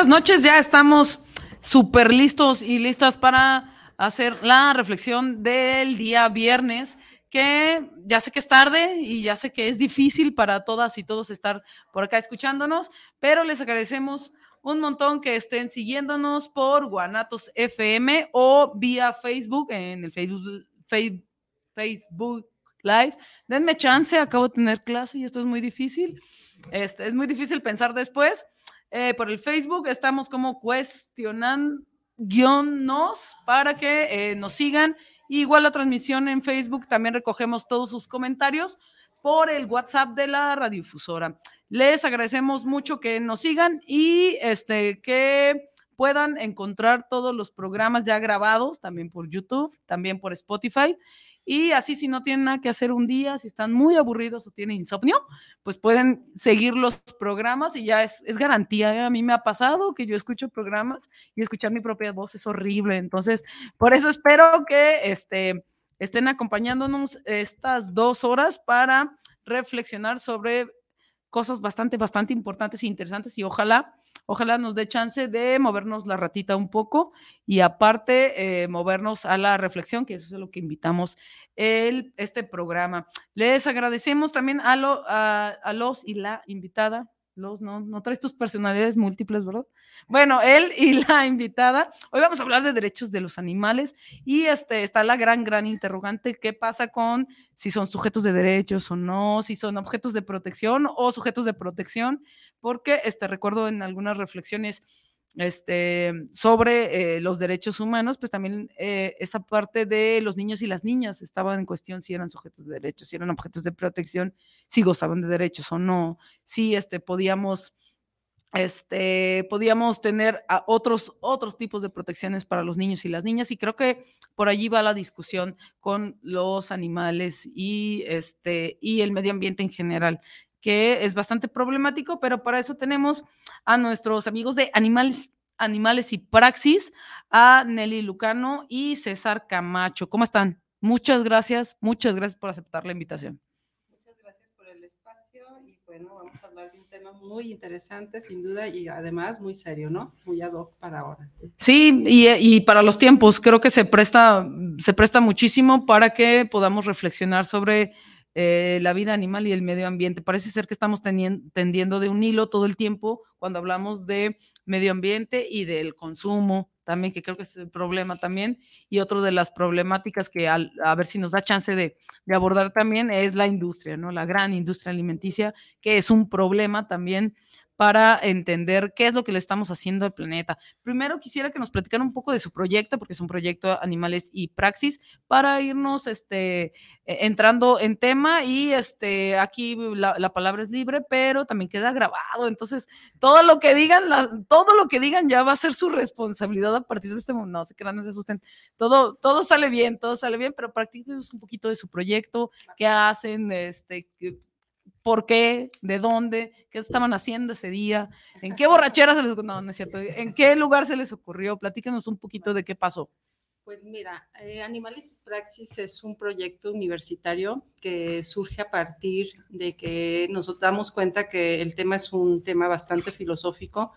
buenas noches, ya estamos súper listos y listas para hacer la reflexión del día viernes, que ya sé que es tarde y ya sé que es difícil para todas y todos estar por acá escuchándonos, pero les agradecemos un montón que estén siguiéndonos por Guanatos FM o vía Facebook, en el Facebook, Facebook Live. Denme chance, acabo de tener clase y esto es muy difícil. Este, es muy difícil pensar después. Eh, por el Facebook estamos como cuestionando nos para que eh, nos sigan. Igual la transmisión en Facebook también recogemos todos sus comentarios por el WhatsApp de la radiodifusora. Les agradecemos mucho que nos sigan y este que puedan encontrar todos los programas ya grabados también por YouTube, también por Spotify y así si no tienen nada que hacer un día, si están muy aburridos o tienen insomnio, pues pueden seguir los programas y ya es, es garantía. ¿eh? A mí me ha pasado que yo escucho programas y escuchar mi propia voz es horrible. Entonces, por eso espero que este, estén acompañándonos estas dos horas para reflexionar sobre cosas bastante, bastante importantes e interesantes y ojalá Ojalá nos dé chance de movernos la ratita un poco y aparte eh, movernos a la reflexión, que eso es lo que invitamos el, este programa. Les agradecemos también a, lo, a los y la invitada los, no, no traes tus personalidades múltiples, ¿verdad? Bueno, él y la invitada. Hoy vamos a hablar de derechos de los animales y este, está la gran, gran interrogante, ¿qué pasa con si son sujetos de derechos o no, si son objetos de protección o sujetos de protección? Porque, este, recuerdo en algunas reflexiones, este, sobre eh, los derechos humanos, pues también eh, esa parte de los niños y las niñas estaban en cuestión si eran sujetos de derechos, si eran objetos de protección, si gozaban de derechos o no, si este, podíamos, este, podíamos tener otros, otros tipos de protecciones para los niños y las niñas, y creo que por allí va la discusión con los animales y, este, y el medio ambiente en general que es bastante problemático, pero para eso tenemos a nuestros amigos de Animales, Animales y Praxis, a Nelly Lucano y César Camacho. ¿Cómo están? Muchas gracias, muchas gracias por aceptar la invitación. Muchas gracias por el espacio y bueno, vamos a hablar de un tema muy interesante, sin duda, y además muy serio, ¿no? Muy ad hoc para ahora. Sí, y, y para los tiempos, creo que se presta, se presta muchísimo para que podamos reflexionar sobre eh, la vida animal y el medio ambiente. Parece ser que estamos tendiendo de un hilo todo el tiempo cuando hablamos de medio ambiente y del consumo también, que creo que es el problema también. Y otro de las problemáticas que a ver si nos da chance de, de abordar también es la industria, ¿no? La gran industria alimenticia, que es un problema también para entender qué es lo que le estamos haciendo al planeta. Primero quisiera que nos platicaran un poco de su proyecto, porque es un proyecto Animales y Praxis, para irnos este, e, entrando en tema y este, aquí la, palabra es libre, pero también queda grabado. Entonces, todo lo que digan, todo lo que digan ya va a ser su responsabilidad a partir de este momento. No se quedan, no se asusten. Todo, todo sale bien, todo sale bien, pero practiquen un poquito de su proyecto, qué hacen, este, por qué, de dónde, qué estaban haciendo ese día, en qué borrachera se les ocurrió, no, no es cierto, en qué lugar se les ocurrió, platíquenos un poquito de qué pasó. Pues mira, eh, Animalis Praxis es un proyecto universitario que surge a partir de que nos damos cuenta que el tema es un tema bastante filosófico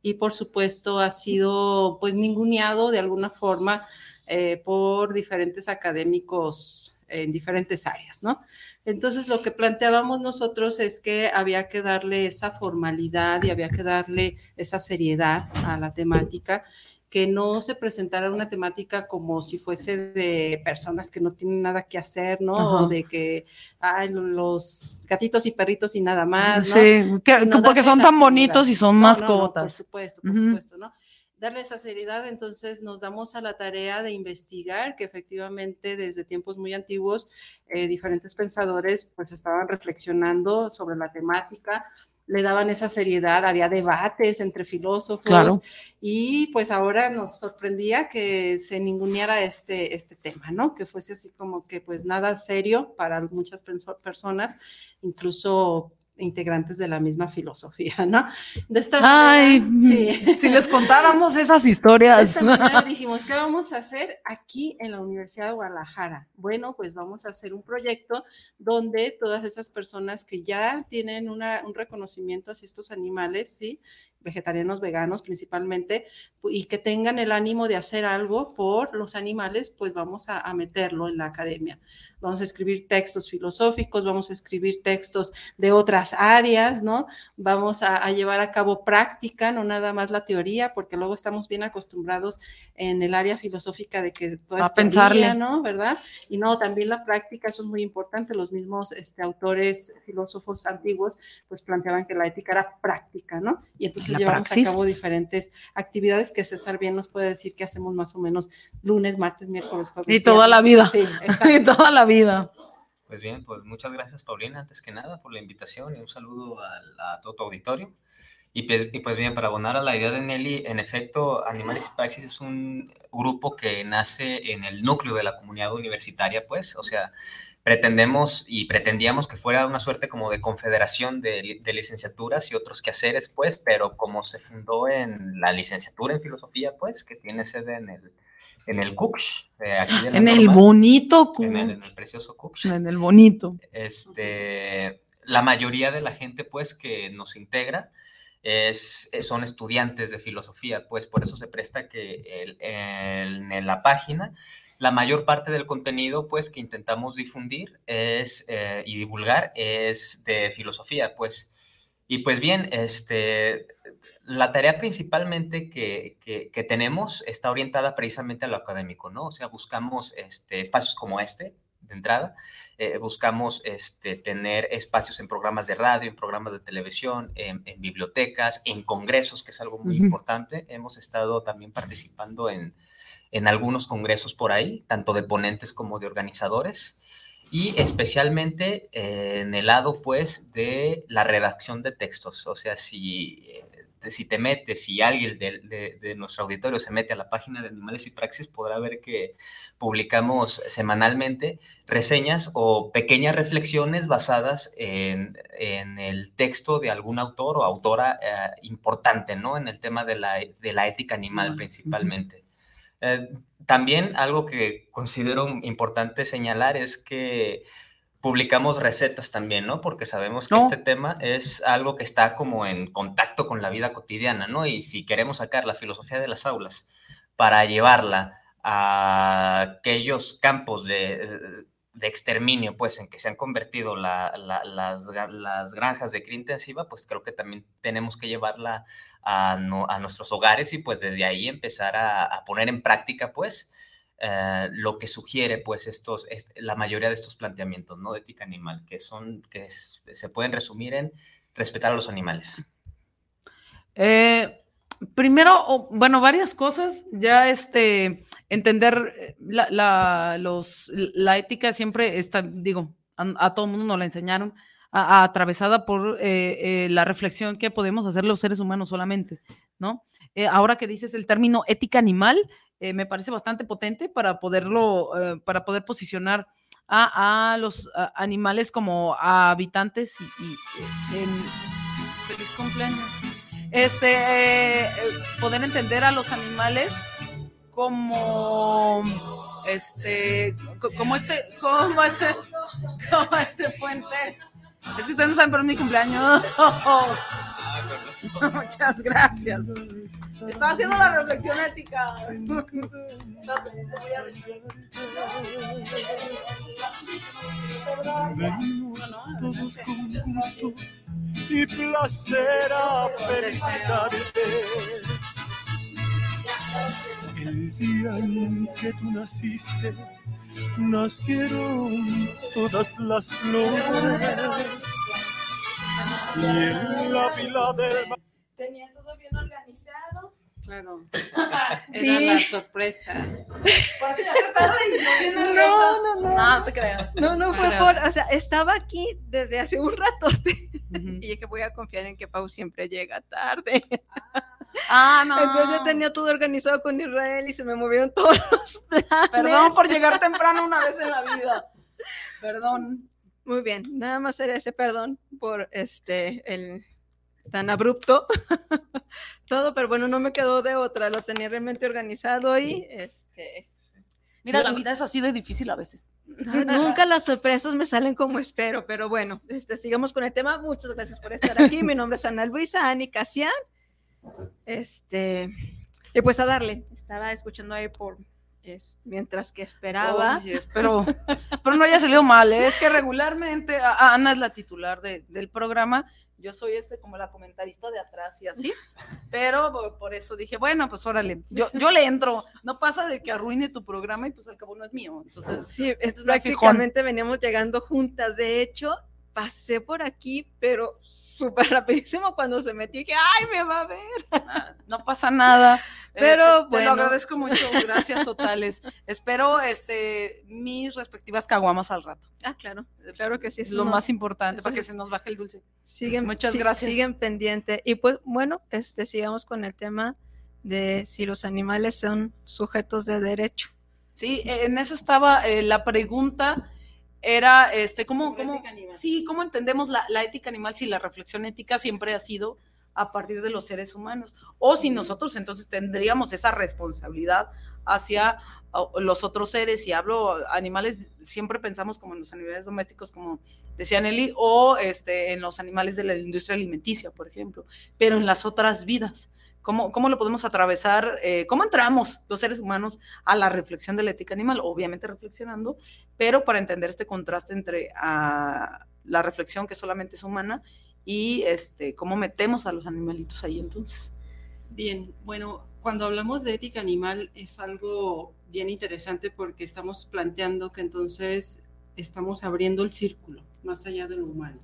y por supuesto ha sido pues ninguneado de alguna forma eh, por diferentes académicos en diferentes áreas, ¿no? Entonces, lo que planteábamos nosotros es que había que darle esa formalidad y había que darle esa seriedad a la temática, que no se presentara una temática como si fuese de personas que no tienen nada que hacer, ¿no? O de que, ay, los gatitos y perritos y nada más, ¿no? Sí, porque son tan bonitos y son mascotas. por supuesto, por supuesto, ¿no? Darle esa seriedad, entonces nos damos a la tarea de investigar que efectivamente desde tiempos muy antiguos eh, diferentes pensadores pues estaban reflexionando sobre la temática, le daban esa seriedad, había debates entre filósofos y pues ahora nos sorprendía que se ninguneara este, este tema, ¿no? Que fuese así como que pues nada serio para muchas personas, incluso integrantes de la misma filosofía, ¿no? De esta Ay, sí. si les contáramos esas historias. De esta manera dijimos, ¿qué vamos a hacer aquí en la Universidad de Guadalajara? Bueno, pues vamos a hacer un proyecto donde todas esas personas que ya tienen un reconocimiento hacia estos animales, ¿sí? Vegetarianos, veganos principalmente, y que tengan el ánimo de hacer algo por los animales, pues vamos a, meterlo en la academia. Vamos a escribir textos filosóficos, vamos a escribir textos de otras áreas, ¿no? Vamos a, llevar a cabo práctica, no nada más la teoría, porque luego estamos bien acostumbrados en el área filosófica de que todo es teoría, ¿no? ¿Verdad? Y no, también la práctica, eso es muy importante. Los mismos este, autores filósofos antiguos, pues planteaban que la ética era práctica, ¿no? Y entonces llevamos a cabo diferentes actividades que César bien nos puede decir que hacemos más o menos lunes, martes, miércoles, jueves. Y toda la vida. Sí, y toda la vida. Pues bien, pues muchas gracias Paulina, antes que nada, por la invitación y un saludo a, todo tu auditorio. Y pues, y pues, bien, para abonar a la idea de Nelly, en efecto, Animales y Praxis es un grupo que nace en el núcleo de la comunidad universitaria, pues, o sea, pretendemos y pretendíamos que fuera una suerte como de confederación de, licenciaturas y otros quehaceres, pues, pero como se fundó en la licenciatura en filosofía, pues, que tiene sede en el, en el Cux. Eh, en el bonito Cux. En el, precioso Cux. En el bonito. Este, la mayoría de la gente, pues, que nos integra, es, son estudiantes de filosofía, pues por eso se presta que en la página la mayor parte del contenido pues que intentamos difundir es, eh, y divulgar es de filosofía, pues. Y pues bien, este, la tarea principalmente que, que, tenemos está orientada precisamente a lo académico, ¿no? O sea, buscamos este, espacios como este, de entrada, eh, buscamos este, tener espacios en programas de radio, en programas de televisión, en, bibliotecas, en congresos, que es algo muy importante. Hemos estado también participando en, en algunos congresos por ahí, tanto de ponentes como de organizadores, y especialmente en el lado, pues, de la redacción de textos. O sea, si, eh, si te metes, si alguien de, nuestro auditorio se mete a la página de Animales y Praxis, podrá ver que publicamos semanalmente reseñas o pequeñas reflexiones basadas en, el texto de algún autor o autora eh, importante, ¿no? En el tema de la, de la ética animal principalmente. Eh, también algo que considero importante señalar es que publicamos recetas también, ¿no? Porque sabemos que este tema es algo que está como en contacto con la vida cotidiana, ¿no? Y si queremos sacar la filosofía de las aulas para llevarla a aquellos campos de, exterminio, pues en que se han convertido las, las, granjas de cría intensiva, pues creo que también tenemos que llevarla a, nuestros hogares y pues desde ahí empezar a, poner en práctica pues eh, lo que sugiere pues estos, la mayoría de estos planteamientos, ¿no? De ética animal, que son, que se pueden resumir en respetar a los animales. Eh, primero, bueno, varias cosas, ya este, entender eh, la, los, la ética siempre está, digo, a, a todo mundo nos la enseñaron, atravesada por eh, eh, la reflexión que podemos hacer los seres humanos solamente, ¿no? Eh, ahora que dices el término ética animal, me parece bastante potente para poderlo, para poder posicionar a, los animales como habitantes y, feliz cumpleaños. Este, poder entender a los animales como este, como este, como este, como este fuente es que ustedes no saben, pero es mi cumpleaños. Muchas gracias. Estaba haciendo la reflexión ética. todos con gusto y placer a felicitarte. El día en que tú naciste nacieron todas las flores. Y en la pila del Tenía todo bien organizado. Claro. Sí. Era la sorpresa. Por eso ya y no No, no, no. No, no te creas. No, no fue por, o sea, estaba aquí desde hace un rato y dije voy a confiar en que Pau siempre llega tarde. Ah, no. Entonces yo tenía todo organizado con Israel y se me movieron todos los planes. Perdón por llegar temprano una vez en la vida. Perdón. Muy bien, nada más era ese perdón por este el tan abrupto todo, pero bueno, no me quedó de otra, lo tenía realmente organizado y este Mira, la vida es así de difícil a veces. nunca las sorpresas me salen como espero, pero bueno, este sigamos con el tema. Muchas gracias por estar aquí. Mi nombre es Ana Luisa, Ani Casian. Este y pues a darle. Estaba escuchando ahí por es, mientras que esperaba. Espero, espero no haya salido mal. ¿eh? Es que regularmente a- a- Ana es la titular de- del programa. Yo soy este como la comentarista de atrás y así. Pero por- por eso dije, bueno, pues órale, yo, yo le entro. No pasa de que arruine tu programa y pues al cabo no es mío. Entonces, Sí, esto fijón. prácticamente veníamos llegando juntas. De hecho, pasé por aquí, pero súper rapidísimo cuando se metió. Dije, ¡ay, me va a ver! ah, no pasa nada. Eh, Pero, te- te, bueno. lo agradezco mucho. Gracias totales. Espero este mis respectivas caguamas al rato. Ah, claro, claro que sí. Es lo no- más importante eso para que se nos baje el dulce. Siguen, Muchas sí- gracias. Siguen pendiente. Y pues, bueno, este, sigamos con el tema de si los animales son sujetos de derecho. Sí, en eso estaba eh, la pregunta. Era, este, ¿cómo, cómo, sí, ¿cómo entendemos la, la ética animal si la reflexión ética siempre ha sido a partir de los seres humanos? O si nosotros entonces tendríamos esa responsabilidad hacia los otros seres, y hablo animales, siempre pensamos como en los animales domésticos, como decía Nelly, o este, en los animales de la industria alimenticia, por ejemplo, pero en las otras vidas. ¿Cómo, cómo lo podemos atravesar? eh, ¿Cómo entramos los seres humanos a la reflexión de la ética animal? Obviamente reflexionando, pero para entender este contraste entre ah, la reflexión que solamente es humana y este, cómo metemos a los animalitos ahí entonces. Bien, bueno, cuando hablamos de ética animal es algo bien interesante porque estamos planteando que entonces estamos abriendo el círculo más allá de lo humano.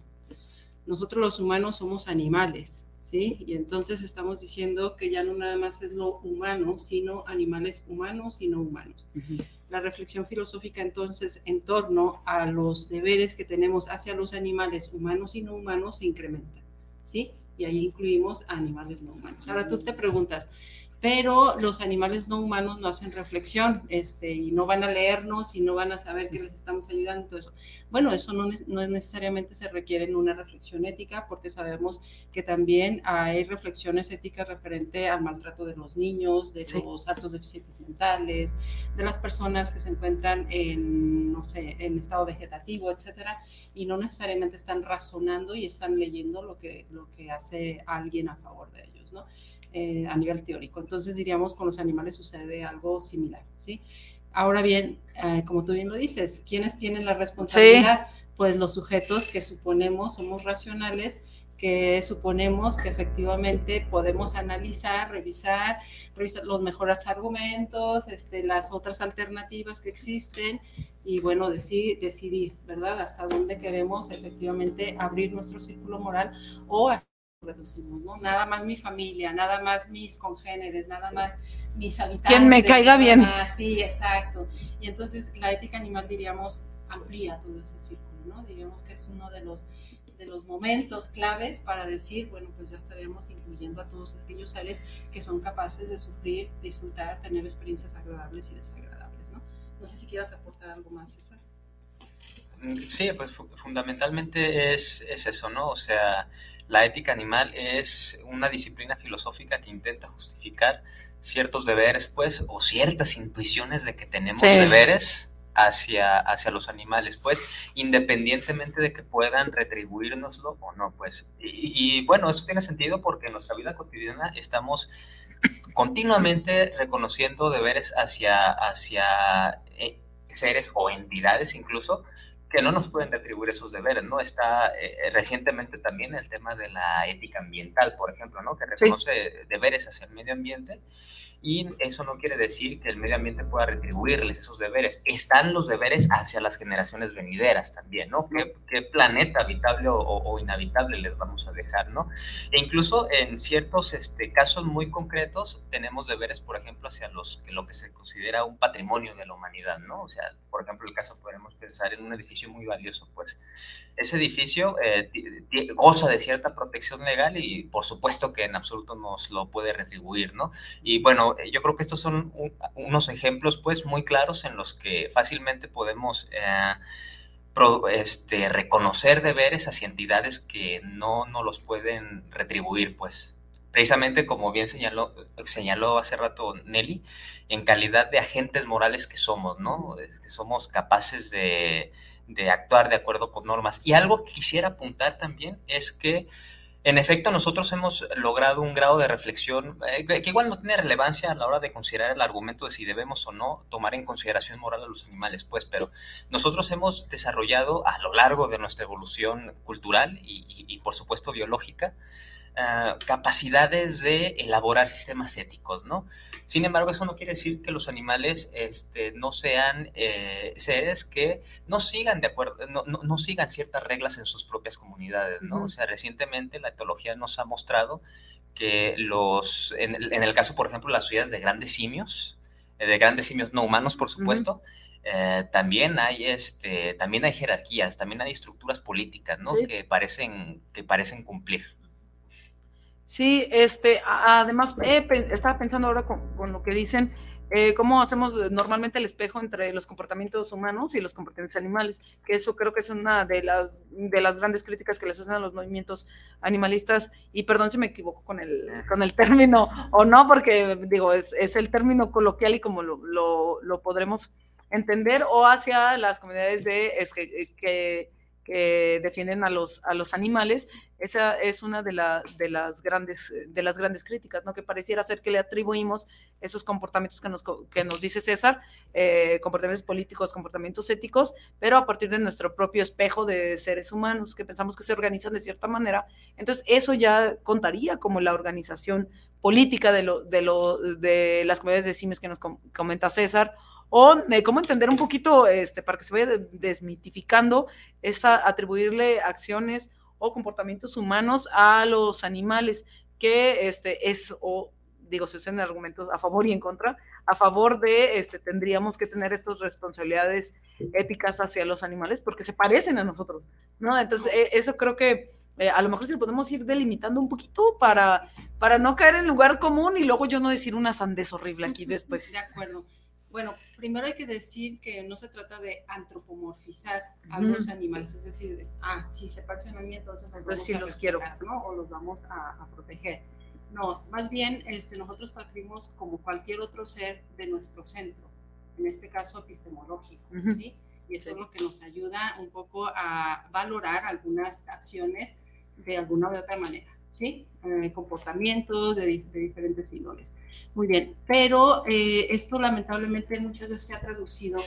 Nosotros los humanos somos animales, ¿sí? Y entonces estamos diciendo que ya no nada más es lo humano, sino animales humanos y no humanos. La reflexión filosófica entonces en torno a los deberes que tenemos hacia los animales humanos y no humanos se incrementa, ¿sí? Y ahí incluimos a animales no humanos. Ahora tú te preguntas, pero los animales no humanos no hacen reflexión, este, y no van a leernos y no van a saber que les estamos ayudando, todo eso. Bueno, eso no, no necesariamente se requiere en una reflexión ética, porque sabemos que también hay reflexiones éticas referente al maltrato de los niños, de Sí. los altos deficientes mentales, de las personas que se encuentran en, no sé, en estado vegetativo, etcétera, y no necesariamente están razonando y están leyendo lo que, lo que hace alguien a favor de ellos, ¿no? Eh, a nivel teórico. Entonces diríamos con los animales sucede algo similar, ¿sí? Ahora bien, eh, como tú bien lo dices, ¿quiénes tienen la responsabilidad? Pues los sujetos que suponemos somos racionales, que suponemos que efectivamente podemos analizar, revisar, revisar los mejores argumentos, este, las otras alternativas que existen y bueno, decidir, decidir, ¿verdad? Hasta dónde queremos efectivamente abrir nuestro círculo moral o hasta reducimos, ¿no? Nada más mi familia, nada más mis congéneres, nada más mis habitantes. Quien me caiga bien. más- sí, exacto. Y entonces la ética animal, diríamos, amplía todo ese círculo, ¿no? Diríamos que es uno de los de los momentos claves para decir, bueno, pues ya estaríamos incluyendo a todos aquellos seres que son capaces de sufrir, disfrutar, tener experiencias agradables y desagradables, ¿no? No sé si quieras aportar algo más, César. Mm, Sí, pues fu- fundamentalmente es, es eso, ¿no? O sea, la ética animal es una disciplina filosófica que intenta justificar ciertos deberes, pues, o ciertas intuiciones de que tenemos Sí. deberes hacia, hacia los animales, pues, independientemente de que puedan retribuírnoslo o no, pues. Y, y, bueno, esto tiene sentido porque en nuestra vida cotidiana estamos continuamente reconociendo deberes hacia, hacia eh, seres o entidades incluso que no nos pueden retribuir esos deberes, ¿no? Está eh, recientemente también el tema de la ética ambiental, por ejemplo, ¿no? Que reconoce deberes hacia el medio ambiente y eso no quiere decir que el medio ambiente pueda retribuirles esos deberes. Están los deberes hacia las generaciones venideras también, ¿no? ¿Qué, planeta habitable o, inhabitable les vamos a dejar, ¿no? E incluso en ciertos este, casos muy concretos tenemos deberes, por ejemplo, hacia los, lo que se considera un patrimonio de la humanidad, ¿no? O sea, por ejemplo, el caso podemos pensar en un edificio muy valioso, pues ese edificio eh, goza de cierta protección legal y por supuesto que en absoluto nos lo puede retribuir, ¿no? Y bueno, eh, yo creo que estos son unos ejemplos pues muy claros en los que fácilmente podemos eh, este, reconocer deberes hacia entidades que no nos los pueden retribuir pues. Precisamente como bien señaló, señaló hace rato Nelly, en calidad de agentes morales que somos, ¿no? Que somos capaces de, de actuar de acuerdo con normas. Y algo que quisiera apuntar también es que en efecto, nosotros hemos logrado un grado de reflexión eh, que igual no tiene relevancia a la hora de considerar el argumento de si debemos o no tomar en consideración moral a los animales, pues, pero nosotros hemos desarrollado a lo largo de nuestra evolución cultural y, por supuesto biológica eh, capacidades de elaborar sistemas éticos, ¿no? Sin embargo, eso no quiere decir que los animales este, no sean eh, seres que no sigan de acuerdo, no, sigan ciertas reglas en sus propias comunidades, ¿no? O sea, recientemente la etología nos ha mostrado que los, en, el caso, por ejemplo, las sociedades de grandes simios, eh, de grandes simios no humanos, por supuesto, eh, también hay este, también hay jerarquías, también hay estructuras políticas, ¿no? Que parecen, que parecen cumplir. Sí, este, además, estaba pensando ahora con, lo que dicen, eh, cómo hacemos normalmente el espejo entre los comportamientos humanos y los comportamientos animales, que eso creo que es una de, de las grandes críticas que les hacen a los movimientos animalistas, y perdón si me equivoco con el, con el término o no, porque digo, es, es el término coloquial y como lo, lo, podremos entender, o hacia las comunidades de, es que que defienden a los, a los animales, esa es una de, de, las grandes, de las grandes críticas, ¿no? Que pareciera ser que le atribuimos esos comportamientos que nos, que nos dice César, eh, comportamientos políticos, comportamientos éticos, pero a partir de nuestro propio espejo de seres humanos, que pensamos que se organizan de cierta manera. Entonces, eso ya contaría como la organización política de, lo, de, lo, de las comunidades de simios que nos comenta César, o de cómo entender un poquito, este, para que se vaya desmitificando, es atribuirle acciones o comportamientos humanos a los animales, que este, es, o digo, se usan argumentos a favor y en contra, a favor de, este, tendríamos que tener estas responsabilidades éticas hacia los animales porque se parecen a nosotros, ¿no? Entonces, e, eso creo que eh, a lo mejor si lo podemos ir delimitando un poquito para, para no caer en lugar común y luego yo no decir una sandez horrible aquí después. De acuerdo. Bueno, primero hay que decir que no se trata de antropomorfizar a los animales, es decir, ah, si se parecen a mí, entonces los pues vamos a los quiero. ¿no? O los vamos a, proteger. No, más bien este, nosotros partimos como cualquier otro ser de nuestro centro, en este caso epistemológico, ¿sí? Y eso es lo que nos ayuda un poco a valorar algunas acciones de alguna u otra manera. ¿Sí? Eh, comportamientos de, diferentes ídoles. Muy bien, pero eh, esto lamentablemente muchas veces se ha traducido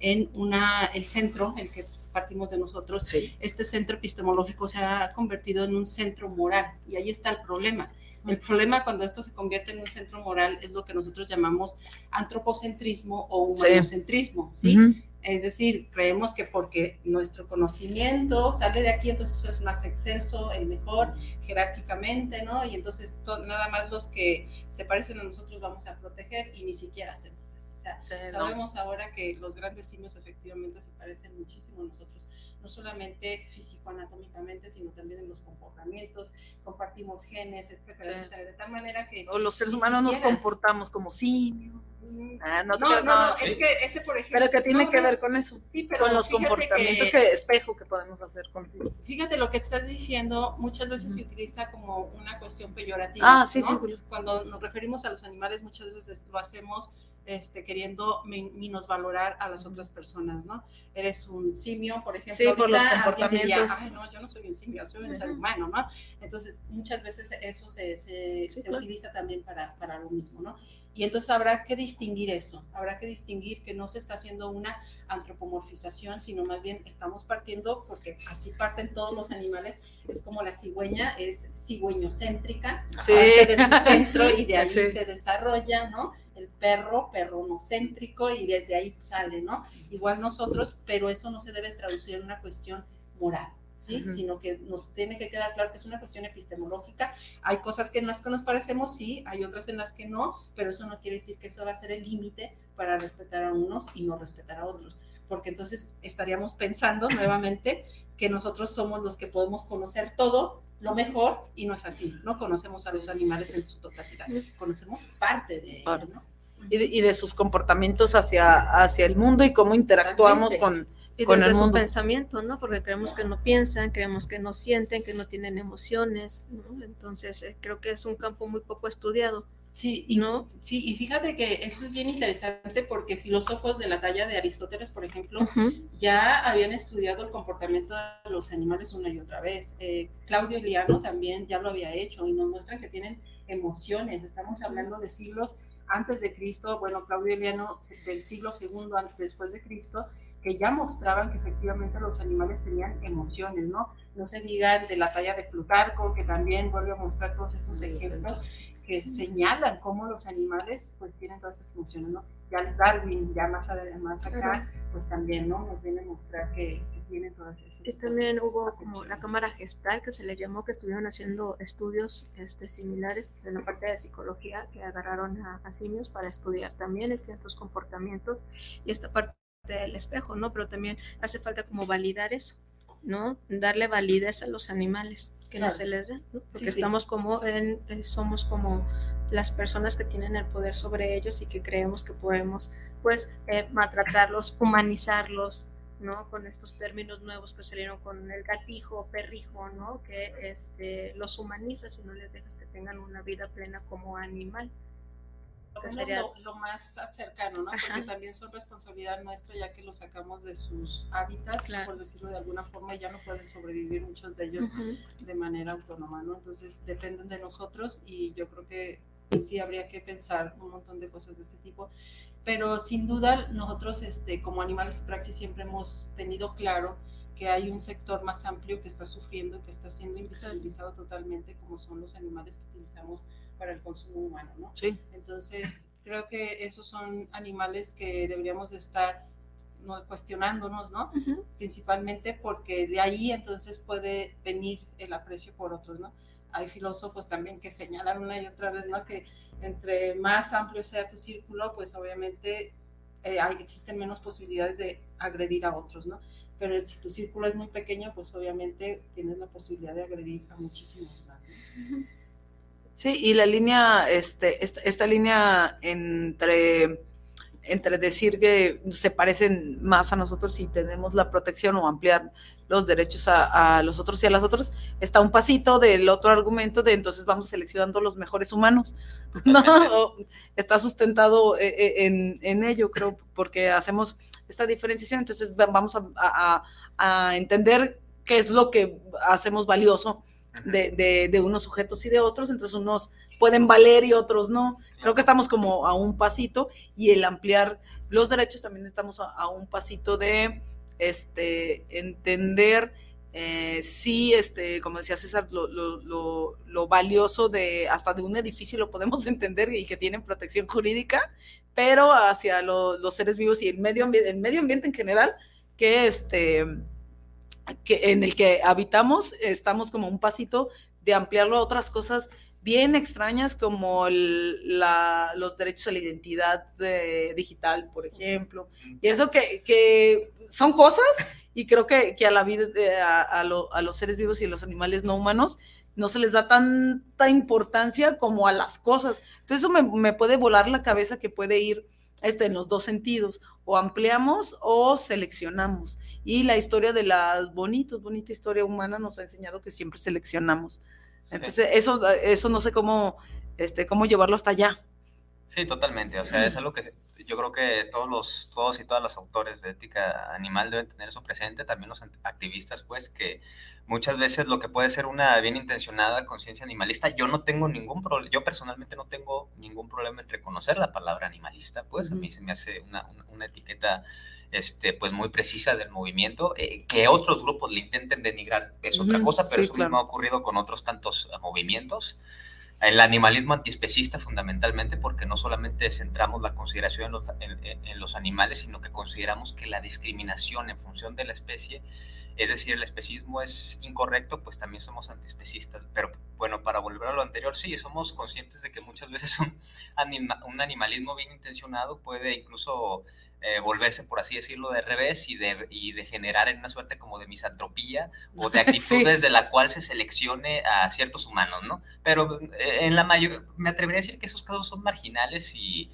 en una, el centro, el que partimos de nosotros, este centro epistemológico se ha convertido en un centro moral y ahí está el problema. El problema cuando esto se convierte en un centro moral es lo que nosotros llamamos antropocentrismo o humanocentrismo, ¿sí? Es decir, creemos que porque nuestro conocimiento sale de aquí, entonces es más excelso, el mejor, jerárquicamente, ¿no? Y entonces nada más los que se parecen a nosotros vamos a proteger y ni siquiera hacemos eso. O sea, sabemos ahora que los grandes simios efectivamente se parecen muchísimo a nosotros no solamente físico-anatómicamente, sino también en los comportamientos, compartimos genes, etcétera, etcétera, de tal manera que... O los seres humanos nos comportamos como simios. Mm, ah, no, no, no, es que ese, por ejemplo... Pero que tiene que ver con eso, sí, pero con los comportamientos que, espejo que podemos hacer contigo. Fíjate lo que estás diciendo, muchas veces se utiliza como una cuestión peyorativa. Ah, sí, sí. Cuando nos referimos a los animales, muchas veces lo hacemos este, queriendo valorar a las otras personas, ¿no? Eres un simio, por ejemplo. Sí, por los comportamientos. Ay, no, yo no soy un simio, soy un ser humano, ¿no? Entonces, muchas veces eso se, se, utiliza también para, para, lo mismo, ¿no? Y entonces habrá que distinguir eso, habrá que distinguir que no se está haciendo una antropomorfización, sino más bien estamos partiendo, porque así parten todos los animales, es como la cigüeña, es cigüeñocéntrica, Sí. parte de su centro y de ahí Sí. se desarrolla, ¿no? El perro, perronocéntrico y desde ahí sale, ¿no? Igual nosotros, pero eso no se debe traducir en una cuestión moral. ¿sí? Sino que nos tiene que quedar claro que es una cuestión epistemológica. Hay cosas que en las que nos parecemos, sí, hay otras en las que no, pero eso no quiere decir que eso va a ser el límite para respetar a unos y no respetar a otros, porque entonces estaríamos pensando nuevamente que nosotros somos los que podemos conocer todo lo mejor y no es así, no conocemos a los animales en su totalidad, conocemos parte de ellos. ¿no? Y de, y de sus comportamientos hacia, hacia el mundo y cómo interactuamos Totalmente. con, Y con desde su pensamiento, ¿no? Porque creemos que no piensan, creemos que no sienten, que no tienen emociones, ¿no? Entonces, eh, creo que es un campo muy poco estudiado, Sí, y ¿no? Sí, y fíjate que eso es bien interesante porque filósofos de la talla de Aristóteles, por ejemplo, Ujú. ya habían estudiado el comportamiento de los animales una y otra vez. Eh, Claudio Liano también ya lo había hecho y nos muestran que tienen emociones. Estamos hablando de siglos antes de Cristo, bueno, Claudio Liano del siglo segundo antes, después de Cristo, que ya mostraban que efectivamente los animales tenían emociones, ¿no? No se digan de la talla de Plutarco, que también vuelve a mostrar todos estos ejemplos que señalan cómo los animales pues tienen todas estas emociones, ¿no? Ya Darwin, ya más, ade- más acá, pues también, ¿no? Nos viene a mostrar que, que tienen todas esas. Y también hubo como la cámara gestal que se le llamó, que estuvieron haciendo estudios este, similares en la parte de psicología, que agarraron a, a simios para estudiar también ciertos comportamientos y esta parte del espejo, ¿no? Pero también hace falta como validar eso, ¿no? Darle validez a los animales, que no se les dé, ¿no? Porque Sí, sí. estamos como en, eh, somos como las personas que tienen el poder sobre ellos y que creemos que podemos, pues, eh, maltratarlos, humanizarlos, ¿no? Con estos términos nuevos que salieron con el gatijo, perrijo, ¿no? Que este, los humanizas y no les dejas que tengan una vida plena como animal. Lo, sería- lo, lo más cercano, ¿no? Porque Ajá. también son responsabilidad nuestra ya que los sacamos de sus hábitats, Claro. por decirlo de alguna forma, y ya no pueden sobrevivir muchos de ellos de manera autónoma, ¿no? Entonces dependen de nosotros y yo creo que pues, sí habría que pensar un montón de cosas de este tipo. Pero sin duda nosotros este, como Animales y Praxis siempre hemos tenido claro que hay un sector más amplio que está sufriendo, que está siendo invisibilizado totalmente, como son los animales que utilizamos para el consumo humano, ¿no? Sí. Entonces, creo que esos son animales que deberíamos de estar no, cuestionándonos, ¿no? Ujú. Principalmente porque de ahí entonces puede venir el aprecio por otros, ¿no? Hay filósofos también que señalan una y otra vez, ¿no? Que entre más amplio sea tu círculo, pues obviamente eh, hay, existen menos posibilidades de agredir a otros, ¿no? Pero si tu círculo es muy pequeño, pues obviamente tienes la posibilidad de agredir a muchísimos más. ¿no? Sí, y la línea, este, esta, esta línea entre, entre decir que se parecen más a nosotros y tenemos la protección o ampliar los derechos a, a los otros y a las otras, está un pasito del otro argumento de entonces vamos seleccionando los mejores humanos. ¿no? Está sustentado eh, eh, en, en ello, creo, porque hacemos esta diferenciación, entonces va- vamos a, a- a entender qué es lo que hacemos valioso de, de- unos sujetos y de otros, entonces unos pueden valer y otros no. Creo que estamos como a un pasito y el ampliar los derechos también estamos a, un pasito de este, entender eh, sí, este, como decía César, lo, lo- lo- valioso de hasta de un edificio lo podemos entender y que tienen protección jurídica, pero hacia lo- los seres vivos y el medio el medio ambiente en general, que este que en el que habitamos, estamos como un pasito de ampliarlo a otras cosas bien extrañas como el- la- los derechos a la identidad de- digital, por ejemplo. Y eso que, que son cosas y creo que, que a la vida, de- a, a lo- a los seres vivos y los animales no humanos no se les da tanta importancia como a las cosas. Entonces eso me, me puede volar la cabeza que puede ir este, en los dos sentidos, o ampliamos o seleccionamos. Y la historia de las bonitos, bonita historia humana nos ha enseñado que siempre seleccionamos. Sí. Entonces, eso, eso no sé cómo, este, cómo llevarlo hasta allá. Sí, totalmente. O sea, es algo que yo creo que todos los, todos y todas los autores de ética animal deben tener eso presente, también los activistas, pues, que muchas veces lo que puede ser una bien intencionada conciencia animalista, yo no tengo ningún problema, yo personalmente no tengo ningún problema en reconocer la palabra animalista, pues a mí se me hace una, una, etiqueta este, pues muy precisa del movimiento, eh, que otros grupos le intenten denigrar es otra cosa, pero eso mismo ha ocurrido con otros tantos eh, movimientos el animalismo antiespecista fundamentalmente porque no solamente centramos la consideración en los, en, los, animales, sino que consideramos que la discriminación en función de la especie, es decir, el especismo es incorrecto, pues también somos antiespecistas. Pero bueno, para volver a lo anterior, sí, somos conscientes de que muchas veces un, un animalismo bien intencionado puede incluso eh, volverse, por así decirlo, de revés y de, y de generar en una suerte como de misantropía o de actitudes de la cual se seleccione a ciertos humanos, ¿no? Pero eh, en la mayor, me atrevería a decir que esos casos son marginales y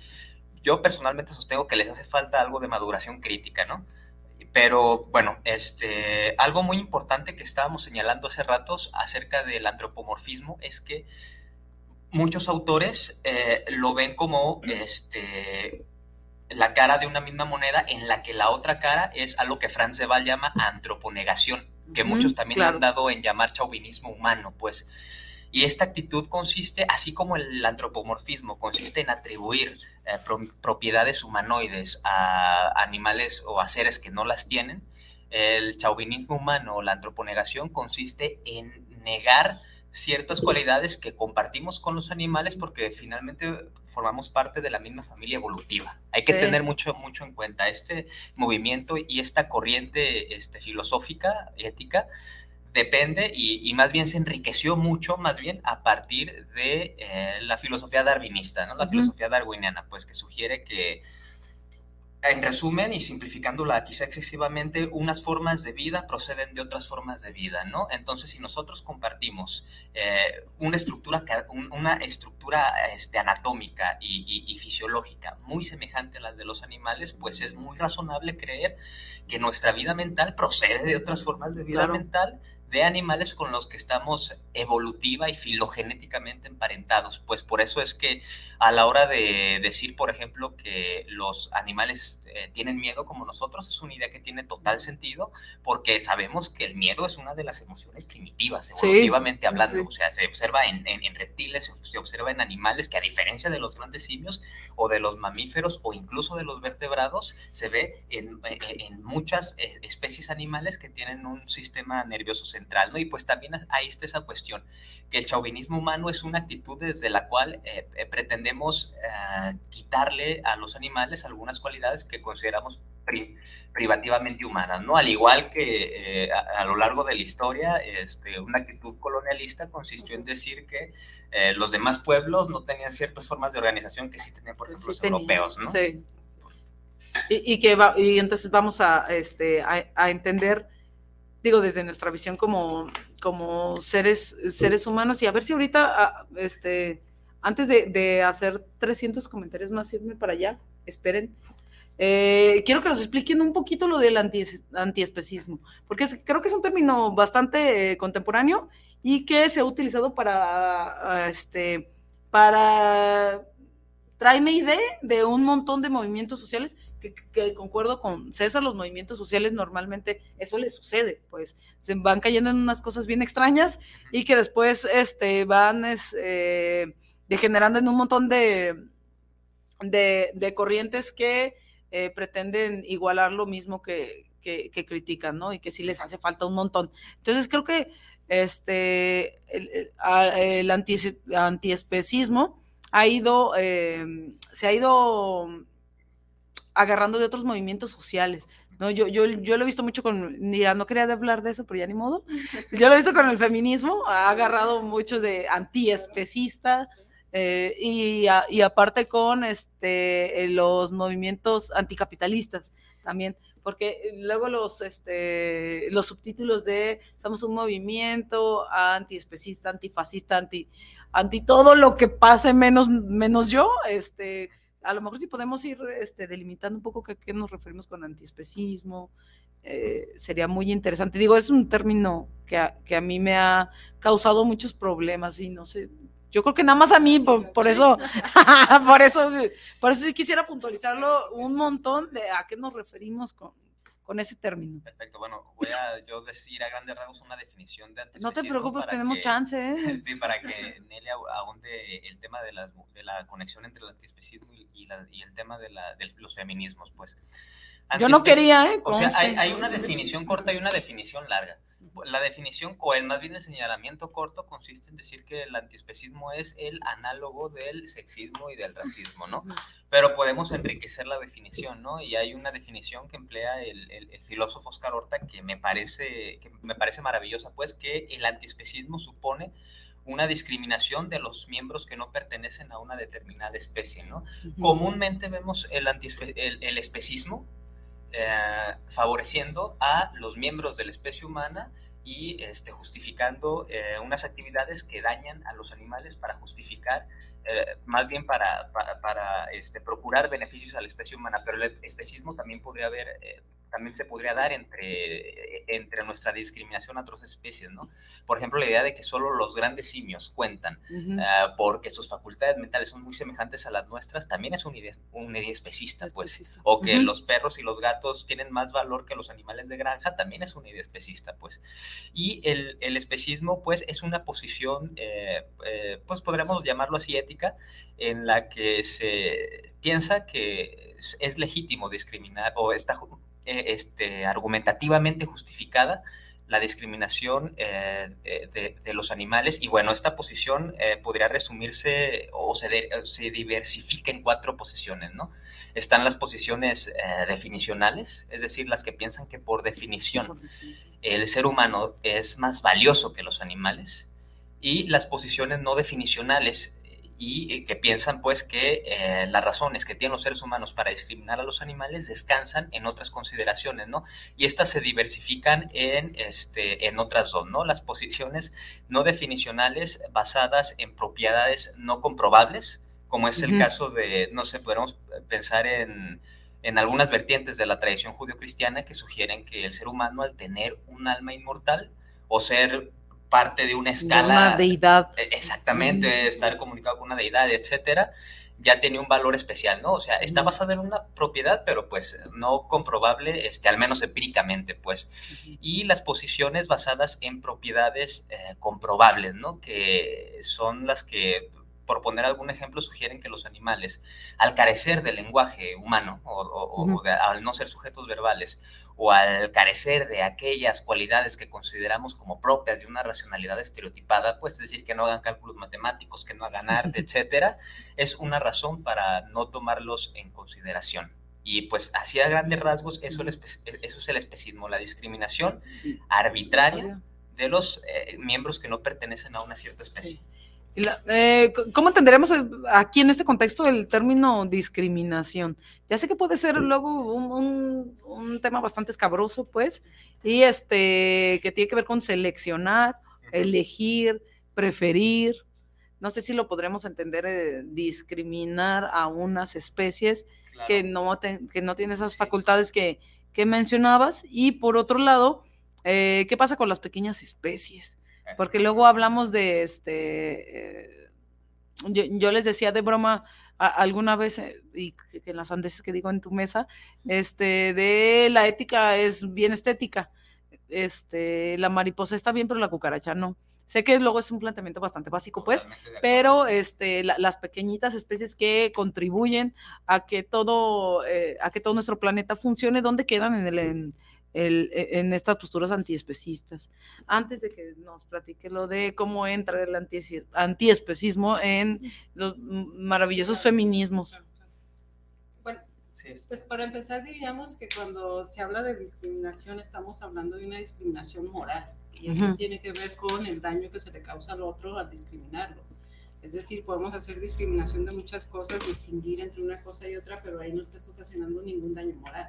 yo personalmente sostengo que les hace falta algo de maduración crítica, ¿no? Pero bueno, este, algo muy importante que estábamos señalando hace ratos acerca del antropomorfismo es que muchos autores eh, lo ven como este, la cara de una misma moneda en la que la otra cara es algo que Franz de Waal llama antroponegación, que muchos también han dado en llamar chauvinismo humano, pues. Y esta actitud consiste, así como el antropomorfismo consiste en atribuir eh, propiedades humanoides a animales o a seres que no las tienen, el chauvinismo humano o la antroponegación consiste en negar ciertas cualidades que compartimos con los animales porque finalmente formamos parte de la misma familia evolutiva. Hay que tener mucho, mucho en cuenta este movimiento y esta corriente este, filosófica, ética, depende y, más bien se enriqueció mucho, más bien a partir de eh, la filosofía darwinista, ¿no? la filosofía darwiniana, pues que sugiere que en resumen y simplificándola quizá excesivamente, unas formas de vida proceden de otras formas de vida, ¿no? Entonces, si nosotros compartimos eh, una estructura, una estructura este, anatómica y, fisiológica muy semejante a las de los animales, pues es muy razonable creer que nuestra vida mental procede de otras formas de vida mental de animales con los que estamos evolutiva y filogenéticamente emparentados. Pues por eso es que a la hora de decir, por ejemplo, que los animales eh, tienen miedo como nosotros, es una idea que tiene total sentido, porque sabemos que el miedo es una de las emociones primitivas, evolutivamente hablando. O sea, se observa en, reptiles, se observa en animales que a diferencia de los grandes simios o de los mamíferos o incluso de los vertebrados, se ve en, en muchas eh, especies animales que tienen un sistema nervioso central, ¿no? Y pues también ahí está esa cuestión, que el chauvinismo humano es una actitud desde la cual eh, pretendemos quitarle a los animales algunas cualidades que consideramos privativamente humanas, ¿no? Al igual que eh, a, lo largo de la historia, este, una actitud colonialista consistió en decir que eh, los demás pueblos no tenían ciertas formas de organización que sí tenían, por ejemplo, los europeos, ¿no? Sí. Y, que va, y entonces vamos a, este, a, entender, digo, desde nuestra visión como, como seres, seres humanos, y a ver si ahorita, ah, este, antes de, de hacer 300 comentarios más, irme para allá, esperen, eh, quiero que nos expliquen un poquito lo del anti, antiespecismo, porque creo que es un término bastante eh, contemporáneo y que se ha utilizado para, este, para, tráeme idea de un montón de movimientos sociales que, concuerdo con César, los movimientos sociales normalmente eso les sucede, pues se van cayendo en unas cosas bien extrañas y que después este, van eh, degenerando en un montón de, de corrientes que eh, pretenden igualar lo mismo que, critican, ¿no? Y que sí les hace falta un montón. Entonces creo que este, el, el antiespecismo ha ido, em, se ha ido agarrando de otros movimientos sociales. ¿no? Yo, yo, yo lo he visto mucho con, mira, no quería hablar de eso, pero ya ni modo. Yo lo he visto con el feminismo, ha agarrado mucho de antiespecistas, eh, y, aparte con este, los movimientos anticapitalistas también, porque luego los, este, los subtítulos de somos un movimiento antiespecista, antifascista, anti, anti todo lo que pase menos, menos yo, este, a lo mejor sí podemos ir este, delimitando un poco qué, qué nos referimos con antiespecismo, eh, sería muy interesante. Digo, es un término que a, que a mí me ha causado muchos problemas y no sé, Yo creo que nada más a mí, por, por eso, por eso, por eso sí quisiera puntualizarlo un montón de a qué nos referimos con, con ese término. Perfecto, bueno, voy a yo decir a grandes rasgos una definición de No te preocupes, tenemos que- chance, ¿eh? Sí, para que Nelia ahonde el tema de, las, de la conexión entre el antiespecismo y, y la- y el tema de, la, de los feminismos, pues. Yo no quería, ¿eh? O sea, hay, Conste. hay una definición corta y una definición larga. La definición, o el más bien el señalamiento corto, consiste en decir que el antiespecismo es el análogo del sexismo y del racismo, ¿no? Pero podemos enriquecer la definición, ¿no? Y hay una definición que emplea el, el- el filósofo Oscar Horta que me parece, que me parece maravillosa, pues que el antiespecismo supone una discriminación de los miembros que no pertenecen a una determinada especie, ¿no? Comúnmente vemos el, el, el especismo eh, favoreciendo a los miembros de la especie humana y este, justificando eh, unas actividades que dañan a los animales para justificar, eh, más bien para, para, este, procurar beneficios a la especie humana, pero el especismo también podría haber, también se podría dar entre, entre nuestra discriminación a otras especies, ¿no? Por ejemplo, la idea de que solo los grandes simios cuentan ah, porque sus facultades mentales son muy semejantes a las nuestras, también es una idea, una idea especista, pues. Especista. O que los perros y los gatos tienen más valor que los animales de granja, también es una idea especista, pues. Y el, el especismo, pues, es una posición, eh, eh, pues podríamos llamarlo así, ética, en la que se piensa que es, legítimo discriminar o está eh, este, argumentativamente justificada la discriminación eh, de, de los animales. Y bueno, esta posición eh, podría resumirse o se, de- se diversifica en cuatro posiciones, ¿no? Están las posiciones eh, definicionales, es decir, las que piensan que por definición el ser humano es más valioso que los animales, y las posiciones no definicionales y eh, que piensan pues que eh, las razones que tienen los seres humanos para discriminar a los animales descansan en otras consideraciones, ¿no? Y estas se diversifican en, este, en otras dos, ¿no? Las posiciones no definicionales basadas en propiedades no comprobables, como es el caso de, no sé, podemos pensar en, en algunas vertientes de la tradición judio-cristiana que sugieren que el ser humano al tener un alma inmortal o ser parte de una De escala Una deidad. eh, Exactamente, estar comunicado con una deidad, etcétera, ya tenía un valor especial, ¿no? O sea, está basada en una propiedad, pero pues no comprobable, este, al menos empíricamente, pues. Y las posiciones basadas en propiedades eh, comprobables, ¿no? Que son las que, por poner algún ejemplo, sugieren que los animales, al carecer del lenguaje humano o, o- o Ujú. de- al no ser sujetos verbales, o al carecer de aquellas cualidades que consideramos como propias de una racionalidad estereotipada, pues es decir, que no hagan cálculos matemáticos, que no hagan arte, etcétera, es una razón para no tomarlos en consideración. Y pues así a grandes rasgos, eso, el eso es el especismo, la discriminación arbitraria de los eh, miembros que no pertenecen a una cierta especie. La- eh, ¿Cómo entenderemos eh, aquí en este contexto el término discriminación? Ya sé que puede ser luego un, un- un tema bastante escabroso, pues, y este que tiene que ver con seleccionar, elegir, preferir. No sé si lo podremos entender, eh, discriminar a unas especies Claro. que no, te- que no tienen esas Sí. facultades que, que mencionabas. Y por otro lado, eh, ¿qué pasa con las pequeñas especies? Porque luego hablamos de este. eh, yo, yo les decía de broma a- alguna vez, eh, y que, que en las andeses que digo en tu mesa, este, de la ética es bien estética. Este, la mariposa está bien, pero la cucaracha no. Sé que luego es un planteamiento bastante básico, pues, pero este, la- las pequeñitas especies que contribuyen a que todo, eh, a que todo nuestro planeta funcione, ¿dónde quedan en, el, en, el- e, en estas posturas antiespecistas? Antes de que nos platique lo de cómo entra el antiespecismo en los maravillosos feminismos. Bueno, pues para empezar diríamos que cuando se habla de discriminación estamos hablando de una discriminación moral y eso Ujú. tiene que ver con el daño que se le causa al otro al discriminarlo. Es decir, podemos hacer discriminación de muchas cosas, distinguir entre una cosa y otra, pero ahí no estás ocasionando ningún daño moral.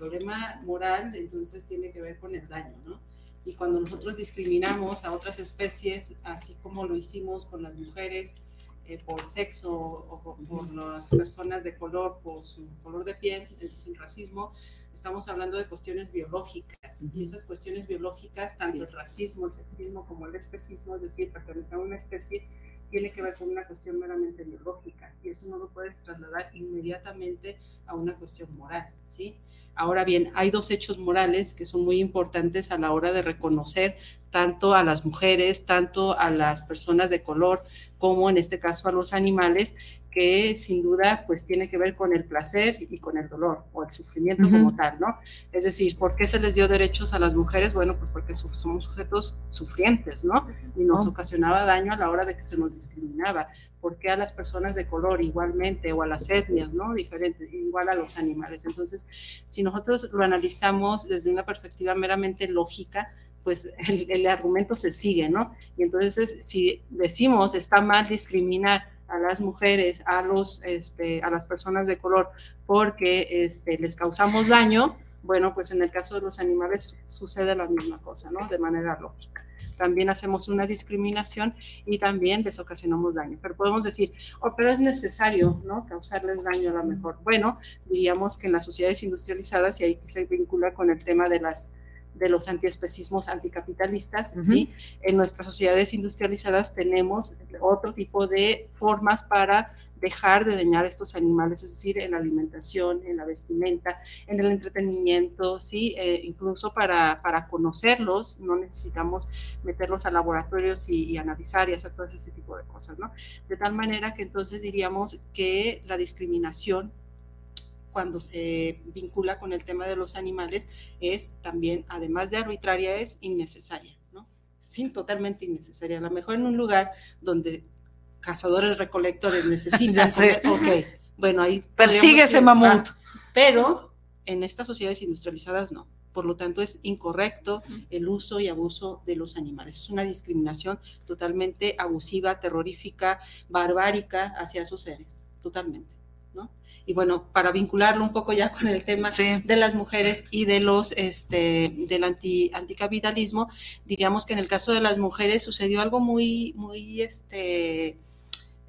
Problema moral entonces tiene que ver con el daño, ¿no? Y cuando nosotros discriminamos a otras especies, así como lo hicimos con las mujeres, eh, por sexo o por, por las personas de color, por su color de piel, es decir, racismo, estamos hablando de cuestiones biológicas. Y esas cuestiones biológicas, tanto el racismo, el sexismo como el especismo, es decir, pertenecer a una especie, tiene que ver con una cuestión meramente biológica y eso no lo puedes trasladar inmediatamente a una cuestión moral, ¿sí? Ahora bien, hay dos hechos morales que son muy importantes a la hora de reconocer tanto a las mujeres, tanto a las personas de color, como en este caso a los animales, que sin duda pues tiene que ver con el placer y con el dolor o el sufrimiento como tal, ¿no? Es decir, ¿por qué se les dio derechos a las mujeres? Bueno, pues porque somos sujetos sufrientes, ¿no? Y nos ocasionaba daño a la hora de que se nos discriminaba. ¿Por qué a las personas de color igualmente o a las etnias, ¿no? Diferente, igual a los animales. Entonces, si nosotros lo analizamos desde una perspectiva meramente lógica, pues el, argumento se sigue, ¿no? Y entonces si decimos está mal discriminar a las mujeres, a, los, este, a las personas de color, porque este, les causamos daño, bueno, pues en el caso de los animales sucede la misma cosa, ¿no? De manera lógica. También hacemos una discriminación y también les ocasionamos daño. Pero podemos decir, oh, pero es necesario, ¿no? Causarles daño a lo mejor. Bueno, diríamos que en las sociedades industrializadas, y ahí se vincula con el tema de las de los antiespecismos anticapitalistas, ¿sí? En nuestras sociedades industrializadas tenemos otro tipo de formas para dejar de dañar estos animales, es decir, en la alimentación, en la vestimenta, en el entretenimiento, ¿sí? Eh, incluso para, para, conocerlos, no necesitamos meterlos a laboratorios y, analizar y hacer todo ese tipo de cosas, ¿no? De tal manera que entonces diríamos que la discriminación cuando se vincula con el tema de los animales es también, además de arbitraria, es innecesaria, ¿no? Sí, totalmente innecesaria. A lo mejor en un lugar donde cazadores recolectores necesitan, ok, bueno, ahí... Persigue ese mamut. pero en estas sociedades industrializadas no. Por lo tanto, es incorrecto el uso y abuso de los animales. Es una discriminación totalmente abusiva, terrorífica, barbárica hacia sus seres, totalmente. Y bueno, para vincularlo un poco ya con el tema de las mujeres y de los este del anti, anticapitalismo, diríamos que en el caso de las mujeres sucedió algo muy, muy este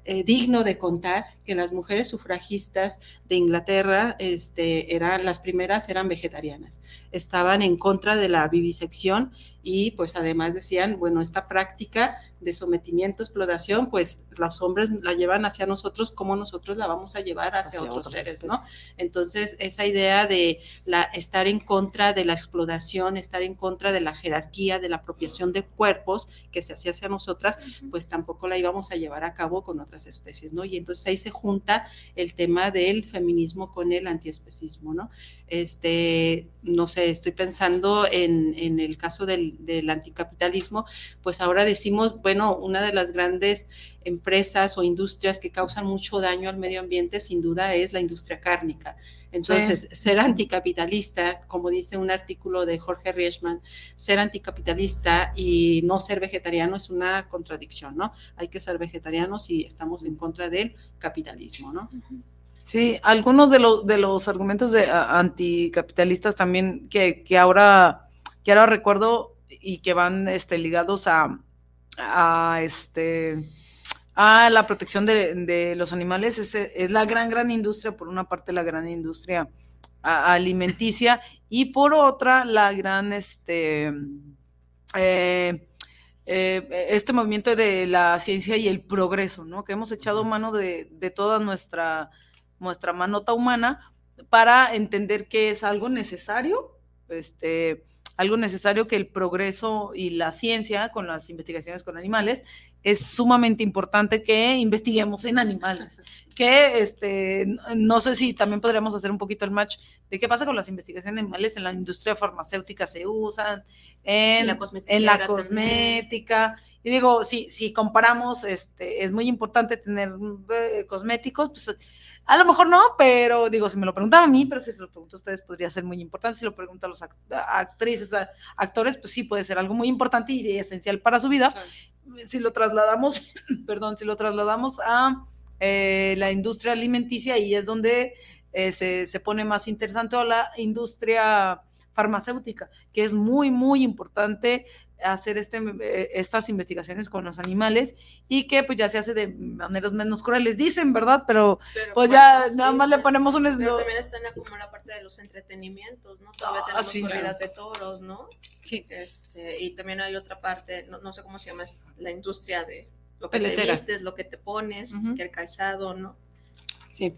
eh, digno de contar que las mujeres sufragistas de Inglaterra este, eran las primeras eran vegetarianas, estaban en contra de la vivisección y pues además decían, bueno, esta práctica de sometimiento, exploración, pues los hombres la llevan hacia nosotros, como nosotros la vamos a llevar hacia, otros seres, ¿no? Entonces, esa idea de la, estar en contra de la exploración, estar en contra de la jerarquía, de la apropiación de cuerpos que se hacía hacia nosotras, pues tampoco la íbamos a llevar a cabo con otras especies, ¿no? Y entonces ahí se junta el tema del feminismo con el antiespecismo, ¿no? Este, no sé, estoy pensando en, en el caso del, del anticapitalismo, pues ahora decimos, bueno, una de las grandes empresas o industrias que causan mucho daño al medio ambiente, sin duda, es la industria cárnica. Entonces, ser anticapitalista, como dice un artículo de Jorge Riechman, ser anticapitalista y no ser vegetariano es una contradicción, ¿no? Hay que ser vegetarianos y estamos en contra del capitalismo, ¿no? Sí, algunos de, los de los argumentos de anticapitalistas también que, que, ahora, que ahora recuerdo y que van este, ligados a, a, este, a la protección de, los animales es, es, la gran, gran industria, por una parte la gran industria alimenticia y por otra la gran, este, eh, eh, este movimiento de la ciencia y el progreso, ¿no? Que hemos echado mano de, de toda nuestra, nuestra manota humana para entender que es algo necesario, este, algo necesario que el progreso y la ciencia con las investigaciones con animales es sumamente importante que investiguemos en animales. Que este, no sé si también podríamos hacer un poquito el match de qué pasa con las investigaciones animales en la industria farmacéutica se usan, en, la cosmética. En la cosmética. Y digo, si, si comparamos, este, es muy importante tener eh, cosméticos, pues a lo mejor no, pero digo, si me lo preguntaban a mí, pero si se lo pregunto a ustedes podría ser muy importante. Si lo pregunto a los actrices, actores, pues sí puede ser algo muy importante y esencial para su vida. Si lo trasladamos, perdón, si lo trasladamos a eh, la industria alimenticia, y es donde eh, se, se, pone más interesante, o la industria farmacéutica, que es muy, muy importante hacer este, eh, estas investigaciones con los animales y que pues ya se hace de maneras menos crueles, dicen, ¿verdad? Pero, pues ya nada más le ponemos un... Pero también está en la, como la parte de los entretenimientos, ¿no? Todavía ah, tenemos corridas de toros, ¿no? Sí. Este, y también hay otra parte, no, no sé cómo se llama, la industria de lo que te Peletera. vistes, lo que te pones, Ujú. que el calzado, ¿no? Sí.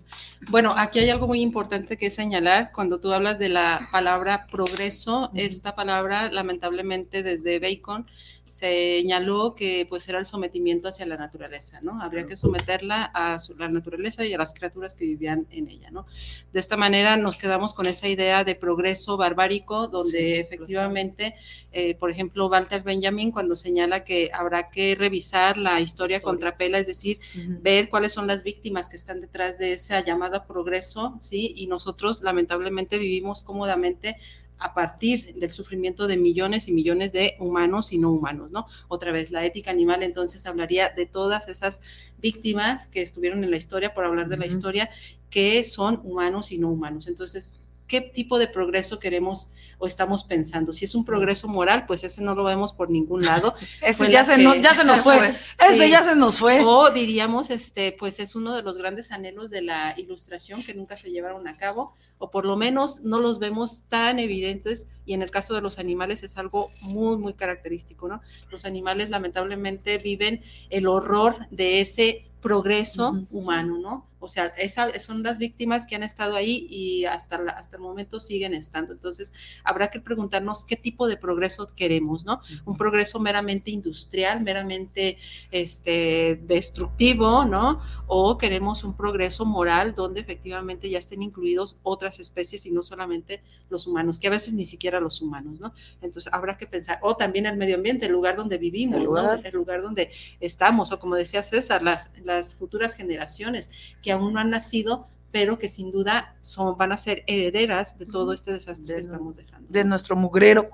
Bueno, aquí hay algo muy importante que señalar. Cuando tú hablas de la palabra progreso, esta palabra, lamentablemente, desde Bacon, señaló que pues era el sometimiento hacia la naturaleza, ¿no? Habría que someterla a la naturaleza y a las criaturas que vivían en ella, ¿no? De esta manera nos quedamos con esa idea de progreso barbárico, donde efectivamente, eh, por ejemplo, Walter Benjamin, cuando señala que habrá que revisar la historia, Historia. contrapela, es decir, ver cuáles son las víctimas que están detrás de esa llamada progreso, ¿sí? Y nosotros lamentablemente vivimos cómodamente a partir del sufrimiento de millones y millones de humanos y no humanos, ¿no? Otra vez, la ética animal entonces hablaría de todas esas víctimas que estuvieron en la historia, por hablar de la historia, que son humanos y no humanos. Entonces, ¿qué tipo de progreso queremos o estamos pensando? Si es un progreso moral, pues ese no lo vemos por ningún lado. Ese ya se, que- nos, ya se nos fue. Ese ya se nos fue. O diríamos, este, pues es uno de los grandes anhelos de la ilustración que nunca se llevaron a cabo, o por lo menos no los vemos tan evidentes, y en el caso de los animales es algo muy, muy característico, ¿no? Los animales lamentablemente viven el horror de ese progreso humano, ¿no? O sea, esa, son las víctimas que han estado ahí y hasta, la- hasta el momento siguen estando. Entonces, habrá que preguntarnos qué tipo de progreso queremos, ¿no? Un progreso meramente industrial, meramente este, destructivo, ¿no? O queremos un progreso moral donde efectivamente ya estén incluidos otras especies y no solamente los humanos, que a veces ni siquiera los humanos, ¿no? Entonces, habrá que pensar, o también el medio ambiente, el lugar donde vivimos, El ¿no? lugar. El lugar donde estamos, o como decía César, las, las futuras generaciones que aún no han nacido, pero que sin duda son, van a ser herederas de todo este desastre De que no- estamos dejando. de nuestro mugrero.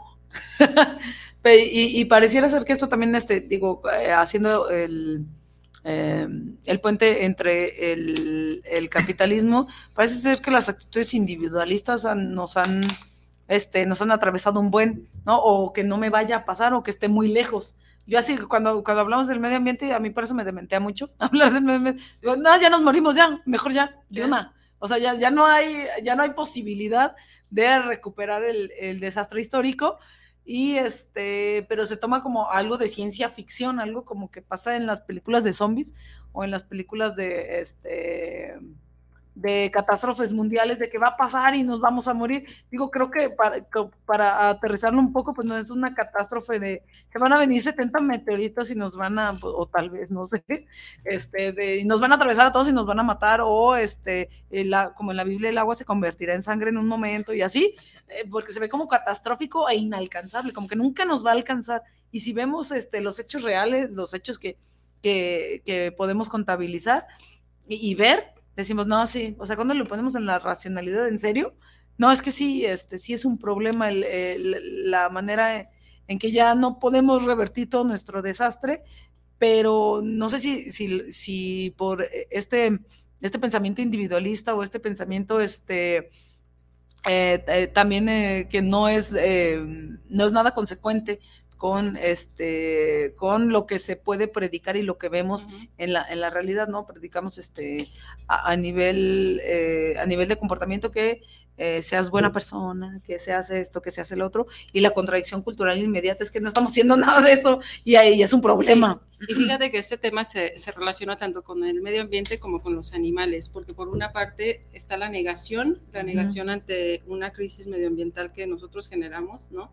Y pareciera ser que esto también, este, digo, eh, haciendo el, eh, el puente entre el, el capitalismo, parece ser que las actitudes individualistas han- nos han, este, nos han atravesado un buen, ¿no? O que no me vaya a pasar o que esté muy lejos. Yo así, cuando, cuando hablamos del medio ambiente, a mí por eso me dementea mucho hablar del medio ambiente. Digo, no, ya nos morimos, ya, mejor ya, de una. O sea, ya, ya no hay, ya no hay posibilidad de recuperar el, el desastre histórico y este, pero se toma como algo de ciencia ficción, algo como que pasa en las películas de zombies o en las películas de este de catástrofes mundiales, de que va a pasar y nos vamos a morir. Digo, creo que para, para aterrizarlo un poco, pues no es una catástrofe de, se van a venir 70 meteoritos y nos van a, o tal vez, no sé, este, de, y nos van a atravesar a todos y nos van a matar, o este, el a- como en la Biblia el agua se convertirá en sangre en un momento y así, eh, porque se ve como catastrófico e inalcanzable, como que nunca nos va a alcanzar. Y si vemos este, los hechos reales, los hechos que, que, que podemos contabilizar y, y ver, decimos, no, sí, o sea, cuando lo ponemos en la racionalidad, ¿en serio? No, es que sí, este, sí es un problema la manera en que ya no podemos revertir todo nuestro desastre, pero no sé si, si, si por este, este pensamiento individualista o este pensamiento, este, eh, eh, también eh, que no es, no es nada consecuente con este con lo que se puede predicar y lo que vemos en la, en la realidad, ¿no? Predicamos este a, a nivel eh, a nivel de comportamiento que eh, seas buena persona, que seas esto, que seas el otro, y la contradicción cultural inmediata es que no estamos haciendo nada de eso y ahí es un problema. Y fíjate que este tema se, se relaciona tanto con el medio ambiente como con los animales, porque por una parte está la negación, la negación ante una crisis medioambiental que nosotros generamos, ¿no?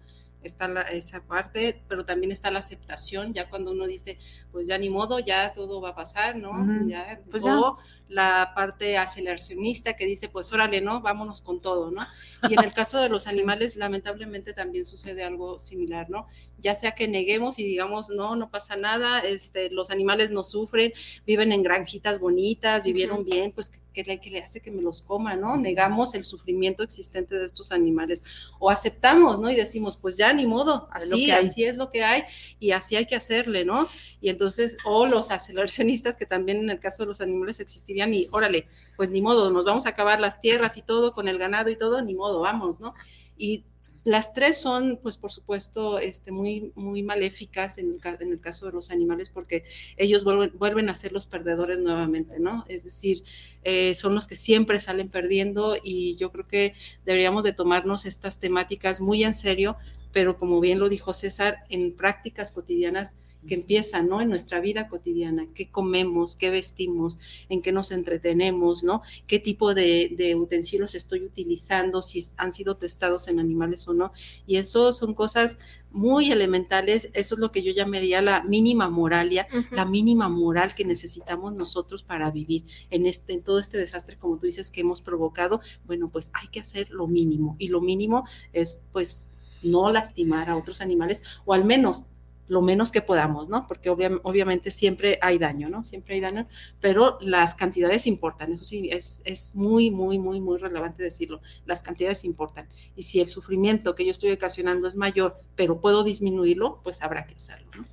Está la- esa parte, pero también está la aceptación, ya cuando uno dice, pues ya ni modo, ya todo va a pasar, ¿no? Ya, Pues ya. o la parte aceleracionista que dice, pues órale, ¿no? Vámonos con todo, ¿no? Y en el caso de los animales, lamentablemente también sucede algo similar, ¿no? Ya sea que neguemos y digamos, no, no pasa nada, este, los animales no sufren, viven en granjitas bonitas, vivieron bien, pues, ¿qué, qué le, qué le hace que me los coma, no? Negamos el sufrimiento existente de estos animales o aceptamos, ¿no? Y decimos, pues ya ni modo, Es así, que hay. así es lo que hay y así hay que hacerle, ¿no? Y entonces, o los aceleracionistas que también en el caso de los animales existirían y órale, pues ni modo, nos vamos a acabar las tierras y todo con el ganado y todo, ni modo, vamos, ¿no? Y las tres son, pues por supuesto, este, muy, muy maléficas en el, en el caso de los animales porque ellos vuelven, vuelven a ser los perdedores nuevamente, ¿no? Es decir, eh, son los que siempre salen perdiendo y yo creo que deberíamos de tomarnos estas temáticas muy en serio, pero como bien lo dijo César, en prácticas cotidianas que empieza, ¿no? En nuestra vida cotidiana, qué comemos, qué vestimos, en qué nos entretenemos, ¿no? Qué tipo de, de utensilios estoy utilizando, si han sido testados en animales o no. Y eso son cosas muy elementales, eso es lo que yo llamaría la mínima moralia, Ujú. la mínima moral que necesitamos nosotros para vivir en este en todo este desastre como tú dices que hemos provocado, bueno, pues hay que hacer lo mínimo y lo mínimo es pues no lastimar a otros animales o al menos lo menos que podamos, ¿no? Porque obvia- obviamente siempre hay daño, ¿no? Siempre hay daño, pero las cantidades importan, eso sí, es, es muy, muy, muy, muy relevante decirlo, las cantidades importan. Y si el sufrimiento que yo estoy ocasionando es mayor, pero puedo disminuirlo, pues habrá que hacerlo, ¿no?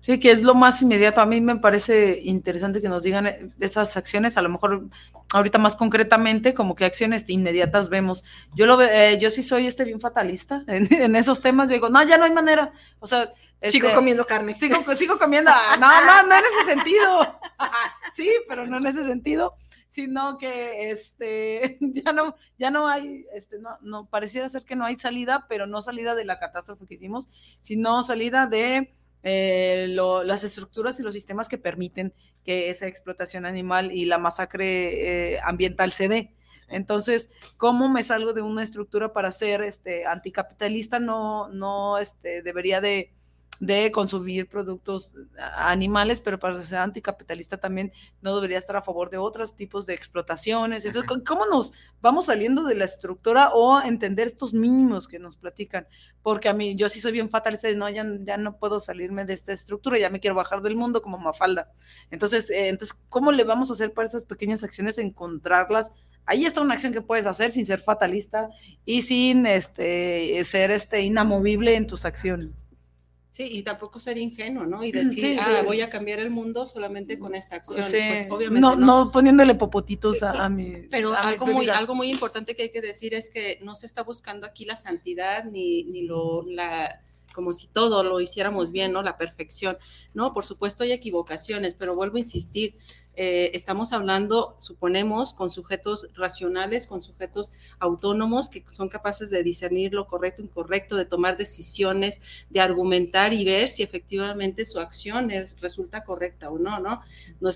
Sí, que es lo más inmediato. A mí me parece interesante que nos digan eh, esas acciones, a lo mejor ahorita más concretamente, como que acciones inmediatas vemos. Yo lo eh, yo sí soy este bien fatalista en, en esos temas. Yo digo, no, ya no hay manera. O sea, Sigo este, comiendo carne. Sigo, sigo comiendo. Ah, No, no, no en ese sentido. Sí, pero no en ese sentido, sino que este ya no, ya no hay, este, no, no, pareciera ser que no hay salida, pero no salida de la catástrofe que hicimos, sino salida de eh, lo- las estructuras y los sistemas que permiten que esa explotación animal y la masacre eh, ambiental se dé. Entonces, ¿cómo me salgo de una estructura para ser este, anticapitalista? No, no este, debería de, de consumir productos animales, pero para ser anticapitalista también no debería estar a favor de otros tipos de explotaciones. Entonces. ¿cómo nos vamos saliendo de la estructura o entender estos mínimos que nos platican? Porque a mí, yo sí soy bien fatalista, de, no, ya, ya no puedo salirme de esta estructura, ya me quiero bajar del mundo como Mafalda. Entonces, eh, entonces, ¿cómo le vamos a hacer para esas pequeñas acciones, encontrarlas? Ahí está una acción que puedes hacer sin ser fatalista y sin este, ser este, inamovible en tus acciones. Sí, y tampoco ser ingenuo, ¿no? Y decir, Sí, ah, voy a cambiar el mundo solamente con esta acción. Sí. Pues obviamente no, no. no poniéndole popotitos a, a mis Pero a mis algo muy, algo muy importante que hay que decir es que no se está buscando aquí la santidad ni, ni lo, la, como si todo lo hiciéramos bien, ¿no? La perfección. No, por supuesto hay equivocaciones, pero vuelvo a insistir, eh, estamos hablando, suponemos, con sujetos racionales, con sujetos autónomos que son capaces de discernir lo correcto incorrecto, de tomar decisiones, de argumentar y ver si efectivamente su acción es, resulta correcta o no, ¿no?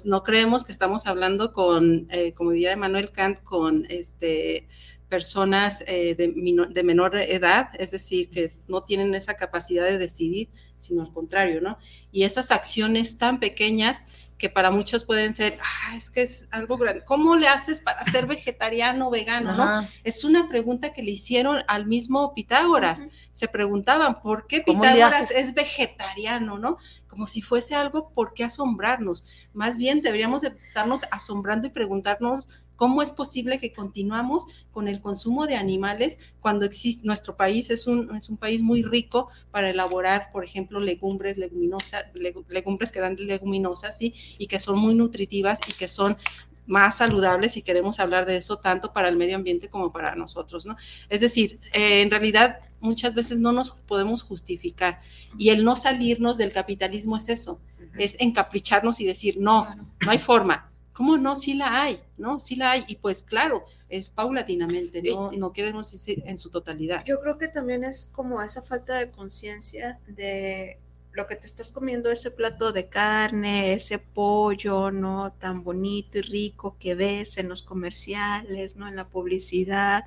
No creemos que estamos hablando con, eh, como diría Emmanuel Kant, con este personas eh, de menor edad, es decir, que no tienen esa capacidad de decidir, sino al contrario, ¿no? Y esas acciones tan pequeñas que para muchos pueden ser, ah, es que es algo grande, ¿cómo le haces para ser vegetariano o vegano, no? Es una pregunta que le hicieron al mismo Pitágoras. Se preguntaban, ¿por qué ¿Cómo le Pitágoras es vegetariano, no? Como si fuese algo, ¿por qué asombrarnos? Más bien deberíamos de estarnos asombrando y preguntarnos cómo es posible que continuamos con el consumo de animales cuando existe, nuestro país es un, es un país muy rico para elaborar, por ejemplo, legumbres, leguminosas, legu- legumbres que dan leguminosas, ¿sí? Y que son muy nutritivas y que son más saludables y queremos hablar de eso tanto para el medio ambiente como para nosotros, ¿no? Es decir, eh, en realidad muchas veces no nos podemos justificar y el no salirnos del capitalismo es eso, es encapricharnos y decir, no, Claro. no hay forma. ¿Cómo no? Sí la hay, ¿no? Sí la hay. Y pues claro, es paulatinamente, no, no queremos decir en su totalidad. Yo creo que también es como esa falta de conciencia de lo que te estás comiendo, ese plato de carne, ese pollo, ¿no? Tan bonito y rico que ves en los comerciales, ¿no? En la publicidad,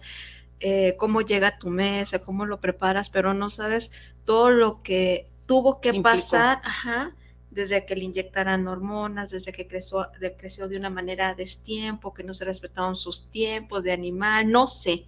eh, cómo llega a tu mesa, cómo lo preparas, pero no sabes todo lo que tuvo que Implicó. pasar, ajá, desde que le inyectaran hormonas, desde que creció de, creció de una manera a destiempo, que no se respetaron sus tiempos de animal, no sé,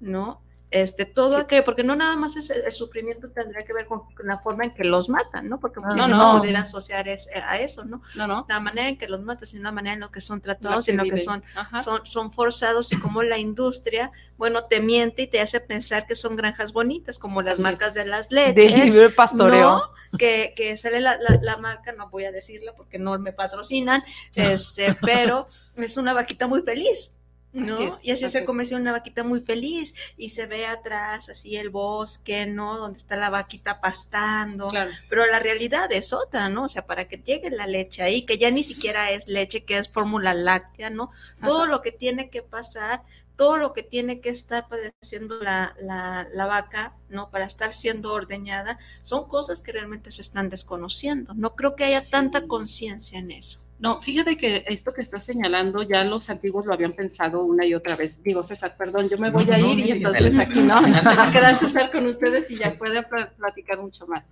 ¿no? Este, todo Sí. aquello, porque no nada más es el, sufrimiento tendría que ver con, con la forma en que los matan, ¿no? Porque no, no. no pudieran asociar es- a eso, ¿no? No, no. La manera en que los matan, sino la manera en la que son tratados, que lo que son Ajá. son, son forzados y como la industria, bueno, te miente y te hace pensar que son granjas bonitas, como las Así marcas es. de las De leches. libre pastoreo. ¿no? Que, que sale la, la- la marca, no voy a decirla porque no me patrocinan, este, pero es una vaquita muy feliz. ¿No? Así es, y así así se es. comercia una vaquita muy feliz y se ve atrás así el bosque, ¿no? Donde está la vaquita pastando. Claro. Pero la realidad es otra, ¿no? O sea, para que llegue la leche ahí, que ya ni siquiera es leche, que es fórmula láctea, ¿no? Todo lo que tiene que pasar todo lo que tiene que estar padeciendo la, la, la, vaca, ¿no? Para estar siendo ordeñada, son cosas que realmente se están desconociendo. No creo que haya sí. tanta conciencia en eso. No, fíjate que esto que estás señalando ya los antiguos lo habían pensado una y otra vez. Digo, César, perdón, yo me voy a ir y entonces aquí no, se va a quedar César con ustedes y ya puede platicar mucho más.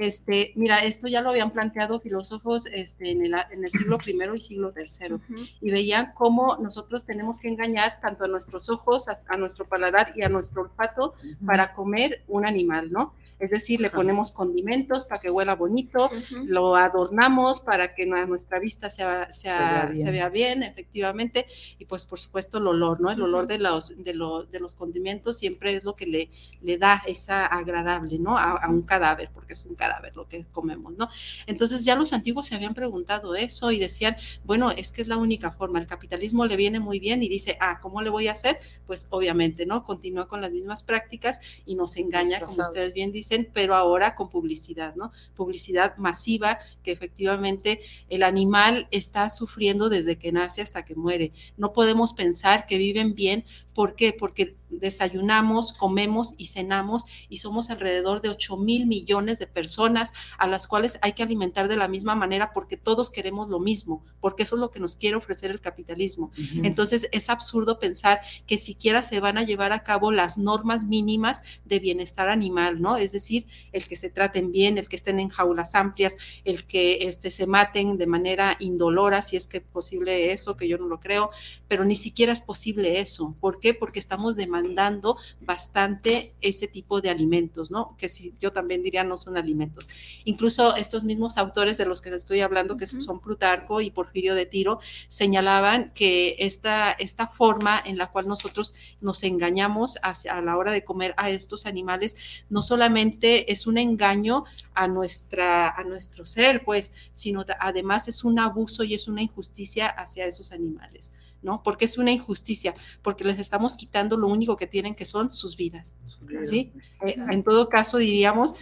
Este, mira, esto ya lo habían planteado filósofos este, en, el, en el siglo I y siglo III uh -huh. y veían cómo nosotros tenemos que engañar tanto a nuestros ojos, a, a nuestro paladar y a nuestro olfato uh -huh. para comer un animal, ¿no? Es decir, le ponemos condimentos para que huela bonito, uh -huh. lo adornamos para que nuestra vista sea, sea, se, vea bien. se, vea bien. efectivamente, y pues por supuesto el olor, ¿no? El olor de los, de, lo, de los condimentos siempre es lo que le, le da esa agradable, ¿no? A, a, un cadáver, porque es un cadáver lo que comemos, ¿no? Entonces ya los antiguos se habían preguntado eso y decían, bueno, es que es la única forma, el capitalismo le viene muy bien y dice, ah, ¿cómo le voy a hacer? Pues obviamente, ¿no? Continúa con las mismas prácticas y nos engaña, como ustedes bien dicen, pero ahora con publicidad, ¿no? Publicidad masiva que efectivamente el animal está sufriendo desde que nace hasta que muere. No podemos pensar que viven bien ¿Por qué? Porque desayunamos, comemos y cenamos y somos alrededor de 8 mil millones de personas a las cuales hay que alimentar de la misma manera porque todos queremos lo mismo, porque eso es lo que nos quiere ofrecer el capitalismo. Uh -huh. Entonces es absurdo pensar que siquiera se van a llevar a cabo las normas mínimas de bienestar animal, ¿no? Es decir, el que se traten bien, el que estén en jaulas amplias, el que este, se maten de manera indolora, si es que posible eso, que yo no lo creo, pero ni siquiera es posible eso. ¿Por qué? Porque estamos demandando bastante ese tipo de alimentos, ¿no? Que si yo también diría no son alimentos. Incluso estos mismos autores de los que estoy hablando, que son Plutarco y Porfirio de Tiro, señalaban que esta, esta forma en la cual nosotros nos engañamos hacia, a la hora de comer a estos animales, no solamente es un engaño a, nuestra, a nuestro ser, pues, sino además es un abuso y es una injusticia hacia esos animales. ¿No? Porque es una injusticia, porque les estamos quitando lo único que tienen que son sus vidas, ¿sí? Eh, en todo caso diríamos,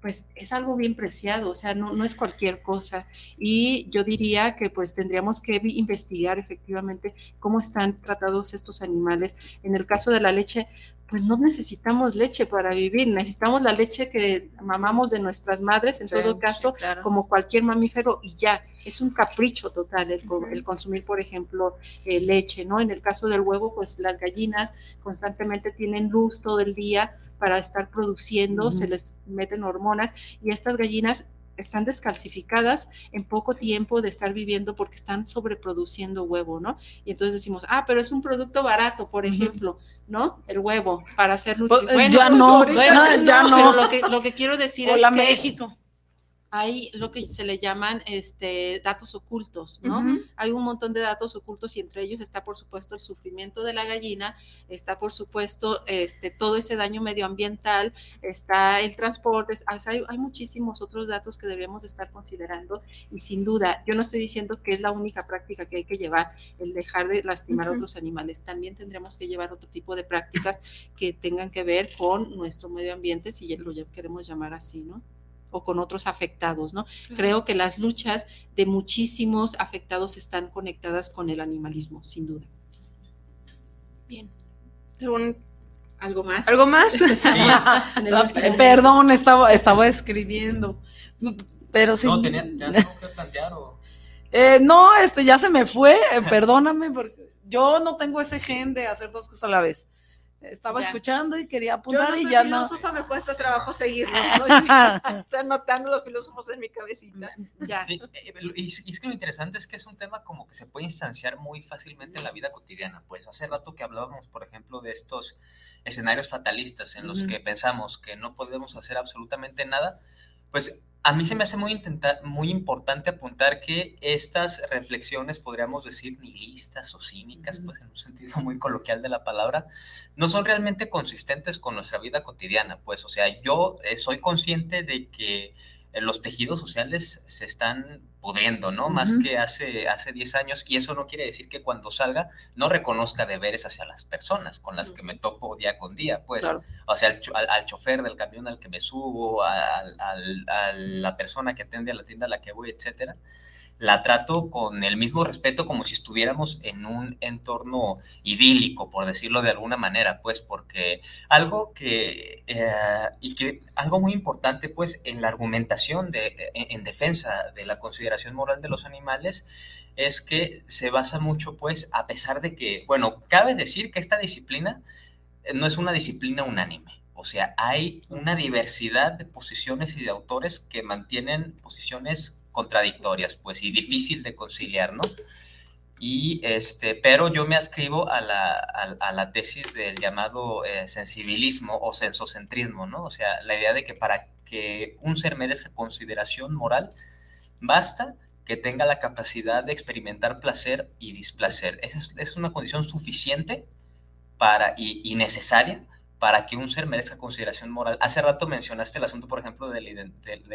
pues es algo bien preciado, o sea, no, no, es cualquier cosa. Y yo diría que pues tendríamos que investigar efectivamente cómo están tratados estos animales. En el caso de la leche, pues no necesitamos leche para vivir, necesitamos la leche que mamamos de nuestras madres, en sí, todo caso, sí, claro. como cualquier mamífero, y ya, es un capricho total el, uh -huh. el consumir, por ejemplo, eh, leche, ¿no? En el caso del huevo, pues las gallinas constantemente tienen luz todo el día para estar produciendo, uh -huh. se les meten hormonas, y estas gallinas están descalcificadas en poco tiempo de estar viviendo porque están sobreproduciendo huevo, ¿no? Y entonces decimos, ah, pero es un producto barato, por ejemplo. ¿no? El huevo, para hacer pues, bueno, ya no, bueno, ya no, Pero lo que, lo que quiero decir Hola, es que México hay lo que se le llaman este, datos ocultos, ¿no? Uh -huh. Hay un montón de datos ocultos y entre ellos está, por supuesto, el sufrimiento de la gallina, está, por supuesto, este, todo ese daño medioambiental, está el transporte, o sea, hay, hay, muchísimos otros datos que debemos estar considerando y sin duda, yo no estoy diciendo que es la única práctica que hay que llevar, el dejar de lastimar uh -huh. a otros animales, también tendremos que llevar otro tipo de prácticas que tengan que ver con nuestro medio ambiente, si lo queremos llamar así, ¿no? O con otros afectados, ¿no? Claro. Creo que las luchas de muchísimos afectados están conectadas con el animalismo, sin duda. Bien. ¿Algo más? ¿Algo más? Sí. Perdón, estaba, estaba escribiendo. Pero sí. No, ¿tenías algo que plantear o...? Eh, no, este, ya se me fue, eh, perdóname, porque yo no tengo ese gen de hacer dos cosas a la vez estaba ya. escuchando y quería apuntar Yo no soy y ya filósofa, no. me cuesta trabajo seguirlos. Estoy anotando los filósofos en mi cabecita. Ya. Sí, eh, y, es que lo interesante es que es un tema como que se puede instanciar muy fácilmente en la vida cotidiana. Pues hace rato que hablábamos, por ejemplo, de estos escenarios fatalistas en los uh -huh. que pensamos que no podemos hacer absolutamente nada, pues a mí se me hace muy, intenta, muy importante apuntar que estas reflexiones, podríamos decir nihilistas o cínicas, pues en un sentido muy coloquial de la palabra, no son realmente consistentes con nuestra vida cotidiana. Pues, o sea, yo eh, soy consciente de que los tejidos sociales se están pudriendo, ¿no? Uh -huh. Más que hace, hace 10 años, y eso no quiere decir que cuando salga no reconozca deberes hacia las personas con las que me topo día con día, pues, claro. o sea, al, al, al, chofer del camión al que me subo, al, a la persona que atiende a la tienda a la que voy, etcétera. La trato con el mismo respeto como si estuviéramos en un entorno idílico, por decirlo de alguna manera, pues, porque algo que, eh, y que algo muy importante, pues, en la argumentación de, en, defensa de la consideración moral de los animales, es que se basa mucho, pues, a pesar de que, bueno, cabe decir que esta disciplina eh, no es una disciplina unánime. O sea, hay una diversidad de posiciones y de autores que mantienen posiciones contradictorias, pues, y difícil de conciliar, ¿no? Y este, pero yo me ascribo a la, a, la tesis del llamado eh, sensibilismo o sensocentrismo, ¿no? O sea, la idea de que para que un ser merezca consideración moral, basta que tenga la capacidad de experimentar placer y displacer. Es, es una condición suficiente para, y, y necesaria para que un ser merezca consideración moral. Hace rato mencionaste el asunto, por ejemplo, de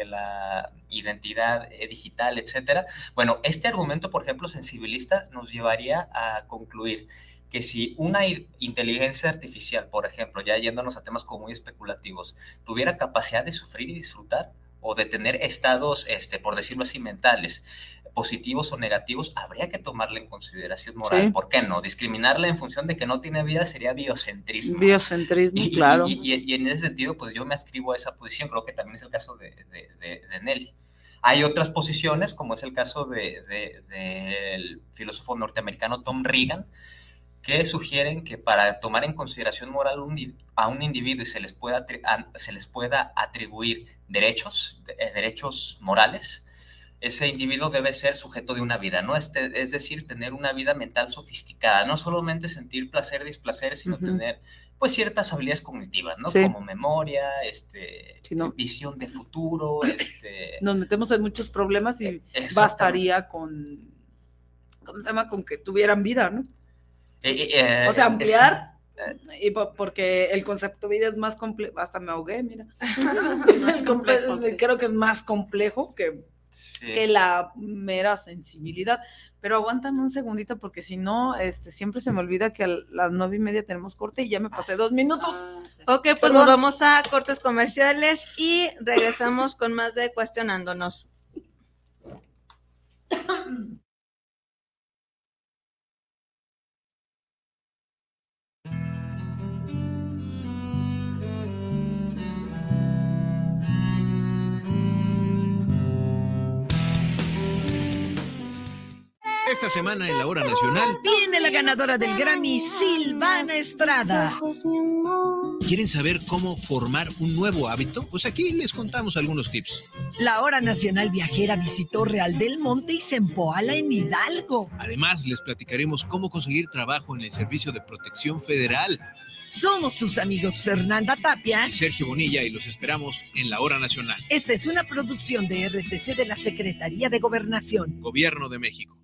la, identidad eh, digital, etcétera. Bueno, este argumento, por ejemplo, sensibilista, nos llevaría a concluir que si una inteligencia artificial, por ejemplo, ya yéndonos a temas como muy especulativos, tuviera capacidad de sufrir y disfrutar o de tener estados, este, por decirlo así, mentales, positivos o negativos, habría que tomarle en consideración moral. ¿Por qué no? Discriminarla en función de que no tiene vida sería biocentrismo. Biocentrismo, claro. Y, en ese sentido, pues yo me ascribo a esa posición, creo que también es el caso de, de, Nelly. Hay otras posiciones, como es el caso del filósofo norteamericano Tom Reagan, que sugieren que para tomar en consideración moral a un individuo y se les pueda, se les pueda atribuir derechos, eh, derechos morales, ese individuo debe ser sujeto de una vida, ¿no? Este, es decir, tener una vida mental sofisticada, no solamente sentir placer, displacer, sino tener pues ciertas habilidades cognitivas, ¿no? Como memoria, este, visión de futuro, este... Nos metemos en muchos problemas y bastaría con, ¿cómo se llama? Con que tuvieran vida, ¿no? Eh, eh, eh, o sea, ampliar... Y porque el concepto de vida es más complejo, hasta me ahogué, mira. Creo que es más complejo que que la mera sensibilidad. Pero aguántame un segundito porque si no, este, siempre se me olvida que a las nueve y media tenemos corte y ya me pasé dos minutos. Ah, ok, pues nos vamos a cortes comerciales y regresamos con más de cuestionándonos. Esta semana en la hora nacional viene la ganadora del Grammy, Silvana Estrada. ¿Quieren saber cómo formar un nuevo hábito? Pues aquí les contamos algunos tips. La hora nacional viajera visitó Real del Monte y Sempoala en Hidalgo. Además, les platicaremos cómo conseguir trabajo en el Servicio de Protección Federal. Somos sus amigos Fernanda Tapia y Sergio Bonilla y los esperamos en la Hora Nacional. Esta es una producción de RTC de la Secretaría de Gobernación. Gobierno de México.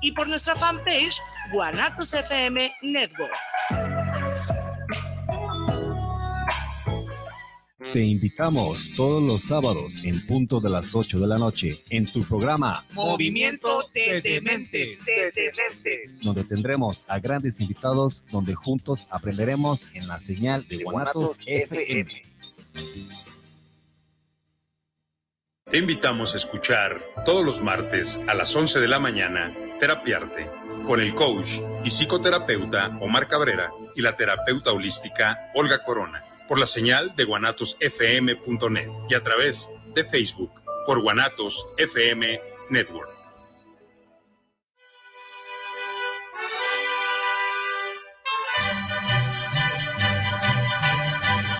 y por nuestra fanpage Guanatos FM Network. Te invitamos todos los sábados en punto de las 8 de la noche en tu programa Movimiento de Dementes, donde tendremos a grandes invitados donde juntos aprenderemos en la señal de Guanatos FM. Te invitamos a escuchar todos los martes a las 11 de la mañana Terapiarte con el coach y psicoterapeuta Omar Cabrera y la terapeuta holística Olga Corona por la señal de guanatosfm.net y a través de Facebook por Guanatos FM Network.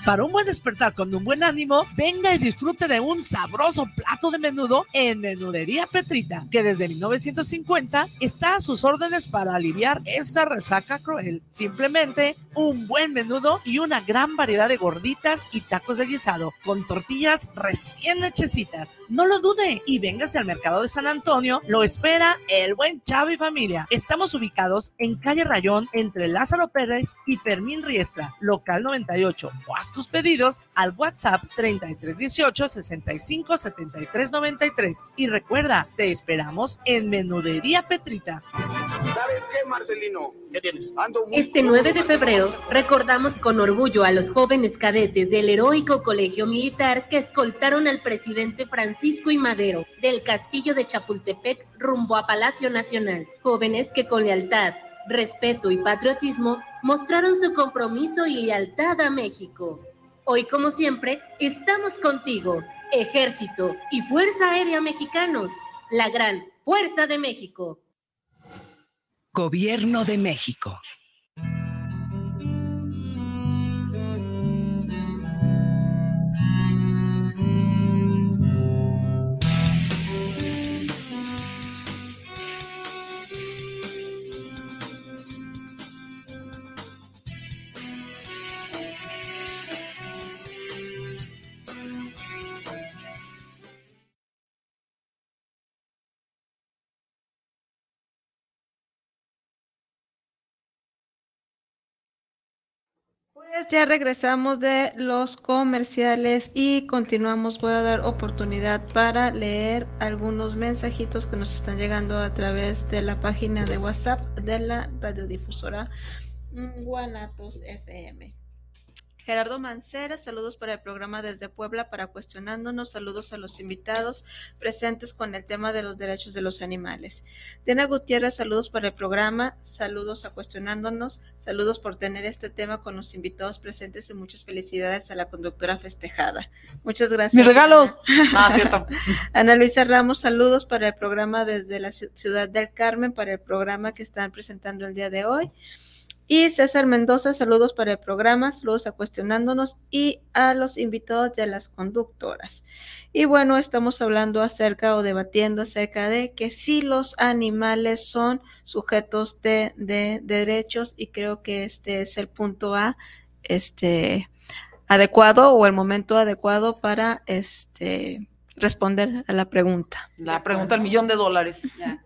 Para un buen despertar con un buen ánimo, venga y disfrute de un sabroso plato de menudo en Menudería Petrita, que desde 1950 está a sus órdenes para aliviar esa resaca cruel. Simplemente un buen menudo y una gran variedad de gorditas y tacos de guisado con tortillas recién hechecitas. No lo dude y véngase al mercado de San Antonio. Lo espera el buen Chavo y familia. Estamos ubicados en calle Rayón entre Lázaro Pérez y Fermín Riestra, local 98. O haz tus pedidos al WhatsApp 3318 65 73 93. Y recuerda, te esperamos en Menudería Petrita. ¿Sabes qué, Marcelino? ¿Qué tienes? Este 9 de febrero recordamos con orgullo a los jóvenes cadetes del heroico colegio militar que escoltaron al presidente Francisco y Madero del castillo de Chapultepec rumbo a Palacio Nacional. Jóvenes que con lealtad, respeto y patriotismo mostraron su compromiso y lealtad a México. Hoy, como siempre, estamos contigo, Ejército y Fuerza Aérea Mexicanos, la gran Fuerza de México. Gobierno de México. Pues ya regresamos de los comerciales y continuamos. Voy a dar oportunidad para leer algunos mensajitos que nos están llegando a través de la página de WhatsApp de la radiodifusora Guanatos FM. Gerardo Mancera, saludos para el programa desde Puebla para cuestionándonos, saludos a los invitados presentes con el tema de los derechos de los animales. Diana Gutiérrez, saludos para el programa, saludos a cuestionándonos, saludos por tener este tema con los invitados presentes y muchas felicidades a la conductora festejada. Muchas gracias. Mis regalos. Ah, cierto. Ana Luisa Ramos, saludos para el programa desde la ciudad del Carmen, para el programa que están presentando el día de hoy. Y César Mendoza, saludos para el programa, saludos a cuestionándonos y a los invitados y a las conductoras. Y bueno, estamos hablando acerca o debatiendo acerca de que si los animales son sujetos de, de, derechos y creo que este es el punto A, este adecuado o el momento adecuado para este responder a la pregunta. La pregunta al millón de dólares. Ya.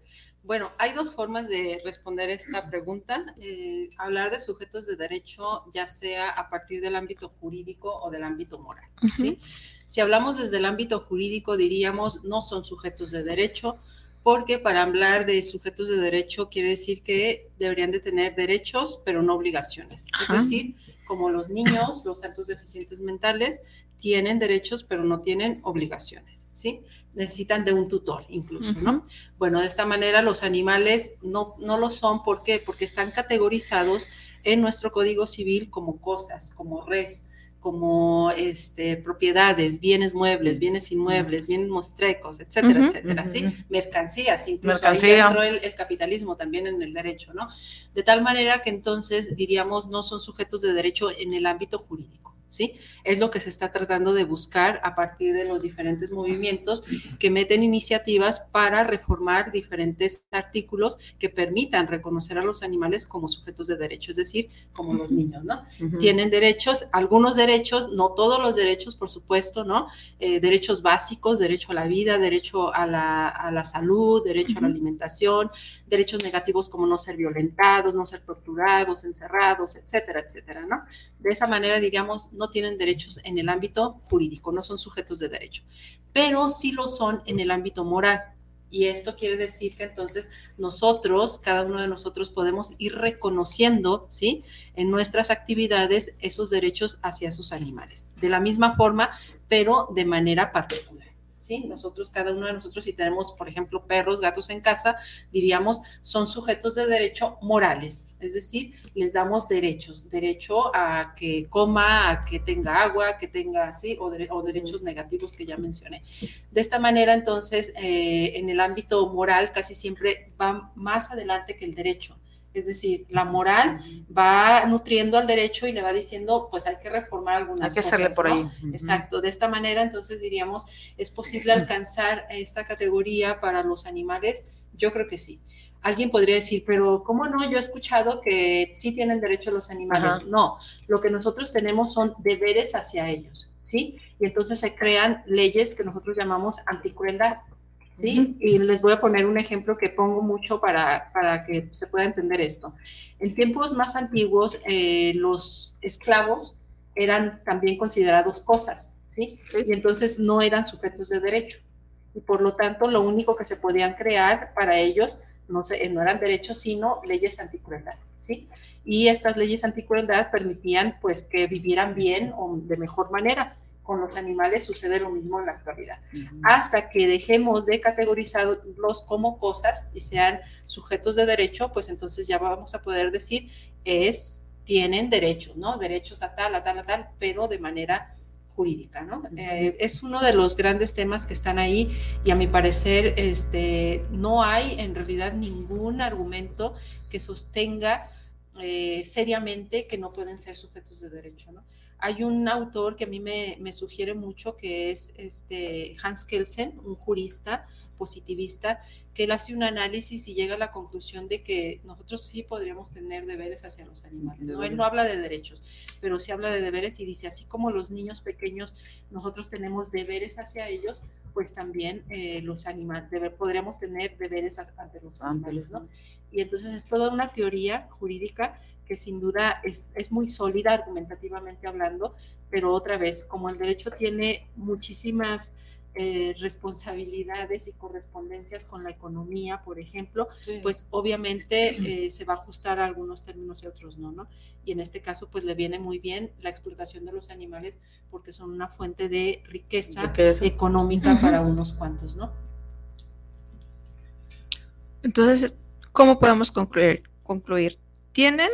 Bueno, hay dos formas de responder esta pregunta. Eh, hablar de sujetos de derecho, ya sea a partir del ámbito jurídico o del ámbito moral. ¿sí? Si hablamos desde el ámbito jurídico, diríamos no son sujetos de derecho, porque para hablar de sujetos de derecho quiere decir que deberían de tener derechos, pero no obligaciones. Ajá. Es decir, como los niños, los altos deficientes mentales, tienen derechos, pero no tienen obligaciones. ¿sí? Necesitan de un tutor incluso, ¿no? Bueno, de esta manera los animales no, no lo son, ¿por qué? Porque están categorizados en nuestro Código Civil como cosas, como res, como este, propiedades, bienes muebles, bienes inmuebles, bienes mostrecos, etcétera, etcétera, ¿sí? Mercancías, incluso Mercancía. ahí entró el, el capitalismo también en el derecho, ¿no? De tal manera que entonces diríamos no son sujetos de derecho en el ámbito jurídico. ¿Sí? Es lo que se está tratando de buscar a partir de los diferentes movimientos que meten iniciativas para reformar diferentes artículos que permitan reconocer a los animales como sujetos de derecho, es decir, como los niños, ¿no? Tienen derechos, algunos derechos, no todos los derechos, por supuesto, ¿no? Eh, derechos básicos, derecho a la vida, derecho a la, a la salud, derecho a la alimentación, derechos negativos como no ser violentados, no ser torturados, encerrados, etcétera, etcétera, ¿no? De esa manera, diríamos, no tienen derechos en el ámbito jurídico, no son sujetos de derecho, pero sí lo son en el ámbito moral. Y esto quiere decir que entonces nosotros, cada uno de nosotros, podemos ir reconociendo, ¿sí? En nuestras actividades esos derechos hacia sus animales. De la misma forma, pero de manera particular. ¿Sí? Nosotros, cada uno de nosotros, si tenemos, por ejemplo, perros, gatos en casa, diríamos, son sujetos de derecho morales, es decir, les damos derechos, derecho a que coma, a que tenga agua, que tenga, ¿sí? O, dere- o derechos negativos que ya mencioné. De esta manera, entonces, eh, en el ámbito moral casi siempre va más adelante que el derecho. Es decir, la moral va nutriendo al derecho y le va diciendo, pues hay que reformar algunas Hay que hacerle cosas, por ahí. Exacto. De esta manera, entonces diríamos, ¿es posible alcanzar esta categoría para los animales? Yo creo que sí. alguien podría decir, pero ¿cómo no? Yo he escuchado que sí tienen derecho los animales. No, lo que nosotros tenemos son deberes hacia ellos, ¿sí? Y entonces se crean leyes que nosotros llamamos anticrueldad, ¿sí? Y les voy a poner un ejemplo que pongo mucho para, para que se pueda entender esto. En tiempos más antiguos, eh, los esclavos eran también considerados cosas, ¿sí? Y entonces no eran sujetos de derecho. Y por lo tanto, lo único que se podían crear para ellos no, se, no eran derechos, sino leyes anticrueldad, ¿sí? Y estas leyes anticrueldad permitían, pues, que vivieran bien o de mejor manera con los animales sucede lo mismo en la actualidad. Hasta que dejemos de categorizarlos como cosas y sean sujetos de derecho, pues entonces ya vamos a poder decir es tienen derechos, ¿no? Derechos a tal, a tal, a tal, pero de manera jurídica, ¿no? Eh, es uno de los grandes temas que están ahí y a mi parecer este, no hay en realidad ningún argumento que sostenga eh, seriamente que no pueden ser sujetos de derecho, ¿no? Hay un autor que a mí me, sugiere mucho que es este Hans Kelsen, un jurista positivista, que él hace un análisis y llega a la conclusión de que nosotros sí podríamos tener deberes hacia los animales. ¿no? Él no habla de derechos, pero sí habla de deberes y dice, así como los niños pequeños, nosotros tenemos deberes hacia ellos, pues también eh, los animales, podríamos tener deberes ante los animales, ¿no? Y entonces es toda una teoría jurídica que sin duda es, es, muy sólida argumentativamente hablando, pero otra vez, como el derecho tiene muchísimas eh, responsabilidades y correspondencias con la economía, por ejemplo, pues obviamente eh, se va a ajustar a algunos términos y otros no, ¿no? Y en este caso, pues le viene muy bien la explotación de los animales porque son una fuente de riqueza, económica para unos cuantos, ¿no? Entonces, ¿cómo podemos concluir? concluir? ¿Tienen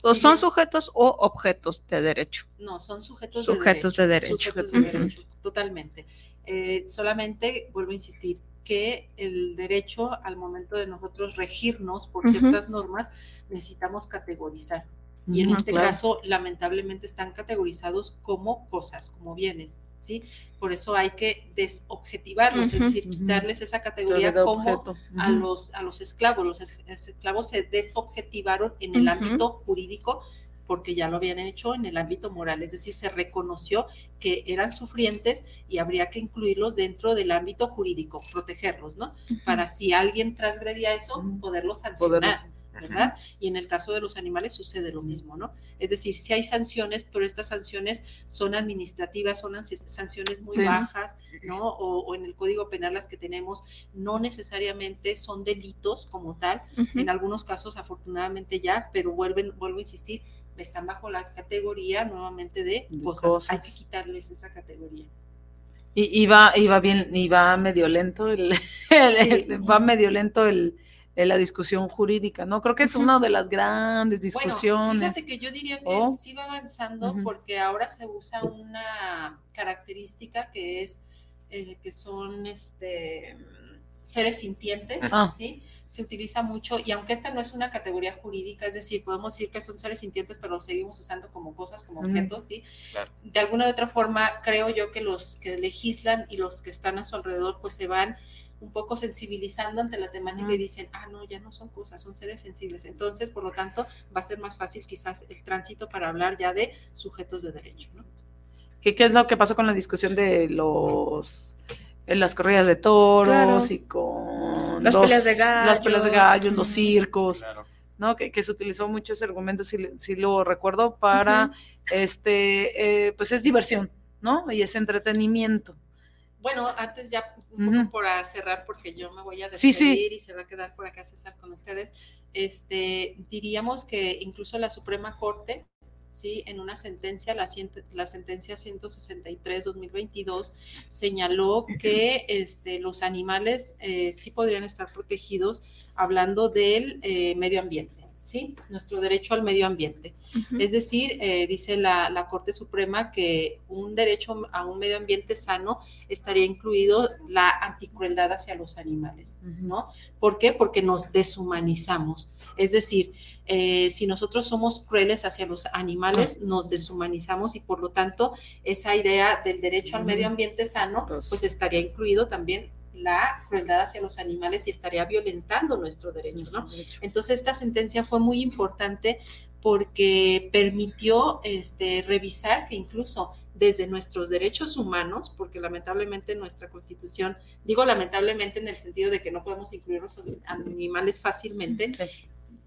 o son sujetos o objetos de derecho? No, son sujetos, sujetos de derecho. Sujetos de derecho, totalmente. Eh, solamente vuelvo a insistir que el derecho al momento de nosotros regirnos por ciertas normas necesitamos categorizar. Y en este caso, lamentablemente, están categorizados como cosas, como bienes, ¿sí? Por eso hay que desobjetivarlos, es decir, quitarles esa categoría como a, los, a los esclavos. Los esclavos se desobjetivaron en el ámbito jurídico porque ya lo habían hecho en el ámbito moral, es decir, se reconoció que eran sufrientes y habría que incluirlos dentro del ámbito jurídico, protegerlos, ¿no? Para si alguien transgredía eso, poderlos sancionar. ¿Verdad? Y en el caso de los animales sucede lo mismo, ¿no? Es decir, si hay sanciones, pero estas sanciones son administrativas, son sanciones muy bajas, ¿no? O, en el Código Penal las que tenemos no necesariamente son delitos como tal, en algunos casos afortunadamente ya, pero vuelven, vuelvo a insistir, están bajo la categoría nuevamente de, cosas. Hay que quitarles esa categoría. Y, va, bien, y va medio lento el, va medio lento el, la discusión jurídica, ¿no? Creo que es una de las grandes discusiones. Bueno, fíjate que yo diría que oh. sí va avanzando porque ahora se usa una característica que es eh, que son este seres sintientes, ah. ¿sí? Se utiliza mucho, y aunque esta no es una categoría jurídica, es decir, podemos decir que son seres sintientes, pero los seguimos usando como cosas, como objetos, ¿sí? De alguna u otra forma, creo yo que los que legislan y los que están a su alrededor, pues se van un poco sensibilizando ante la temática y dicen, ah, no, ya no son cosas, son seres sensibles. Entonces, por lo tanto, va a ser más fácil quizás el tránsito para hablar ya de sujetos de derecho, ¿no? ¿Qué, qué es lo que pasó con la discusión de los en las corridas de toros y con las peleas de gallos, las peleas de gallos, los circos, ¿no? Que, se utilizó mucho ese argumento, si, lo recuerdo, para este, eh, pues es diversión, ¿no? Y es entretenimiento. Bueno, antes ya un poco para cerrar, porque yo me voy a despedir y se va a quedar por acá César con ustedes. Este, diríamos que incluso la Suprema Corte ¿sí? En una sentencia, la, la sentencia 163-2022, señaló que este, los animales eh, sí podrían estar protegidos hablando del eh, medio ambiente. ¿Sí? Nuestro derecho al medio ambiente. Es decir, eh, dice la, Corte Suprema que un derecho a un medio ambiente sano estaría incluido la anticrueldad hacia los animales, ¿no? ¿Por qué? Porque nos deshumanizamos. Es decir, eh, si nosotros somos crueles hacia los animales, ah. nos deshumanizamos y por lo tanto esa idea del derecho al medio ambiente sano, pues estaría incluido también la crueldad hacia los animales y estaría violentando nuestro derecho, ¿no? Entonces esta sentencia fue muy importante porque permitió este, revisar que incluso desde nuestros derechos humanos, porque lamentablemente nuestra constitución, digo lamentablemente en el sentido de que no podemos incluir los animales fácilmente,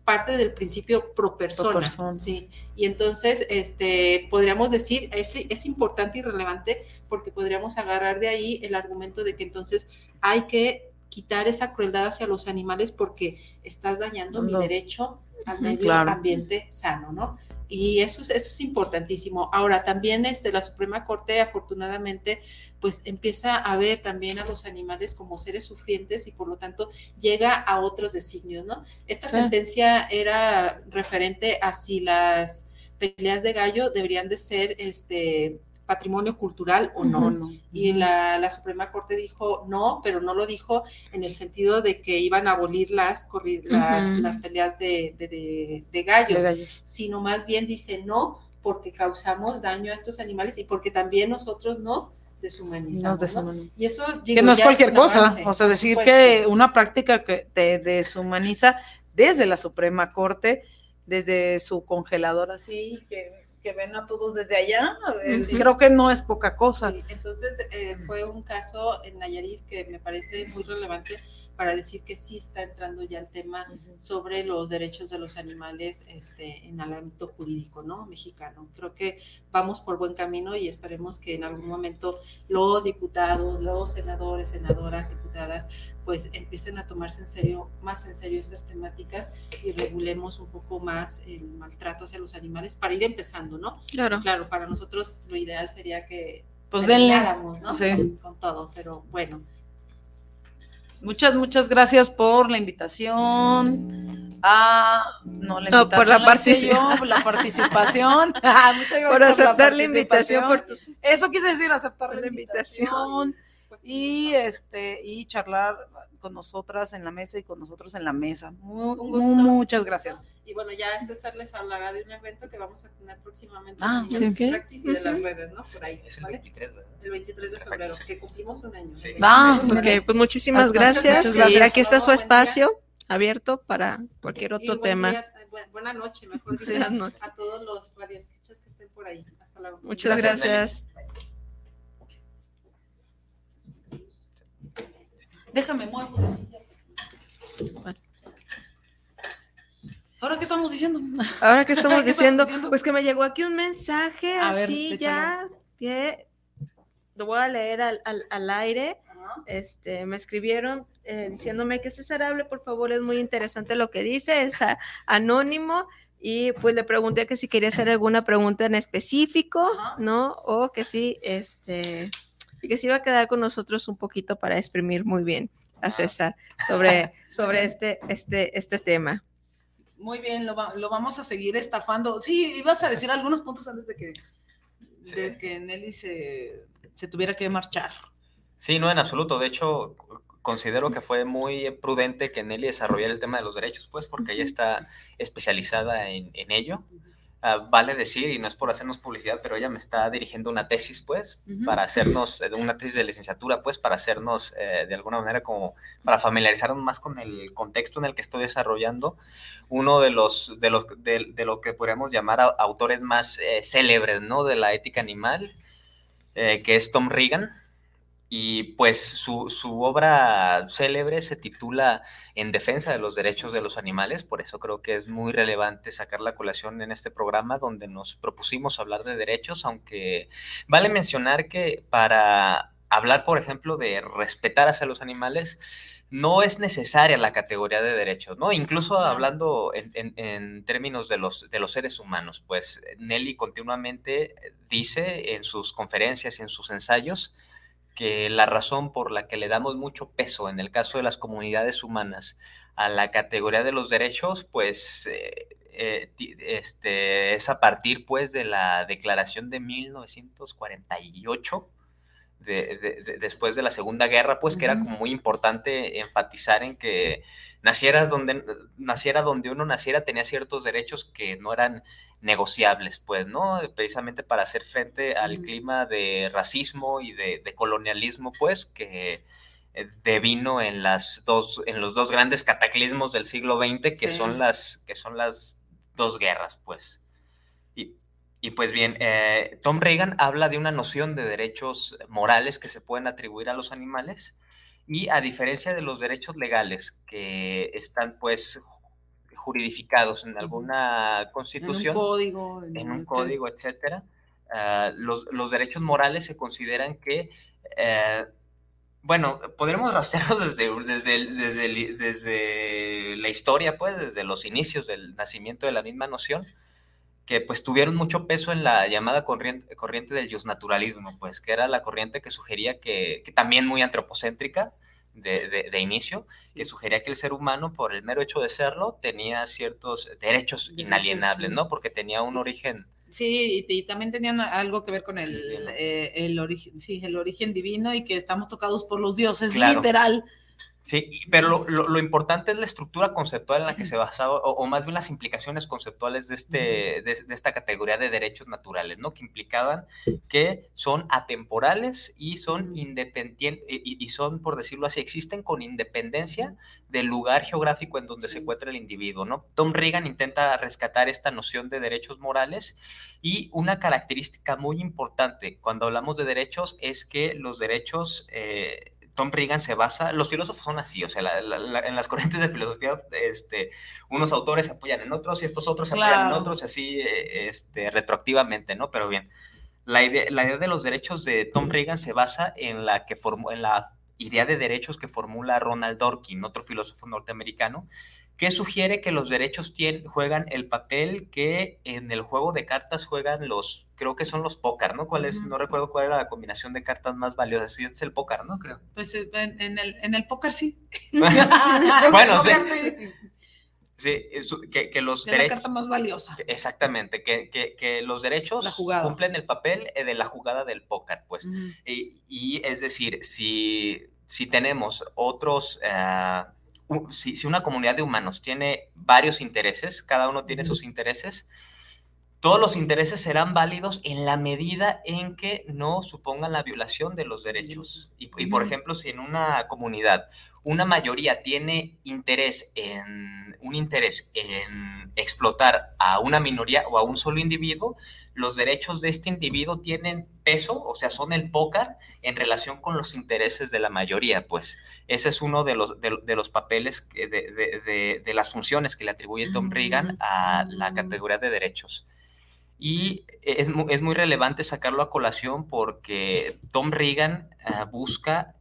parte del principio pro persona, sí. Y entonces, este, podríamos decir, es, es importante y relevante porque podríamos agarrar de ahí el argumento de que entonces hay que quitar esa crueldad hacia los animales porque estás dañando mi derecho al medio ambiente sano, ¿no? Y eso es, eso es importantísimo. Ahora, también este, la Suprema Corte, afortunadamente, pues empieza a ver también a los animales como seres sufrientes y por lo tanto llega a otros designios, ¿no? Esta sentencia era referente a si las peleas de gallo deberían de ser este, patrimonio cultural o no. Y la, Suprema Corte dijo no, pero no lo dijo en el sentido de que iban a abolir las, las, peleas de, gallos, sino más bien dice no porque causamos daño a estos animales y porque también nosotros nos deshumanizamos. Y eso que no es cualquier cosa, o sea, decir que una práctica que te deshumaniza desde la Suprema Corte, desde su congelador así, que que ven a todos desde allá, eh, creo que no es poca cosa. entonces eh, fue un caso en Nayarit que me parece muy relevante para decir que sí está entrando ya el tema sobre los derechos de los animales este, en el ámbito jurídico ¿no? mexicano. Creo que vamos por buen camino y esperemos que en algún momento los diputados, los senadores, senadoras, diputadas, pues empiecen a tomarse en serio, más en serio estas temáticas y regulemos un poco más el maltrato hacia los animales para ir empezando, ¿no? Claro. Claro, para nosotros lo ideal sería que pues denle, ¿no? Sí. con todo, pero bueno. Muchas, muchas gracias por la invitación. Ah, no, la invitación por la, participación. la participación. Ah, muchas gracias por aceptar la, invitación. Eso quise decir, aceptar la invitación. Pues y este, y charlar con nosotras en la mesa y con nosotros en la mesa. muchas gracias. Y bueno, ya César les hablará de un evento que vamos a tener próximamente. Ah, ¿sí? Praxis y de las redes, ¿no? Por ahí. Es el 23, ¿verdad? El 23 de febrero, que cumplimos un año. Ah, ok, pues muchísimas gracias. Y aquí está su espacio abierto para cualquier otro tema. buena noche, mejor dicho, a todos los radioescuchas que estén por ahí. Hasta luego. Muchas gracias. Déjame muevo de silla. ¿Ahora qué estamos diciendo? Ahora qué estamos, diciendo? Pues que me llegó aquí un mensaje así ya que lo voy a leer al, al, aire. Este, me escribieron eh, diciéndome que César hable, por favor, es muy interesante lo que dice, es anónimo y pues le pregunté que si quería hacer alguna pregunta en específico, ¿no? O que sí, este, y que se iba a quedar con nosotros un poquito para exprimir muy bien a César sobre, sobre este, este, este tema. Muy bien, lo, vamos a seguir estafando. Sí, ibas a decir algunos puntos antes de que, de que Nelly se, se tuviera que marchar. Sí, no, en absoluto. De hecho, considero que fue muy prudente que Nelly desarrollara el tema de los derechos, pues porque ella está especializada en, en ello. Ah, vale decir, y no es por hacernos publicidad, pero ella me está dirigiendo una tesis, pues, para hacernos, eh, una tesis de licenciatura, pues, para hacernos, eh, de alguna manera, como, para familiarizarnos más con el contexto en el que estoy desarrollando, uno de los, de los, de, lo que podríamos llamar autores más eh, célebres, ¿no? De la ética animal, que es Tom Regan, y pues su, su, obra célebre se titula En defensa de los derechos de los animales, por eso creo que es muy relevante sacar la colación en este programa donde nos propusimos hablar de derechos, aunque vale mencionar que para hablar, por ejemplo, de respetar hacia los animales, no es necesaria la categoría de derechos, ¿no? Incluso hablando en, en, en, términos de los, de los seres humanos, pues Nelly continuamente dice en sus conferencias y en sus ensayos, que la razón por la que le damos mucho peso en el caso de las comunidades humanas a la categoría de los derechos, pues eh, eh, este, es a partir pues de la declaración de 1948, de, después de la Segunda Guerra, pues que era como muy importante enfatizar en que nacieras donde, naciera donde uno naciera tenía ciertos derechos que no eran negociables, pues, ¿no? Precisamente para hacer frente al clima de racismo y de, colonialismo, pues, que de vino en las dos, en los dos grandes cataclismos del siglo XX, que son las, que son las dos guerras, pues. Y, pues bien, eh, Tom Reagan habla de una noción de derechos morales que se pueden atribuir a los animales, y a diferencia de los derechos legales que están pues juridificados en alguna constitución, en un código, en, un código, etcétera, ah, los, los, derechos morales se consideran que eh, bueno, podremos rastrearlo desde, desde, desde, desde, la historia, pues, desde los inicios del nacimiento de la misma noción, que pues tuvieron mucho peso en la llamada corriente, corriente del naturalismo, pues, que era la corriente que sugería que, que también muy antropocéntrica, de, de, inicio, que sugería que el ser humano, por el mero hecho de serlo, tenía ciertos derechos inalienables, ¿no? Porque tenía un origen Sí, y, también tenían algo que ver con el, eh, el, origen, sí, el origen divino y que estamos tocados por los dioses, literal. Sí, pero lo, importante es la estructura conceptual en la que se basaba, o, más bien las implicaciones conceptuales de, este, de, esta categoría de derechos naturales, ¿no? Que implicaban que son atemporales y son independientes, y, y, son, por decirlo así, existen con independencia del lugar geográfico en donde se encuentra el individuo, ¿no? Tom Reagan intenta rescatar esta noción de derechos morales y una característica muy importante cuando hablamos de derechos es que los derechos... Eh, Tom Reagan se basa, los filósofos son así, o sea, en las corrientes de filosofía, este, unos autores se apoyan en otros y estos otros se apoyan en otros, así eh, este, retroactivamente, ¿no? Pero bien, la idea, la idea de los derechos de Tom Reagan se basa en la, que formó, en la idea de derechos que formula Ronald Dworkin, otro filósofo norteamericano, que sugiere que los derechos tienen, juegan el papel que en el juego de cartas juegan los, creo que son los póker, ¿no? ¿Cuál es? No recuerdo cuál era la combinación de cartas más valiosa. Sí, es el póker, ¿no? Creo. Pues eh, en, el, en el póker sí. bueno, sí. sí. que, los derechos. la carta más valiosa. Exactamente, que, que los derechos cumplen el papel eh, de la jugada del póker, pues. y, y, es decir, si, si tenemos otros. Uh, si, una comunidad de humanos tiene varios intereses, cada uno tiene sus intereses, todos los intereses serán válidos en la medida en que no supongan la violación de los derechos. Y, por ejemplo, si en una comunidad una mayoría tiene interés en un interés en explotar a una minoría o a un solo individuo, los derechos de este individuo tienen peso, o sea, son el pócar en relación con los intereses de la mayoría, pues. Ese es uno de los, de, los papeles, de, de, de, las funciones que le atribuye Tom Reagan a la categoría de derechos. Y es, es muy relevante sacarlo a colación porque Tom Reagan ah, busca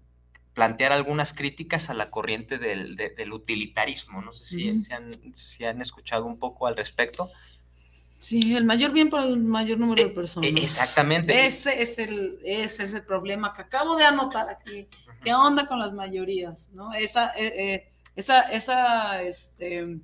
plantear algunas críticas a la corriente del, del utilitarismo. No sé si, han, si han escuchado un poco al respecto. Sí, el mayor bien para el mayor número de eh, personas. Exactamente. Ese es el, ese es el problema que acabo de anotar aquí. ¿Qué onda con las mayorías? ¿No? Esa, eh, eh, esa, esa, este,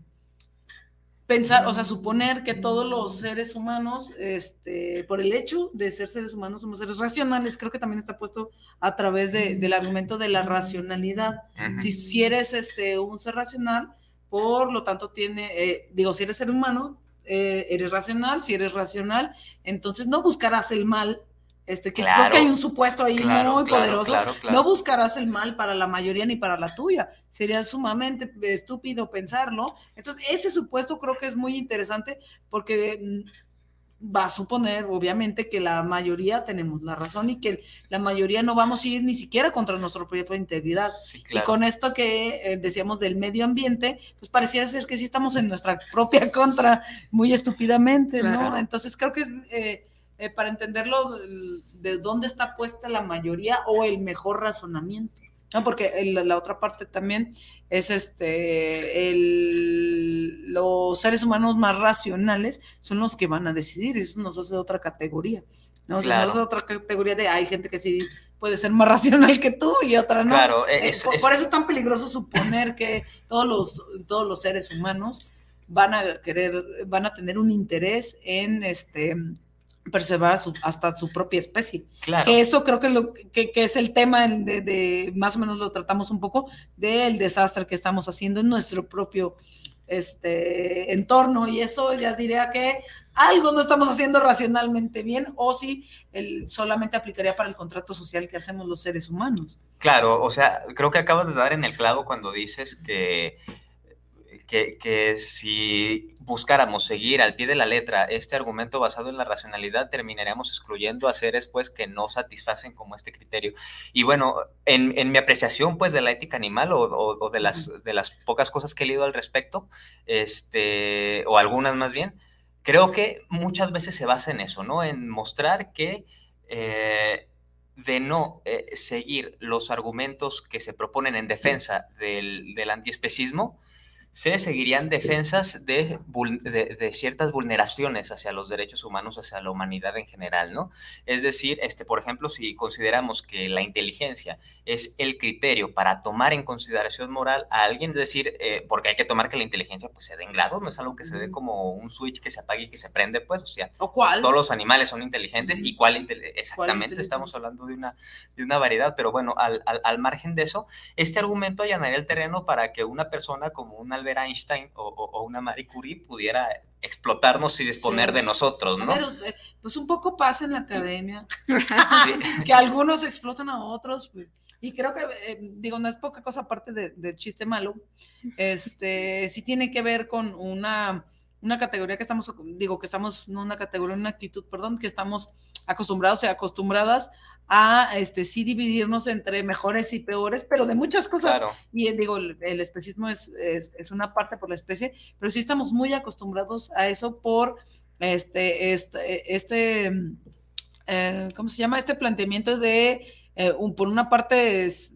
pensar, o sea, suponer que todos los seres humanos, este, por el hecho de ser seres humanos, somos seres racionales, creo que también está puesto a través de, del argumento de la racionalidad. si, si eres este, un ser racional, por lo tanto tiene, digo, si eres ser humano, eh, eres racional, si eres racional, entonces no buscarás el mal, este, que creo que hay un supuesto ahí muy poderoso, no buscarás el mal para la mayoría ni para la tuya, sería sumamente estúpido pensarlo, entonces ese supuesto creo que es muy interesante porque mm, va a suponer, obviamente, que la mayoría tenemos la razón y que la mayoría no vamos a ir ni siquiera contra nuestra propia integridad. Y con esto que eh, decíamos del medio ambiente, pues pareciera ser que sí estamos en nuestra propia contra muy estúpidamente, ¿no? Entonces creo que es eh, eh, para entenderlo de dónde está puesta la mayoría o el mejor razonamiento. No, porque la otra parte también es este, el, los seres humanos más racionales son los que van a decidir, eso nos hace otra categoría, ¿no? nos hace otra categoría de hay gente que sí puede ser más racional que tú y otra no. Claro, eh, por, eso es tan peligroso suponer que todos los, todos los seres humanos van a querer, van a tener un interés en este preservar hasta su propia especie. Claro. Que esto creo que, lo, que, es el tema de, más o menos lo tratamos un poco del desastre que estamos haciendo en nuestro propio este entorno y eso ya diría que algo no estamos haciendo racionalmente bien o si el, solamente aplicaría para el contrato social que hacemos los seres humanos. Claro, o sea, creo que acabas de dar en el clavo cuando dices que que, si buscáramos seguir al pie de la letra este argumento basado en la racionalidad, terminaríamos excluyendo a seres pues que no satisfacen como este criterio. Y bueno, en, mi apreciación pues de la ética animal o, de, las, de las pocas cosas que he leído al respecto, este, o algunas más bien, creo que muchas veces se basa en eso, ¿no? En mostrar que... Eh, de no eh, seguir los argumentos que se proponen en defensa del, del antiespecismo, se seguirían defensas de, de, ciertas vulneraciones hacia los derechos humanos, hacia la humanidad en general, ¿no? Es decir, este, por ejemplo, si consideramos que la inteligencia es el criterio para tomar en consideración moral a alguien, es decir, eh, porque hay que tomar que la inteligencia pues se dé en grados, no es algo que se dé como un switch que se apague y que se prende, pues, o sea, todos los animales son inteligentes y cuál exactamente estamos hablando de una, de una variedad, pero bueno, al, al, al margen de eso, este argumento allanaría el terreno para que una persona como una Albert Einstein o, una Marie Curie pudiera explotarnos y disponer de nosotros, ¿no? Pero, eh, pues un poco pasa en la academia, que algunos explotan a otros, pues, y creo que, eh, digo, no es poca cosa aparte del chiste malo, este, sí tiene que ver con una, una categoría que estamos, digo, que estamos, no una categoría, una actitud, perdón, que estamos acostumbrados y acostumbradas a este sí dividirnos entre mejores y peores, pero de muchas cosas. Y eh, digo, el, especismo es, es, una parte por la especie, pero sí estamos muy acostumbrados a eso por este, este, este eh, ¿cómo se llama? Este planteamiento de, eh, un, por una parte es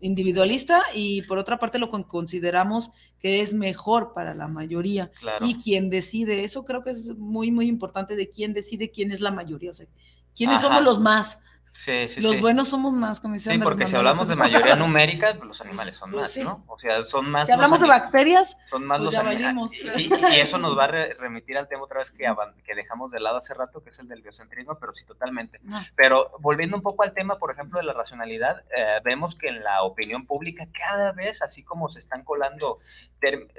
individualista y por otra parte lo consideramos que es mejor para la mayoría. Y quien decide, eso creo que es muy, muy importante de quién decide quién es la mayoría, o sea, quiénes somos los más. Sí, sí, los buenos somos más, como Sí, porque si hablamos de mayoría numérica, pues, los animales son pues más, ¿no? O sea, son más. Si hablamos de bacterias, son más pues los animales. Y, eso nos va a remitir al tema otra vez que, que dejamos de lado hace rato, que es el del biocentrismo, pero sí, totalmente. Pero volviendo un poco al tema, por ejemplo, de la racionalidad, eh, vemos que en la opinión pública, cada vez, así como se están colando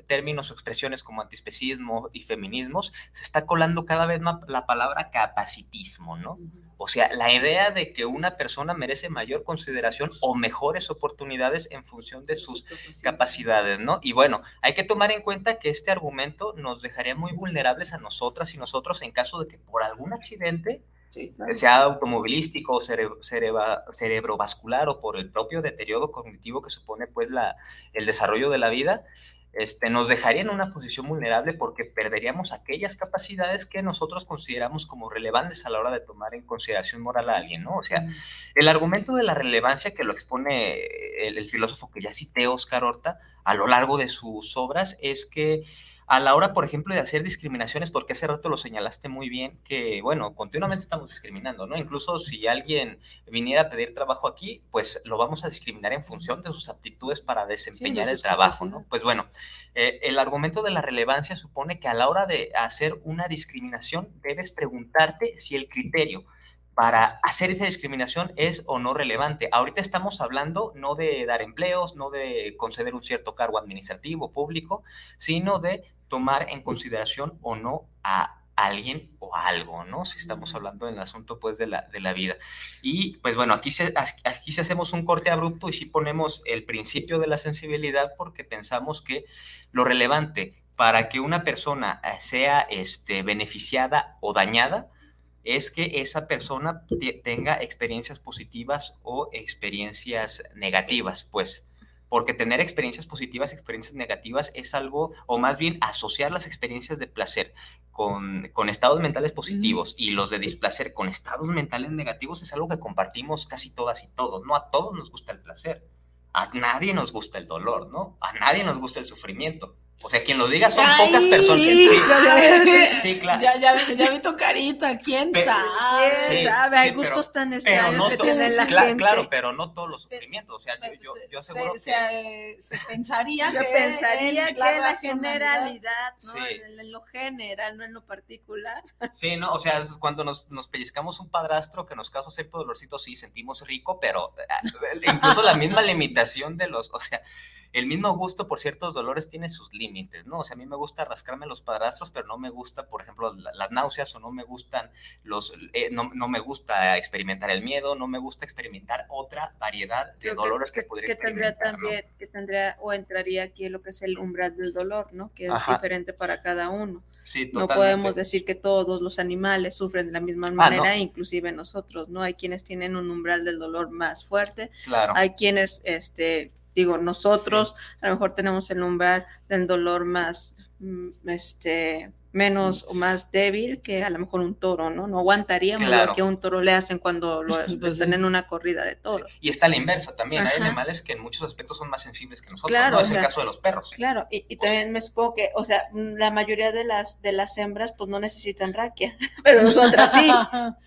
términos o expresiones como antispecismo y feminismos, se está colando cada vez más la palabra capacitismo, ¿no? O sea, la idea de que una persona merece mayor consideración o mejores oportunidades en función de sus capacidades, ¿no? Y bueno, hay que tomar en cuenta que este argumento nos dejaría muy vulnerables a nosotras y nosotros en caso de que por algún accidente, sea automovilístico, cerebrovascular o por el propio deterioro cognitivo que supone pues la, el desarrollo de la vida, este, nos dejaría en una posición vulnerable porque perderíamos aquellas capacidades que nosotros consideramos como relevantes a la hora de tomar en consideración moral a alguien, ¿no? O sea, el argumento de la relevancia que lo expone el, el filósofo que ya cité, Oscar Horta, a lo largo de sus obras, es que a la hora, por ejemplo, de hacer discriminaciones, porque hace rato lo señalaste muy bien, que, bueno, continuamente estamos discriminando, ¿no? Incluso si alguien viniera a pedir trabajo aquí, pues lo vamos a discriminar en función de sus aptitudes para desempeñar el trabajo, ¿no? Pues bueno, eh, el argumento de la relevancia supone que a la hora de hacer una discriminación, debes preguntarte si el criterio para hacer esa discriminación es o no relevante. Ahorita estamos hablando no de dar empleos, no de conceder un cierto cargo administrativo, público, sino de tomar en consideración o no a alguien o algo, ¿no? Si estamos hablando del asunto, pues, de la, de la vida. Y, pues, bueno, aquí se, aquí se hacemos un corte abrupto y sí ponemos el principio de la sensibilidad porque pensamos que lo relevante para que una persona eh, sea este, beneficiada o dañada, es que esa persona tenga experiencias positivas o experiencias negativas, pues. Porque tener experiencias positivas, experiencias negativas es algo, o más bien asociar las experiencias de placer con, con estados mentales positivos y los de displacer con estados mentales negativos es algo que compartimos casi todas y todos, ¿no? A todos nos gusta el placer, a nadie nos gusta el dolor, ¿no? A nadie nos gusta el sufrimiento. O sea, quien lo diga son pocas personas. Sí, sí, claro. Ya, ya, ya, vi tu carita, quién sabe. Sí, sabe, hay gustos tan extraños que tiene la claro, gente. Claro, pero no todos los sufrimientos. O sea, yo, yo, yo aseguro se, que... Se, se pensaría, se pensaría que la, la generalidad, ¿no? En, en, lo general, no en lo particular. Sí, no, o sea, cuando nos, nos pellizcamos un padrastro que nos causa cierto dolorcito, sí, sentimos rico, pero eh, incluso la misma limitación de los, o sea, el mismo gusto por ciertos dolores tiene sus límites, ¿no? O sea, a mí me gusta rascarme los padrastros, pero no me gusta, por ejemplo, las náuseas o no me gustan los, eh, no, no, me gusta experimentar el miedo, no me gusta experimentar otra variedad de dolores que, podría que tendría también, que tendría o entraría aquí lo que es el umbral del dolor, ¿no? Que es diferente para cada uno. Sí, no podemos decir que todos los animales sufren de la misma ah, manera, inclusive nosotros, ¿no? Hay quienes tienen un umbral del dolor más fuerte, claro. hay quienes, este, digo, nosotros a lo mejor tenemos el umbral del dolor más, mm, este, menos o más débil que a lo mejor un toro, ¿no? No aguantaríamos lo que a un toro le hacen cuando lo, pues en una corrida de toros. Y está la inversa también, hay animales que en muchos aspectos son más sensibles que nosotros, claro, ¿no? Es el caso de los perros. Claro, y, también me supongo que, o sea, la mayoría de las de las hembras pues no necesitan raquia, pero nosotras sí.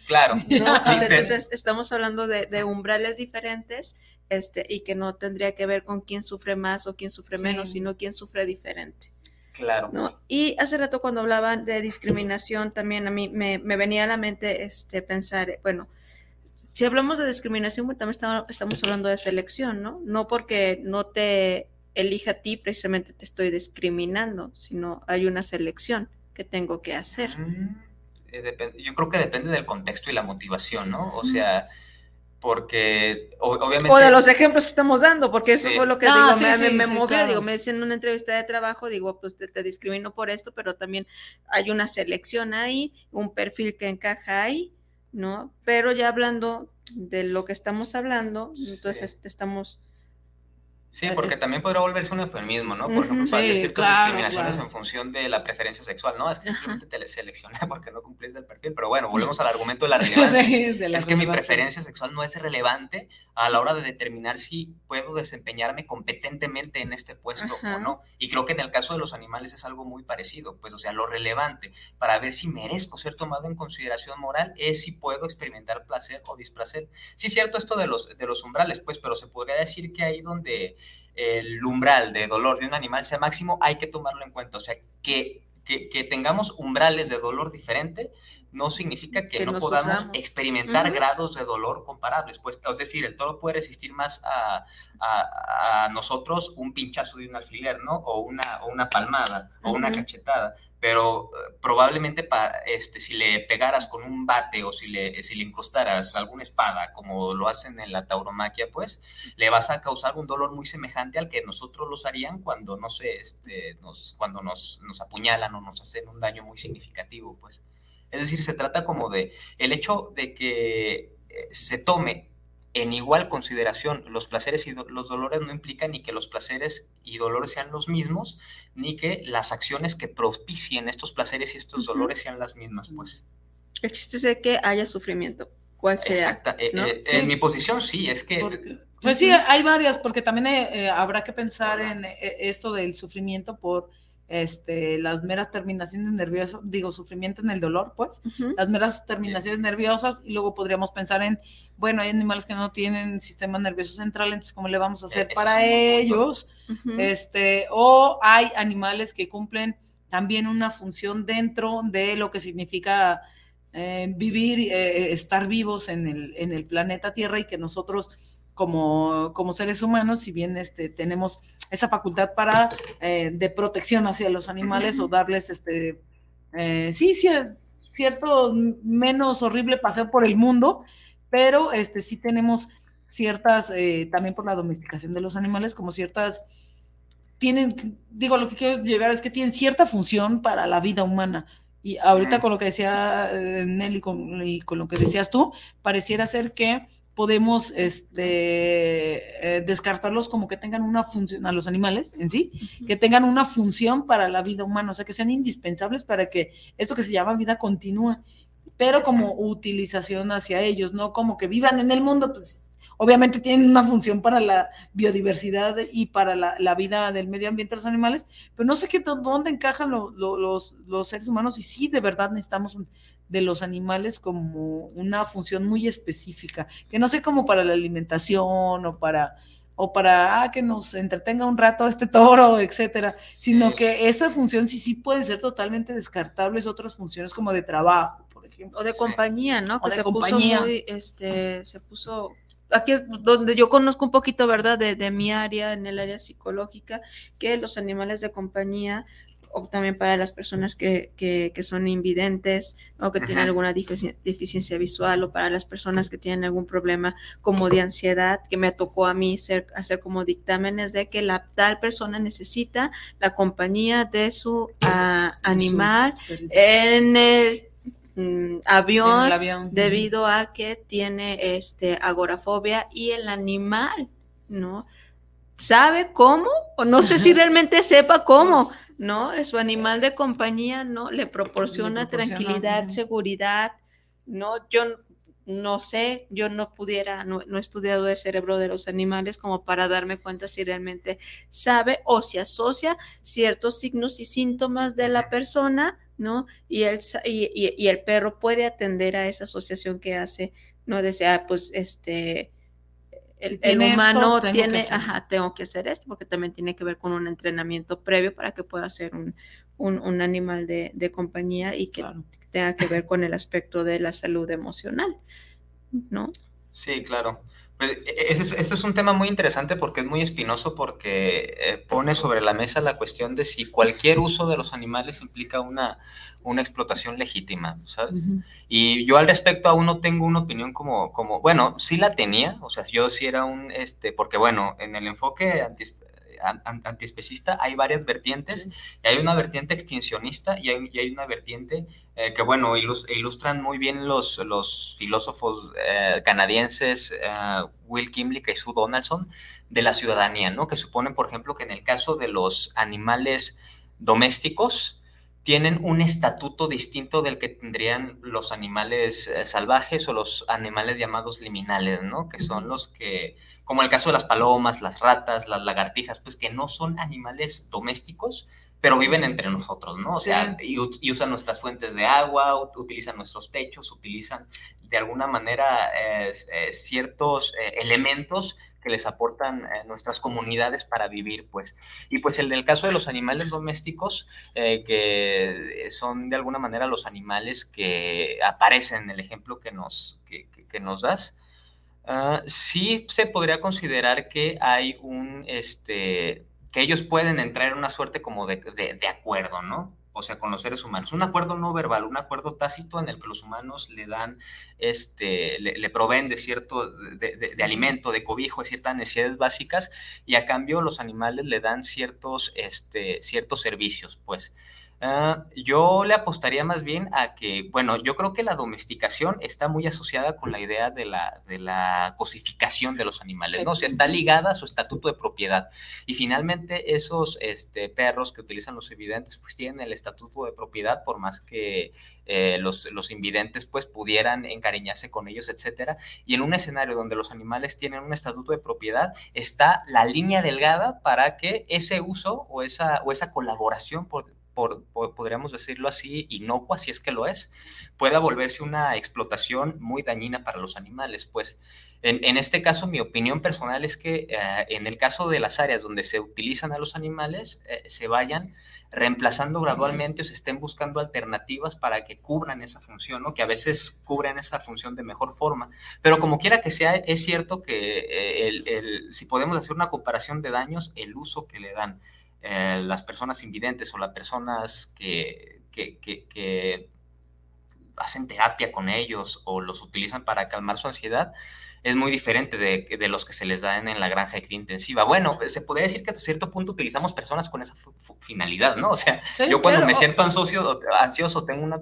claro. entonces estamos hablando de, de, umbrales diferentes este, y que no tendría que ver con quién sufre más o quién sufre menos, sino quién sufre diferente. Claro. ¿no? Y hace rato cuando hablaban de discriminación, también a mí me, venía a la mente este, pensar, bueno, si hablamos de discriminación, pues también estamos, hablando de selección, ¿no? No porque no te elija a ti, precisamente te estoy discriminando, sino hay una selección que tengo que hacer. Eh, yo creo que depende del contexto y la motivación, ¿no? O sea, porque obviamente... O de los ejemplos que estamos dando, porque eso fue lo que digo, me, movió, digo, me dicen en una entrevista de trabajo, digo, pues te, discrimino por esto, pero también hay una selección ahí, un perfil que encaja ahí, ¿no? Pero ya hablando de lo que estamos hablando, entonces estamos Sí, porque también podrá volverse un eufemismo, ¿no? Por ejemplo, para ciertas discriminaciones en función de la preferencia sexual, ¿no? Es que simplemente te seleccioné porque no cumplís el perfil, pero bueno, volvemos al argumento de la relevancia. es que mi preferencia sexual no es relevante a la hora de determinar si puedo desempeñarme competentemente en este puesto o no. Y creo que en el caso de los animales es algo muy parecido, pues, o sea, lo relevante para ver si merezco ser tomado en consideración moral es si puedo experimentar placer o displacer. Sí, cierto esto de los, de los umbrales, pues, pero se podría decir que ahí donde el umbral de dolor de un animal sea máximo, hay que tomarlo en cuenta. O sea, que, que, tengamos umbrales de dolor diferente no significa que, no podamos experimentar grados de dolor comparables. Pues, es decir, el toro puede resistir más a, a, nosotros un pinchazo de un alfiler, ¿no? O una, o una palmada, o una cachetada pero eh, probablemente este, si le pegaras con un bate o si le, incrustaras alguna espada, como lo hacen en la tauromaquia, pues le vas a causar un dolor muy semejante al que nosotros los harían cuando, no sé, este, nos, cuando nos, nos apuñalan o nos hacen un daño muy significativo, pues. Es decir, se trata como de el hecho de que eh, se tome en igual consideración los placeres y los dolores no implican ni que los placeres y dolores sean los mismos, ni que las acciones que propicien estos placeres y estos dolores sean las mismas, pues. El chiste es de que haya sufrimiento, cual sea. Exacto. Eh, eh, en mi posición sí, es que... pues sí, hay varias, porque también eh, habrá que pensar en esto del sufrimiento por este, las meras terminaciones nerviosas, digo, sufrimiento en el dolor, pues, las meras terminaciones nerviosas, y luego podríamos pensar en, bueno, hay animales que no tienen sistema nervioso central, entonces, ¿cómo le vamos a hacer para ellos? Este, o hay animales que cumplen también una función dentro de lo que significa eh, vivir, eh, estar vivos en el, en el planeta Tierra y que nosotros como, como seres humanos, si bien este, tenemos esa facultad para eh, de protección hacia los animales o darles este eh, sí, cierto menos horrible paseo por el mundo, pero este sí tenemos ciertas, eh, también por la domesticación de los animales, como ciertas tienen, digo, lo que quiero llegar es que tienen cierta función para la vida humana. Y ahorita con lo que decía Nelly y con lo que decías tú, pareciera ser que podemos este, eh, descartarlos como que tengan una función, a los animales en sí, que tengan una función para la vida humana, o sea, que sean indispensables para que esto que se llama vida continúe, pero como utilización hacia ellos, no como que vivan en el mundo, pues obviamente tienen una función para la biodiversidad y para la, vida del medio ambiente de los animales, pero no sé qué, dónde encajan los, los seres humanos y sí de verdad necesitamos de los animales como una función muy específica, que no sé como para la alimentación o para o para ah, que nos entretenga un rato este toro, etcétera, sino que esa función sí sí puede ser totalmente descartables otras funciones como de trabajo, por ejemplo. O de compañía, ¿no? que se compañía. puso muy, este, se puso aquí es donde yo conozco un poquito, ¿verdad? De, de mi área, en el área psicológica, que los animales de compañía o también para las personas que, que, que son invidentes o que tienen alguna defici- deficiencia visual o para las personas que tienen algún problema como de ansiedad, que me tocó a mí ser, hacer como dictámenes de que la tal persona necesita la compañía de su ah, animal en el mm, avión, En el avión. debido a que tiene este agorafobia y el animal, ¿no? ¿Sabe cómo? O no sé si realmente sepa cómo, ¿no? Es su animal de compañía, ¿no? Le proporciona, Le proporciona, tranquilidad, seguridad, ¿no? Yo no sé, yo no pudiera, no, no he estudiado el cerebro de los animales como para darme cuenta si realmente sabe o si asocia ciertos signos y síntomas de la persona, ¿no? Y el, y, y- y el perro puede atender a esa asociación que hace, ¿no? Dice, ah, pues este, el, Si el esto, humano que tiene, ajá, tengo que hacer esto, porque también tiene que ver con un entrenamiento previo para que pueda ser un, un, un animal de, de compañía y que tenga que ver con el aspecto de la salud emocional, ¿no? Sí, claro. Pues, e- e- ese, es, ese es un tema muy interesante porque es muy espinoso porque eh, pone sobre la mesa la cuestión de si cualquier uso de los animales implica una, una explotación legítima, ¿sabes? Y yo al respecto aún no tengo una opinión como, como, bueno, sí la tenía, o sea, yo sí era un, este, porque bueno, en el enfoque antis- an- an- antiespecista hay varias vertientes, y hay una vertiente extincionista y hay, y hay una vertiente eh, que, bueno, ilus- ilustran muy bien los, los filósofos eh, canadienses eh, Will Kimlick y Sue Donaldson de la ciudadanía, ¿no? Que suponen, por ejemplo, que en el caso de los animales domésticos, tienen un estatuto distinto del que tendrían los animales salvajes o los animales llamados liminales, ¿no? Que son los que, como el caso de las palomas, las ratas, las lagartijas, pues que no son animales domésticos, pero viven entre nosotros, ¿no? O Sí. sea, y, usan nuestras fuentes de agua, ut- utilizan nuestros techos, utilizan de alguna manera eh, eh, ciertos eh, elementos que les aportan eh, nuestras comunidades para vivir, pues. Y pues el del caso de los animales domésticos, eh, que son de alguna manera los animales que aparecen en el ejemplo que nos, que, que- que nos das, ah, sí se podría considerar que hay un, este, que ellos pueden entrar en una suerte como de, acuerdo, ¿no? O sea, con los seres humanos. Un acuerdo no verbal, un acuerdo tácito en el que los humanos le dan, este, le, le proveen de cierto, de, de- de alimento, de cobijo, de ciertas necesidades básicas, y a cambio los animales le dan ciertos, este, ciertos servicios, pues. Ah, yo le apostaría más bien a que, bueno, yo creo que la domesticación está muy asociada con la idea de la, de la cosificación de los animales, Sí. ¿no? O sea, está ligada a su estatuto de propiedad. Y finalmente esos este, perros que utilizan los evidentes, pues tienen el estatuto de propiedad, por más que eh, los, los invidentes pues pudieran encariñarse con ellos, etcétera. Y en un escenario donde los animales tienen un estatuto de propiedad, está la línea delgada para que ese uso o esa, o esa colaboración, por, por- podríamos decirlo así, inocua, si es que lo es, pueda volverse una explotación muy dañina para los animales. Pues en, este caso, mi opinión personal es que eh, en el caso de las áreas donde se utilizan a los animales, eh, se vayan reemplazando gradualmente o se estén buscando alternativas para que cubran esa función, ¿no? Que a veces cubren esa función de mejor forma. Pero como quiera que sea, es cierto que eh, si podemos hacer una comparación de daños, el uso que le dan eh, las personas invidentes o las personas que, que, que- que hacen terapia con ellos o los utilizan para calmar su ansiedad, es muy diferente de, de los que se les dan en la granja de cría intensiva. Bueno, se podría decir que hasta cierto punto utilizamos personas con esa finalidad, ¿no? O sea, Sí, yo cuando claro. me siento ansioso, ansioso tengo, una,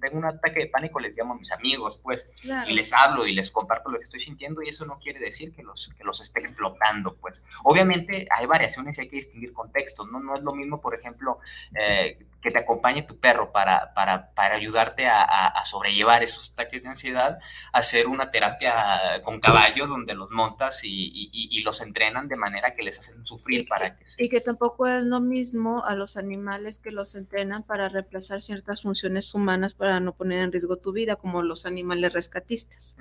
tengo un ataque de pánico, les llamo a mis amigos, pues, Claro. y les hablo y les comparto lo que estoy sintiendo y eso no quiere decir que los, que los esté explotando, pues. Obviamente hay variaciones y hay que distinguir contextos, ¿no? No es lo mismo, por ejemplo, eh, que te acompañe tu perro para, para, para ayudarte a, a- a sobrellevar esos ataques de ansiedad, hacer una terapia con caballos donde los montas y, y- y- y los entrenan de manera que les hacen sufrir para que se... Y que tampoco es lo mismo a los animales que los entrenan para reemplazar ciertas funciones humanas para no poner en riesgo tu vida, como los animales rescatistas.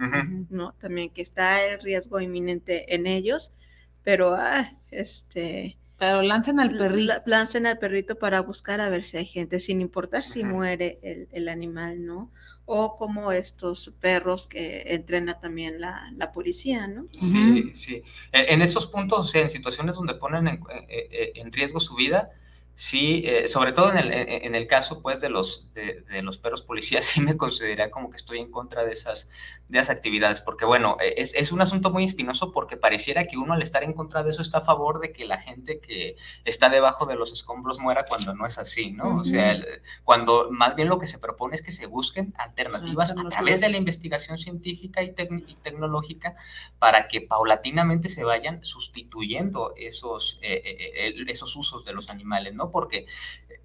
¿no? También que está el riesgo inminente en ellos, pero, ah, este... Pero lancen al perrito. la- Lancen al perrito para buscar a ver si hay gente, sin importar si muere el, el animal, ¿no? o como estos perros que entrena también la, la policía, ¿no? Sí, sí. En, en esos puntos, o sea, en situaciones donde ponen en, en, en riesgo su vida, sí, eh, sobre todo en el, en el, caso pues de los, de, de, los perros policías, sí me consideraría como que estoy en contra de esas, de esas actividades, porque bueno, e, es, es, un asunto muy espinoso porque pareciera que uno al estar en contra de eso está a favor de que la gente que está debajo de los escombros muera cuando no es así, ¿no? Uh -huh. O sea, el, cuando más bien lo que se propone es que se busquen alternativas, alternativas. a través de la investigación científica y, tec y, tecnológica para que paulatinamente se vayan sustituyendo esos, eh, eh, esos usos de los animales, ¿no? Porque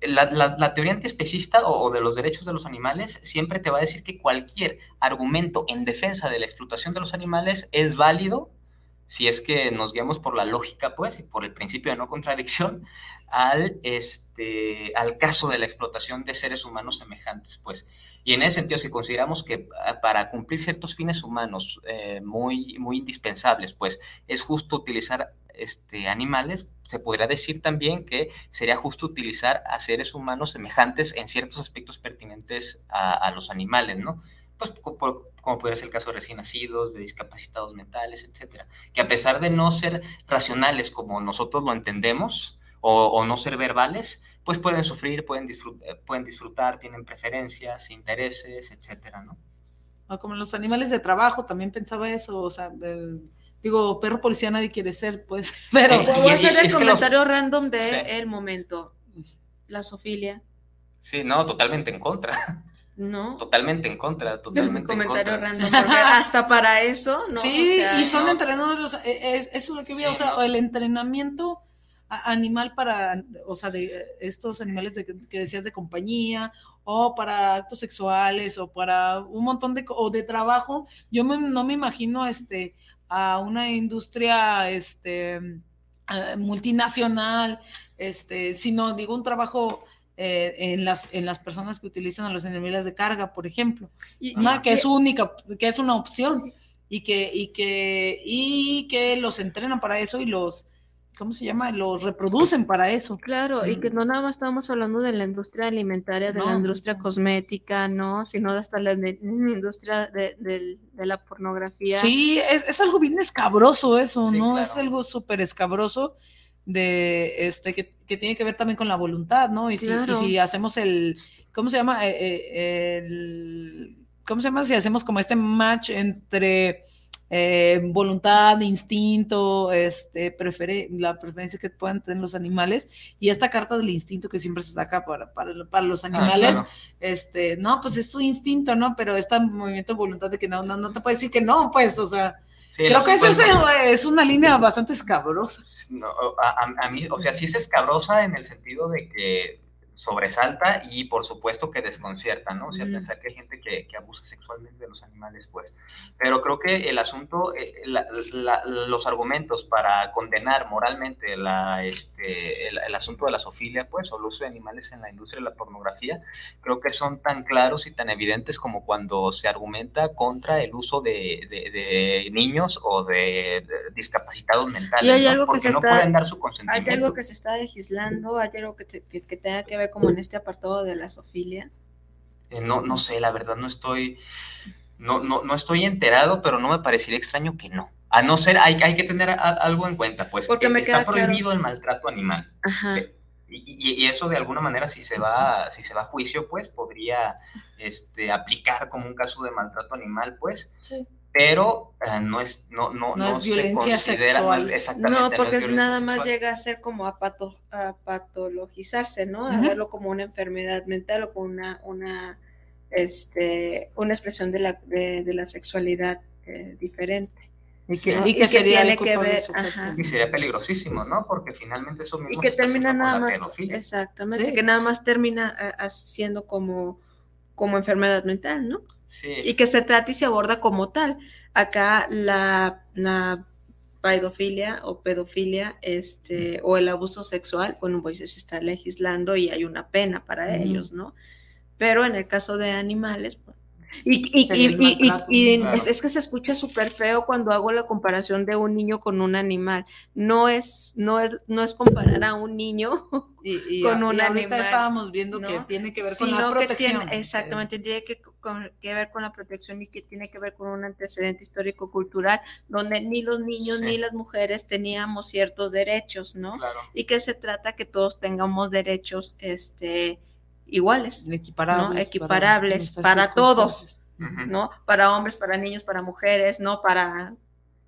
la, teoría antiespecista o, de los derechos de los animales siempre te va a decir que cualquier argumento en defensa de la explotación de los animales es válido si es que nos guiamos por la lógica, pues, y por el principio de no contradicción, al, este, al caso de la explotación de seres humanos semejantes, pues. Y en ese sentido, si consideramos que ah, para cumplir ciertos fines humanos eh, muy, muy indispensables, pues, es justo utilizar este, animales, se podría decir también que sería justo utilizar a seres humanos semejantes en ciertos aspectos pertinentes a, los animales, ¿no? Pues como puede ser el caso de recién nacidos, de discapacitados mentales, etcétera, que a pesar de no ser racionales como nosotros lo entendemos o, no ser verbales, pues pueden sufrir, pueden disfrutar, pueden disfrutar, tienen preferencias, intereses, etcétera, ¿no? O como los animales de trabajo, también pensaba eso, o sea, digo, perro policía nadie quiere ser, pues, pero... Sí, voy a hacer el comentario los... random de sí. el momento. La sofilia. Sí, no, totalmente en contra. No. Totalmente en contra, totalmente un comentario en contra. random, porque hasta para eso, ¿no? Sí, o sea, y son no. entrenadores, es, eso es lo que vi, sí, o sea, no. el entrenamiento animal para, o sea, de estos animales de, que decías de compañía, o para actos sexuales, o para un montón de, o de trabajo, yo me, no me imagino, este, a una industria este, uh, multinacional, este, sino digo un trabajo eh, en, las, en las personas que utilizan a los animales de carga, por ejemplo, y, ¿no? que es única, que es una opción y que, y que, y que los entrenan para eso y los ¿cómo se llama? Los reproducen para eso. Claro, sí. y que no nada más estamos hablando de la industria alimentaria, de no. la industria cosmética, ¿no? Sino hasta la de, industria de, de, de, la pornografía. Sí, es, es, algo bien escabroso eso, sí, ¿no? Claro. Es algo súper escabroso de este que, que, tiene que ver también con la voluntad, ¿no? Y si, y si hacemos el, ¿cómo se llama? Eh, eh, el, ¿Cómo se llama? Si hacemos como este match entre eh, voluntad, instinto, este, prefere, la preferencia que puedan tener los animales y esta carta del instinto que siempre se saca para, para, para los animales, ah, claro. este, no, pues es su instinto, ¿no? Pero este movimiento de voluntad de que no, no, no te puede decir que no, pues, o sea, Sí, Creo que eso es, es, una línea bastante escabrosa. No, a, a, mí, o sea, sí es escabrosa en el sentido de que sobresalta y por supuesto que desconcierta, ¿no? O sea, mm. pensar que hay gente que, que, abusa sexualmente de los animales, pues. Pero creo que el asunto, eh, la, la, los argumentos para condenar moralmente la, este, el, el, asunto de la sofilia, pues, o el uso de animales en la industria de la pornografía, creo que son tan claros y tan evidentes como cuando se argumenta contra el uso de, de, de niños o de, discapacitados mentales, y hay ¿no? algo porque que se no está, pueden dar su consentimiento. Hay algo que se está legislando, hay algo que, te, que, que tenga que ver como en este apartado de la sofilia? Eh, no, no sé, la verdad no estoy, no, no, no estoy enterado, pero no me parecería extraño que no. A no ser, hay, hay que tener a, algo en cuenta, pues Porque me está prohibido claro. el maltrato animal. Ajá. Y, y, y, eso de alguna manera, si se va, si se va a juicio, pues podría este, aplicar como un caso de maltrato animal, pues. Sí pero uh, no es no no, no, no es violencia se sexual. No, no porque no nada más llega a ser como a, pato, a patologizarse, ¿no? Uh -huh. A verlo como una enfermedad mental o como una una este una expresión de la de, de la sexualidad eh, diferente. Y que, ¿no? y que, y que tiene que ver, ajá. y sería peligrosísimo, ¿no? Porque finalmente eso mismo y que termina nada más, exactamente, ¿Sí? que nada más termina uh, siendo como como enfermedad mental, ¿no? Sí. Y que se trata y se aborda como tal. Acá la, la pedofilia o pedofilia este, o el abuso sexual, bueno, pues se está legislando y hay una pena para ellos, ¿no? Pero en el caso de animales, Y, y, y, y es, es, que se escucha súper feo cuando hago la comparación de un niño con un animal. No es, no es, no es comparar a un niño con un ahorita estábamos viendo que tiene que ver con la protección. exactamente, tiene que, que, ver con la protección y que tiene que ver con un antecedente histórico-cultural donde ni los niños ni las mujeres teníamos ciertos derechos, ¿no? Y que se trata que todos tengamos derechos, este iguales, equiparables, equiparables para, todos, ¿no? Para hombres, para niños, para mujeres, ¿no? Para,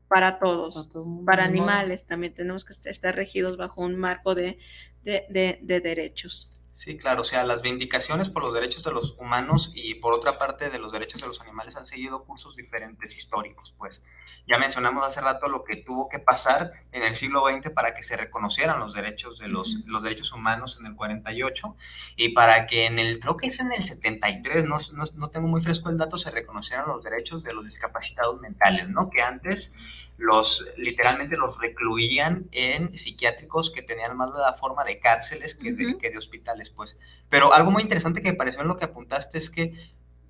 para todos, para, animales también tenemos que estar regidos bajo un marco de, de, de derechos. Sí, claro, o sea, las vindicaciones por los derechos de los humanos y por otra parte de los derechos de los animales han seguido cursos diferentes históricos, pues. Ya mencionamos hace rato lo que tuvo que pasar en el siglo XX para que se reconocieran los derechos de los, los derechos humanos en el 48 y para que en el, creo que es en el 73, no, no, no tengo muy fresco el dato, se reconocieran los derechos de los discapacitados mentales, ¿no? Que antes los literalmente los recluían en psiquiátricos que tenían más la forma de cárceles que de, que de hospitales, pues. Pero algo muy interesante que me pareció en lo que apuntaste es que,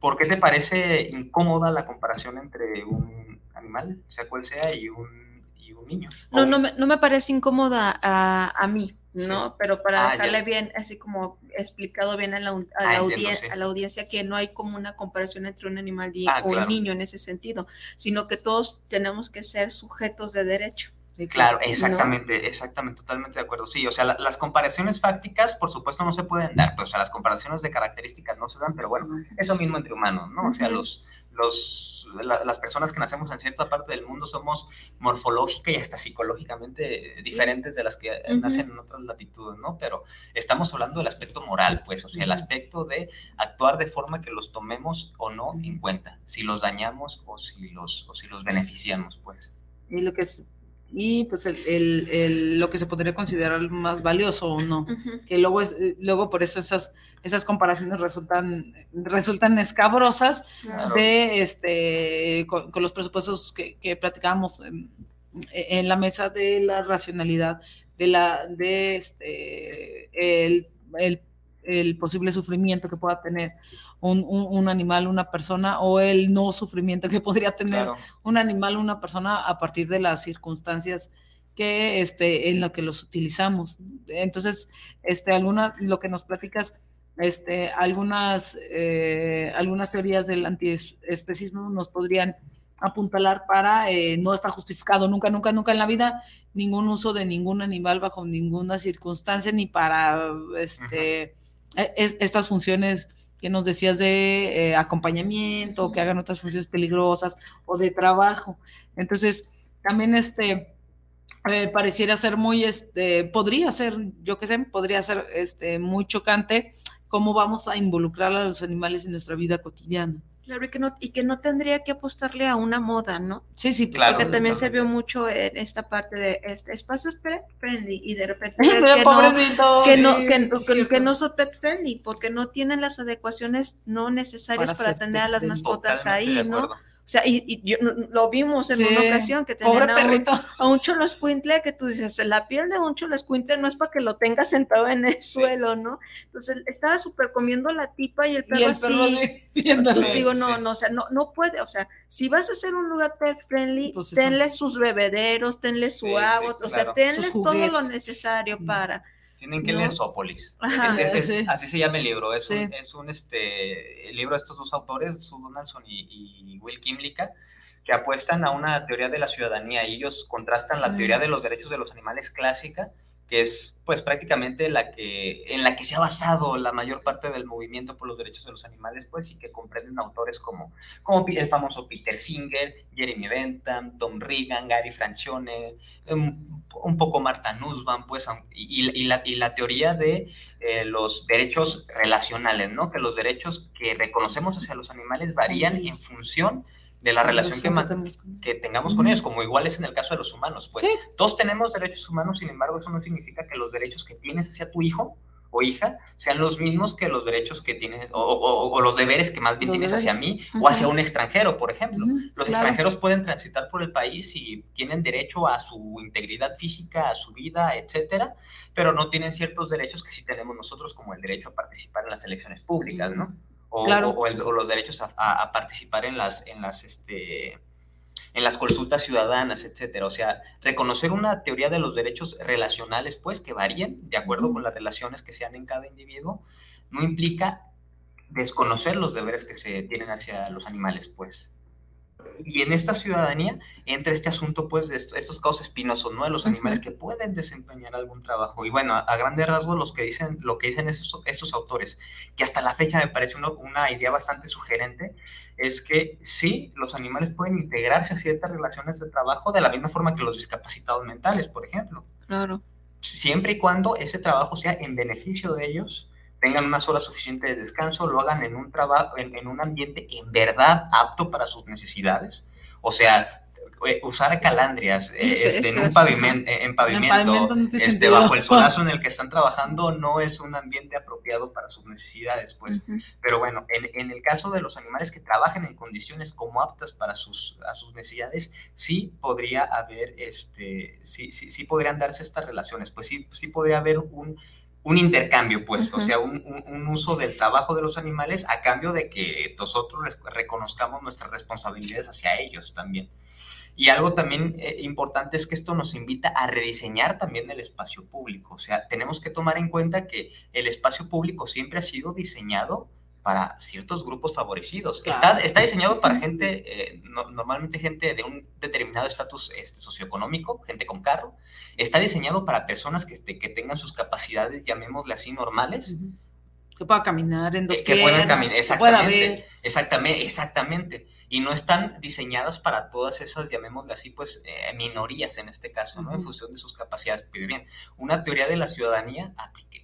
¿por qué te parece incómoda la comparación entre un animal, sea cual sea, y un, y un niño. No, no me, no me parece incómoda a, a mí, ¿no? Pero para ah, dejarle bien, así como explicado bien a la, a, la ah, audiencia, a la audiencia que no hay como una comparación entre un animal y ah, un niño en ese sentido, sino que todos tenemos que ser sujetos de derecho. claro, exactamente, exactamente, totalmente de acuerdo. Sí, o sea, las comparaciones fácticas, por supuesto, no se pueden dar, pero o sea, las comparaciones de características no se dan, pero bueno, eso mismo entre humanos, ¿no? O sea, los, los, las personas que nacemos en cierta parte del mundo somos morfológica y hasta psicológicamente diferentes de las que nacen en otras latitudes, ¿no? Pero estamos hablando del aspecto moral, pues, o sea, el aspecto de actuar de forma que los tomemos o no en cuenta, si los dañamos o si los, o si los beneficiamos, pues. Y lo que es y pues el, el, lo que se podría considerar más valioso o no. Que luego, es, eh, luego por eso esas, esas comparaciones resultan, resultan escabrosas de este con, los presupuestos que, que platicábamos en, en, la mesa de la racionalidad, de la, de este el, el, el posible sufrimiento que pueda tener un, un, animal, una persona, o el no sufrimiento que podría tener un animal, una persona a partir de las circunstancias que este, en lo que los utilizamos. Entonces, este, alguna, lo que nos platicas, este, algunas, eh, algunas teorías del antiespecismo nos podrían apuntalar para eh, no está justificado nunca, nunca, nunca en la vida ningún uso de ningún animal bajo ninguna circunstancia ni para este, e, estas funciones que nos decías de eh, acompañamiento, que hagan otras funciones peligrosas o de trabajo. Entonces, también este eh, pareciera ser muy, este, podría ser, yo qué sé, podría ser este, muy chocante cómo vamos a involucrar a los animales en nuestra vida cotidiana. Claro, y que, no, y que no tendría que apostarle a una moda, ¿no? Sí, sí, claro. Porque también se vio mucho en esta parte de este espacios pet friendly y de repente que, no, que, no, que, que, no son pet friendly porque no tienen las adecuaciones no necesarias para, para tener a las mascotas ahí, ¿no? O sea, y, yo, lo vimos en una ocasión que tenían a un, a un choloscuintle que tú dices, la piel de un choloscuintle no es para que lo tengas sentado en el suelo, ¿no? Entonces estaba súper comiendo la tipa y el perro, así. Entonces digo, no, no, o sea, no, no puede, o sea, si vas a hacer un lugar pet friendly, pues tenle sus bebederos, tenle su agua, o sea, tenles todo lo necesario para tienen que leer Sópolis. Así se llama el libro. Es, un, es un este, el libro de estos dos autores, Sue Donaldson y, Will Kimlicka, que apuestan a una teoría de la ciudadanía. Y ellos contrastan la teoría de los derechos de los animales clásica que es pues prácticamente la que, en la que se ha basado la mayor parte del movimiento por los derechos de los animales, pues, y que comprenden autores como, como el famoso Peter Singer, Jeremy Bentham, Tom Regan, Gary Francione, un, un poco Marta Nussbaum, pues, y, y, la, y la, teoría de eh, los derechos relacionales, ¿no? Que los derechos que reconocemos hacia los animales varían en función de la relación que, que tengamos con ellos, como igual es en el caso de los humanos. Pues todos tenemos derechos humanos, sin embargo, eso no significa que los derechos que tienes hacia tu hijo o hija sean los mismos que los derechos que tienes, o, los deberes que más bien tienes hacia mí o hacia un extranjero, por ejemplo. los extranjeros pueden transitar por el país y tienen derecho a su integridad física, a su vida, etcétera, pero no tienen ciertos derechos que sí tenemos nosotros, como el derecho a participar en las elecciones públicas, ¿no? O, los derechos a, participar en las, en las, este, en las consultas ciudadanas, etcétera. O sea, reconocer una teoría de los derechos relacionales, pues, que varíen de acuerdo con las relaciones que sean en cada individuo, no implica desconocer los deberes que se tienen hacia los animales, pues y en esta ciudadanía entra este asunto, pues, de estos, casos espinosos, ¿no? De los animales que pueden desempeñar algún trabajo. Y bueno, a, grandes rasgos, los que dicen, lo que dicen estos, estos autores, que hasta la fecha me parece una idea bastante sugerente, es que sí, los animales pueden integrarse a ciertas relaciones de trabajo de la misma forma que los discapacitados mentales, por ejemplo. Claro. Siempre y cuando ese trabajo sea en beneficio de ellos tengan unas horas suficientes de descanso, lo hagan en un trabajo, en, un ambiente en verdad apto para sus necesidades. O sea, eh, usar calandrias eh, este, en un pavimento, en pavimento, este, bajo el solazo en el que están trabajando no es un ambiente apropiado para sus necesidades, pues. Pero bueno, en, el caso de los animales que trabajan en condiciones como aptas para sus, a sus necesidades, sí podría haber, este, sí, sí, sí podrían darse estas relaciones, pues sí, sí podría haber un un intercambio, pues, o sea, un, uso del trabajo de los animales a cambio de que nosotros reconozcamos nuestras responsabilidades hacia ellos también. Y algo también eh, importante es que esto nos invita a rediseñar también el espacio público. O sea, tenemos que tomar en cuenta que el espacio público siempre ha sido diseñado para ciertos grupos favorecidos. Está, está diseñado para gente, eh, normalmente gente de un determinado estatus este, socioeconómico, gente con carro. Está diseñado para personas que, este, que tengan sus capacidades, llamémosle así, normales. Que puedan caminar en dos eh, Que puedan caminar, exactamente. Exactamente, exactamente y no están diseñadas para todas esas, llamémosle así, pues eh, minorías en este caso, ¿no? En función de sus capacidades. Pero bien, una teoría de la ciudadanía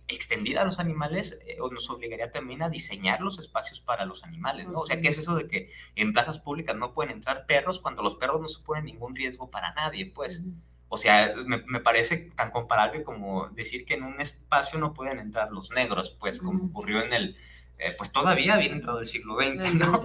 extendida a los animales eh, nos obligaría también a diseñar los espacios para los animales, ¿no? O sea, ¿qué es eso de que en plazas públicas no pueden entrar perros cuando los perros no suponen ningún riesgo para nadie, pues? O sea, me, parece tan comparable como decir que en un espacio no pueden entrar los negros, pues, como ocurrió en el, eh, pues todavía bien entrado el siglo XX, ¿no?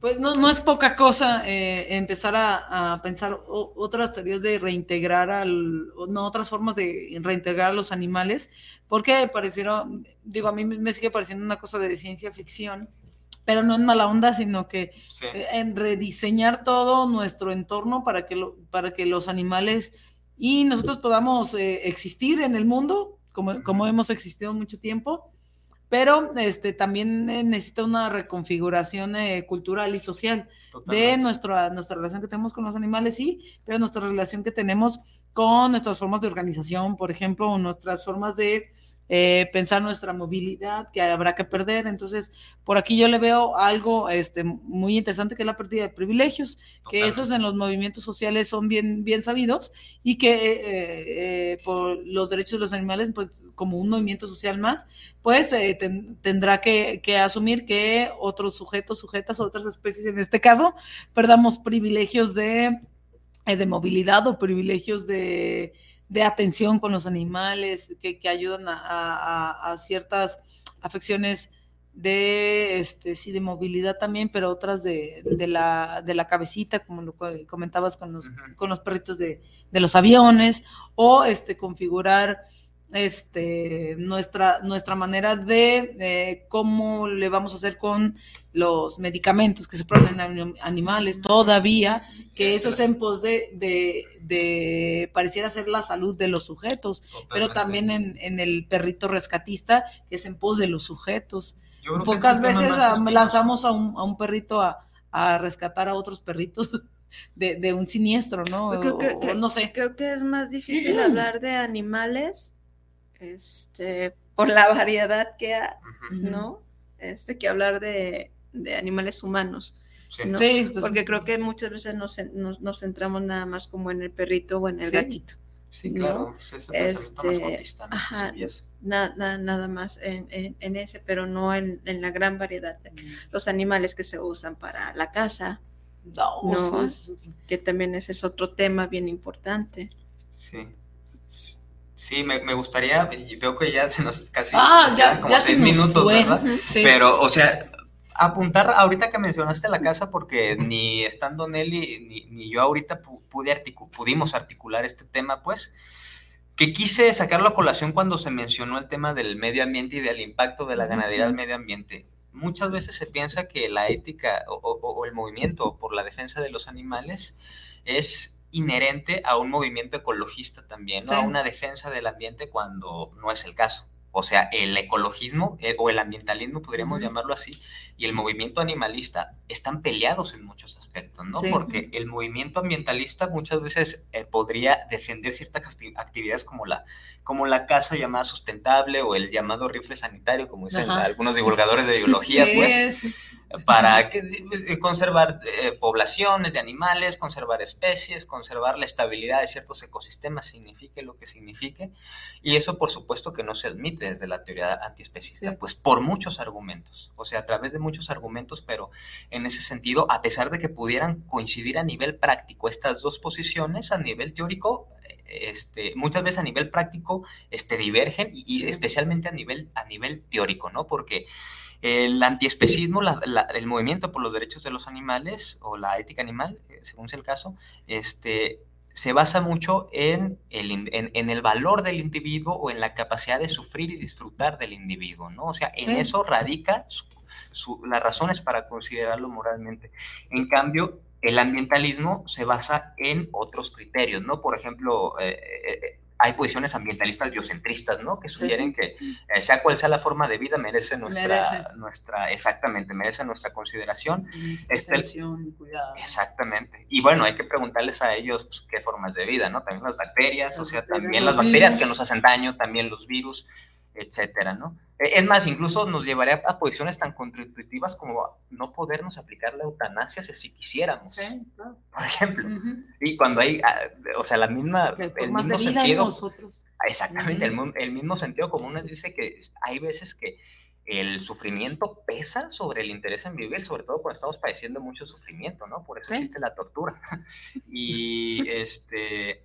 Pues no, no es poca cosa eh, empezar a, pensar otras teorías de reintegrar al, no otras formas de reintegrar a los animales, porque parecieron, digo, a mí me sigue pareciendo una cosa de ciencia ficción, pero no en mala onda, sino que eh, en rediseñar todo nuestro entorno para que, lo, para que los animales y nosotros podamos eh, existir en el mundo como, como hemos existido mucho tiempo pero este, también eh, necesita una reconfiguración eh, cultural y social de nuestra, nuestra relación que tenemos con los animales, sí, pero nuestra relación que tenemos con nuestras formas de organización, por ejemplo, o nuestras formas de eh, pensar nuestra movilidad que habrá que perder. Entonces, por aquí yo le veo algo este, muy interesante que es la pérdida de privilegios, que esos en los movimientos sociales son bien, bien sabidos y que eh, eh, por los derechos de los animales, pues como un movimiento social más, pues tendrá que, que, asumir que otros sujetos, sujetas, otras especies en este caso, perdamos privilegios de, de movilidad o privilegios de de atención con los animales, que, ayudan a, ciertas afecciones de, este, sí, de movilidad también, pero otras de, la, de la cabecita, como lo comentabas con los, con los perritos de, de, los aviones, o este, configurar este, nuestra, nuestra manera de cómo le vamos a hacer con los medicamentos que se ponen en animales todavía, que eso es en pos de, de, pareciera ser la salud de los sujetos, pero también en, el perrito rescatista, que es en pos de los sujetos. Pocas veces lanzamos a un, a un perrito a, rescatar a otros perritos. De, un siniestro, ¿no? no sé. Creo que es más difícil hablar de animales este, por la variedad que hay, ¿no? Este, que hablar de, animales humanos. Sí. Pues porque creo que muchas veces nos, nos, centramos nada más como en el perrito o en el gatito. Sí, claro. este, nada, nada más en, en, ese, pero no en, en la gran variedad de los animales que se usan para la casa. No, que también ese es otro tema bien importante. Sí. Sí, me, me, gustaría, veo que ya se nos casi ah, ya, como seis minutos, ¿verdad? Pero, o sea, apuntar ahorita que mencionaste la casa, porque ni estando Nelly ni, ni yo ahorita pude pudimos articular este tema, pues, que quise sacarlo a colación cuando se mencionó el tema del medio ambiente y del impacto de la ganadería al medio ambiente. Muchas veces se piensa que la ética o, o el movimiento por la defensa de los animales es inherente a un movimiento ecologista también, ¿no? a una defensa del ambiente cuando no es el caso. O sea, el ecologismo eh, o el ambientalismo, podríamos llamarlo así, y el movimiento animalista están peleados en muchos aspectos, ¿no? Porque el movimiento ambientalista muchas veces eh, podría defender ciertas actividades como la, como la caza llamada sustentable o el llamado rifle sanitario, como dicen algunos divulgadores de biología, pues para eh, conservar eh, poblaciones de animales, conservar especies, conservar la estabilidad de ciertos ecosistemas, signifique lo que signifique. Y eso, por supuesto, que no se admite desde la teoría antiespecista, pues por muchos argumentos, o sea, a través de muchos argumentos, pero en ese sentido, a pesar de que pudieran coincidir a nivel práctico estas dos posiciones, a nivel teórico, este, muchas veces a nivel práctico este, divergen y, especialmente a nivel, a nivel teórico, ¿no? Porque el antiespecismo, el movimiento por los derechos de los animales o la ética animal, eh, según sea el caso, este, se basa mucho en el, en, el, valor del individuo o en la capacidad de sufrir y disfrutar del individuo, ¿no? O sea, en eso radica las razones para considerarlo moralmente. En cambio, el ambientalismo se basa en otros criterios, ¿no? Por ejemplo, eh, eh, hay posiciones ambientalistas biocentristas, ¿no? Que sugieren que eh, sea cual sea la forma de vida merece nuestra, nuestra exactamente, merece nuestra consideración. Este, cuidado. Exactamente. Y bueno, hay que preguntarles a ellos pues, qué formas de vida, ¿no? También las bacterias, o sea, también las bacterias que nos hacen daño, también los virus etcétera, ¿no? E, es más, incluso nos llevaría a posiciones tan contraintuitivas como no podernos aplicar la eutanasia si quisiéramos, sí, claro. por ejemplo. Y cuando hay, ah, o sea, la misma, el, mismo sentido, nosotros. exactamente, el, mismo sentido común nos dice que hay veces que el sufrimiento pesa sobre el interés en vivir, sobre todo cuando estamos padeciendo mucho sufrimiento, ¿no? Por eso existe la tortura. y este,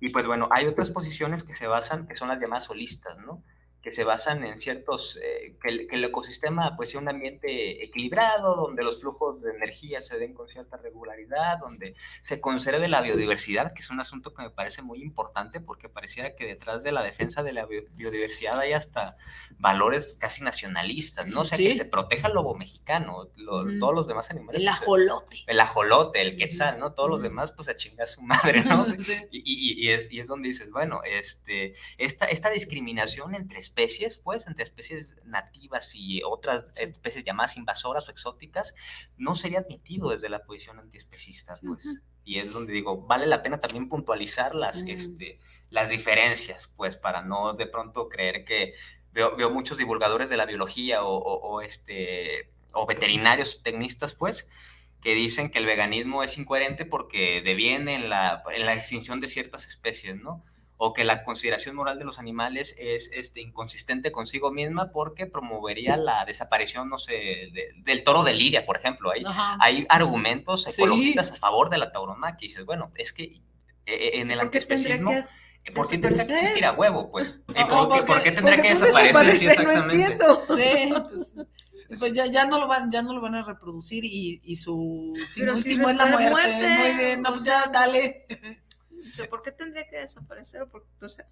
y pues bueno, hay otras posiciones que se basan, que son las llamadas solistas, ¿no? Que se basan en ciertos, eh, que, el, ecosistema pues sea un ambiente equilibrado, donde los flujos de energía se den con cierta regularidad, donde se conserve la biodiversidad, que es un asunto que me parece muy importante porque pareciera que detrás de la defensa de la biodiversidad hay hasta valores casi nacionalistas, ¿no? O sea, que se proteja el lobo mexicano, todos los demás animales. El pues, ajolote. el ajolote, el quetzal, ¿no? Todos los demás pues a chingar su madre, ¿no? y, es, y es donde dices, bueno, este, esta, esta discriminación entre especies, pues, entre especies nativas y otras especies llamadas invasoras o exóticas, no sería admitido desde la posición antiespecista, pues. Y es donde digo, vale la pena también puntualizar las, mm. este, las diferencias, pues, para no de pronto creer que veo, veo muchos divulgadores de la biología o, este, o veterinarios tecnistas, pues, que dicen que el veganismo es incoherente porque deviene en la, en la extinción de ciertas especies, ¿no? O que la consideración moral de los animales es este, inconsistente consigo misma porque promovería la desaparición, no sé, del toro de Lidia, por ejemplo. Hay, hay argumentos ecologistas a favor de la tauromaquia y dices, bueno, es que eh, eh, en el antiespecismo... ¿Por qué tendría que existir a huevo, pues? ¿Y por, qué, tendría que desaparecer? Sí, exactamente. No sí, pues, pues ya, ya, no lo van, ya no lo van a reproducir y, y su fin último es la muerte. Muy bien, no, pues ya dale. ¿Por qué tendría que desaparecer? O sea,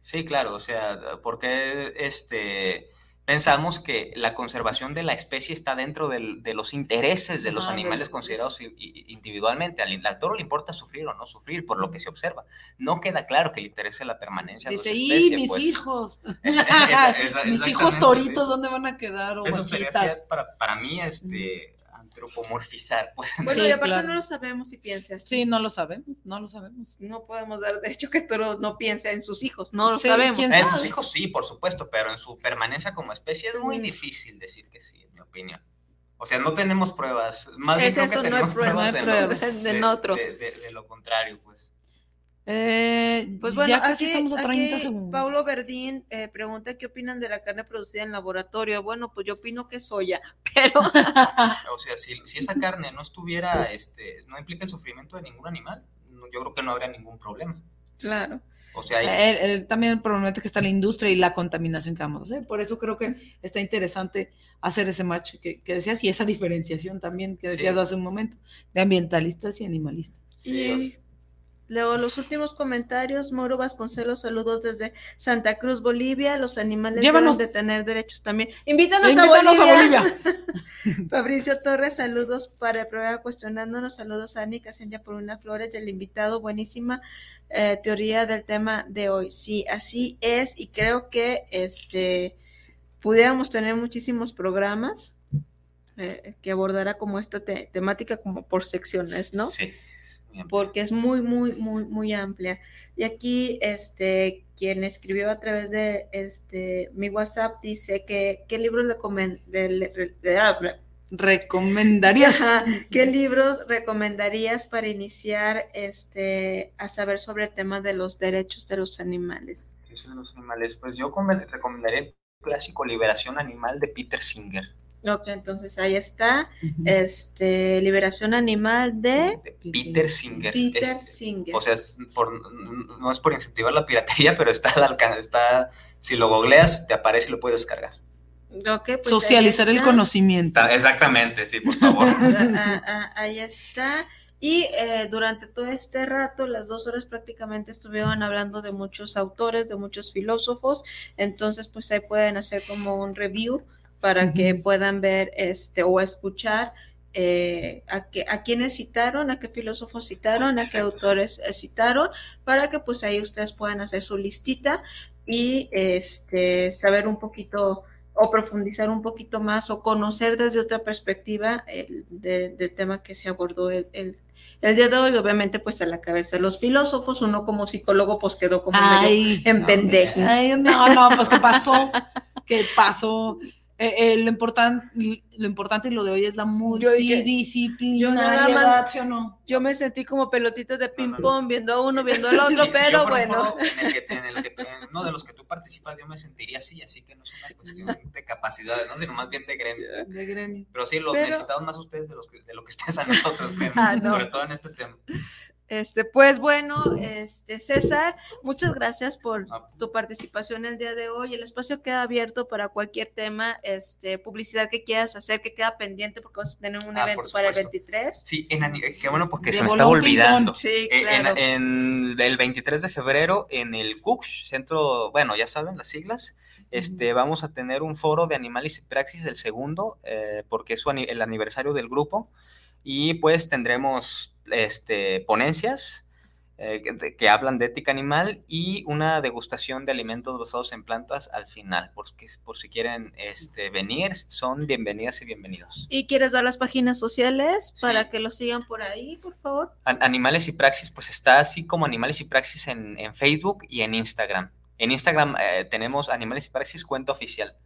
sí, claro, o sea, porque este, pensamos que la conservación de la especie está dentro de los intereses de los animales considerados individualmente. Al, toro le importa sufrir o no sufrir, por lo que se observa. No queda claro que le interese la permanencia de Dice, mis pues". hijos! mis hijos toritos, ¿dónde van a quedar? Eso sería, para, para mí, este antropomorfizar. Pues. Bueno, y aparte no lo sabemos si piensa Sí, no lo sabemos, no lo sabemos. No podemos dar de hecho que Toro no piense en sus hijos, no lo sabemos. En sus hijos sí, por supuesto, pero en su permanencia como especie es muy difícil decir que sí, en mi opinión. O sea, no tenemos pruebas. Más bien creo que tenemos pruebas, de, otro. de, lo contrario, pues. Eh, pues bueno, ya casi estamos a 30 segundos. Paulo Verdín eh, pregunta qué opinan de la carne producida en laboratorio. Bueno, pues yo opino que es soya, pero. o sea, si, esa carne no estuviera, este, no implica el sufrimiento de ningún animal, yo creo que no habría ningún problema. Claro. O sea, también el problema es que está la industria y la contaminación que vamos a hacer. Por eso creo que está interesante hacer ese match que, decías y esa diferenciación también que decías hace un momento de ambientalistas y animalistas. Sí, Luego los últimos comentarios, Moro Vasconcelos, saludos desde Santa Cruz, Bolivia. Los animales Llévanos. deben de tener derechos también. Invítanos, Invítanos a a Bolivia. Bolivia. Fabricio Torres, saludos para el programa Cuestionándonos. Saludos a Ani Casenya por una Flores y el invitado. Buenísima eh, teoría del tema de hoy. Sí, así es. Y creo que este pudiéramos tener muchísimos programas eh, que abordara como esta te- temática como por secciones, ¿no? Sí. Porque es muy, muy, muy, muy amplia. Y aquí, este, quien escribió a través de este, mi WhatsApp dice que, ¿qué libros de- ¿Recomendarías? Ajá, ¿Qué libros recomendarías para iniciar este, a saber sobre el tema de los derechos de los animales? Derechos de los animales. Pues yo come- recomendaría el clásico Liberación Animal de Peter Singer. Ok, entonces ahí está, este, Liberación Animal de Peter Singer. Peter Es- Singer. O sea, es por- no es por incentivar la piratería, pero está al alcance. Está, si lo googleas, te aparece y lo puedes descargar. Ok, pues Socializar el conocimiento. Ta- Exactamente, sí, por favor. Ah, ah, ahí está. Y eh, durante todo este rato, las dos horas prácticamente estuvieron hablando de muchos autores, de muchos filósofos. Entonces, pues ahí pueden hacer como un review para que puedan ver este o escuchar eh, a, qué, a quiénes citaron, a qué filósofos citaron, a qué autores eh, citaron, para que pues ahí ustedes puedan hacer su listita y este saber un poquito o profundizar un poquito más o conocer desde otra perspectiva el- de- del tema que se abordó el, el- el día de hoy, obviamente pues a la cabeza de los filósofos, uno como psicólogo pues quedó como Ay, en pendejo. Ay, no, no, pues ¿qué pasó? ¿Qué pasó? Eh, eh, lo, importan- lo importante y lo de hoy es la Yo dije- multidisciplinariedad, Yo nada más- ¿sí o no? Yo me sentí como pelotita de ping pong, viendo a uno, viendo al otro, Sí, pero bueno. En el que, en el que en uno de los que tú participas, yo me sentiría así, así que no es una cuestión de capacidades, ¿no? sino más bien de gremio. De gremio. Pero sí, los Pero- necesitamos más ustedes de, los que, de lo que ustedes a nosotros, Ah, no. sobre todo en este tema. Este, pues bueno, este César, muchas gracias por tu participación el día de hoy. El espacio queda abierto para cualquier tema, este, publicidad que quieras hacer, que queda pendiente porque vas a tener un Ah, evento para el supuesto. 23. Sí, en, ani- qué bueno porque De se me estaba olvidando. Sí, Eh, en- claro. En, el 23 de febrero, en el CUCH, Centro, bueno, ya saben las siglas, este, vamos a tener un foro de Animales y Praxis, el segundo, eh, porque es su el aniversario del grupo, y pues tendremos este, ponencias eh, que, de- que hablan de ética animal y una degustación de alimentos basados en plantas al final, porque, por si quieren este, venir, son bienvenidas y bienvenidos. ¿Y quieres dar las páginas sociales para que lo sigan por ahí, por favor? An- Animales y Praxis, pues está así como Animales y Praxis en, en Facebook y en Instagram. En Instagram eh, tenemos Animales y Praxis cuenta oficial.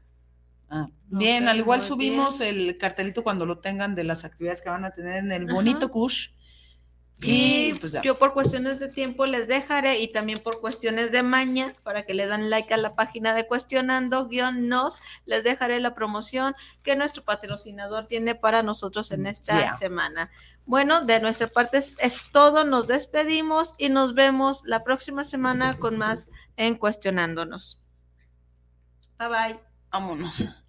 Bien, Ok, al igual subimos el cartelito cuando lo tengan de las actividades que van a tener en el Ajá. bonito Kush. Y pues ya. yo por cuestiones de tiempo les dejaré y también por cuestiones de maña, para que le dan like a la página de cuestionando guion nos, les dejaré la promoción que nuestro patrocinador tiene para nosotros en esta Yeah. semana. Bueno, de nuestra parte es, es todo, nos despedimos y nos vemos la próxima semana con más en cuestionándonos. Bye bye. Vámonos.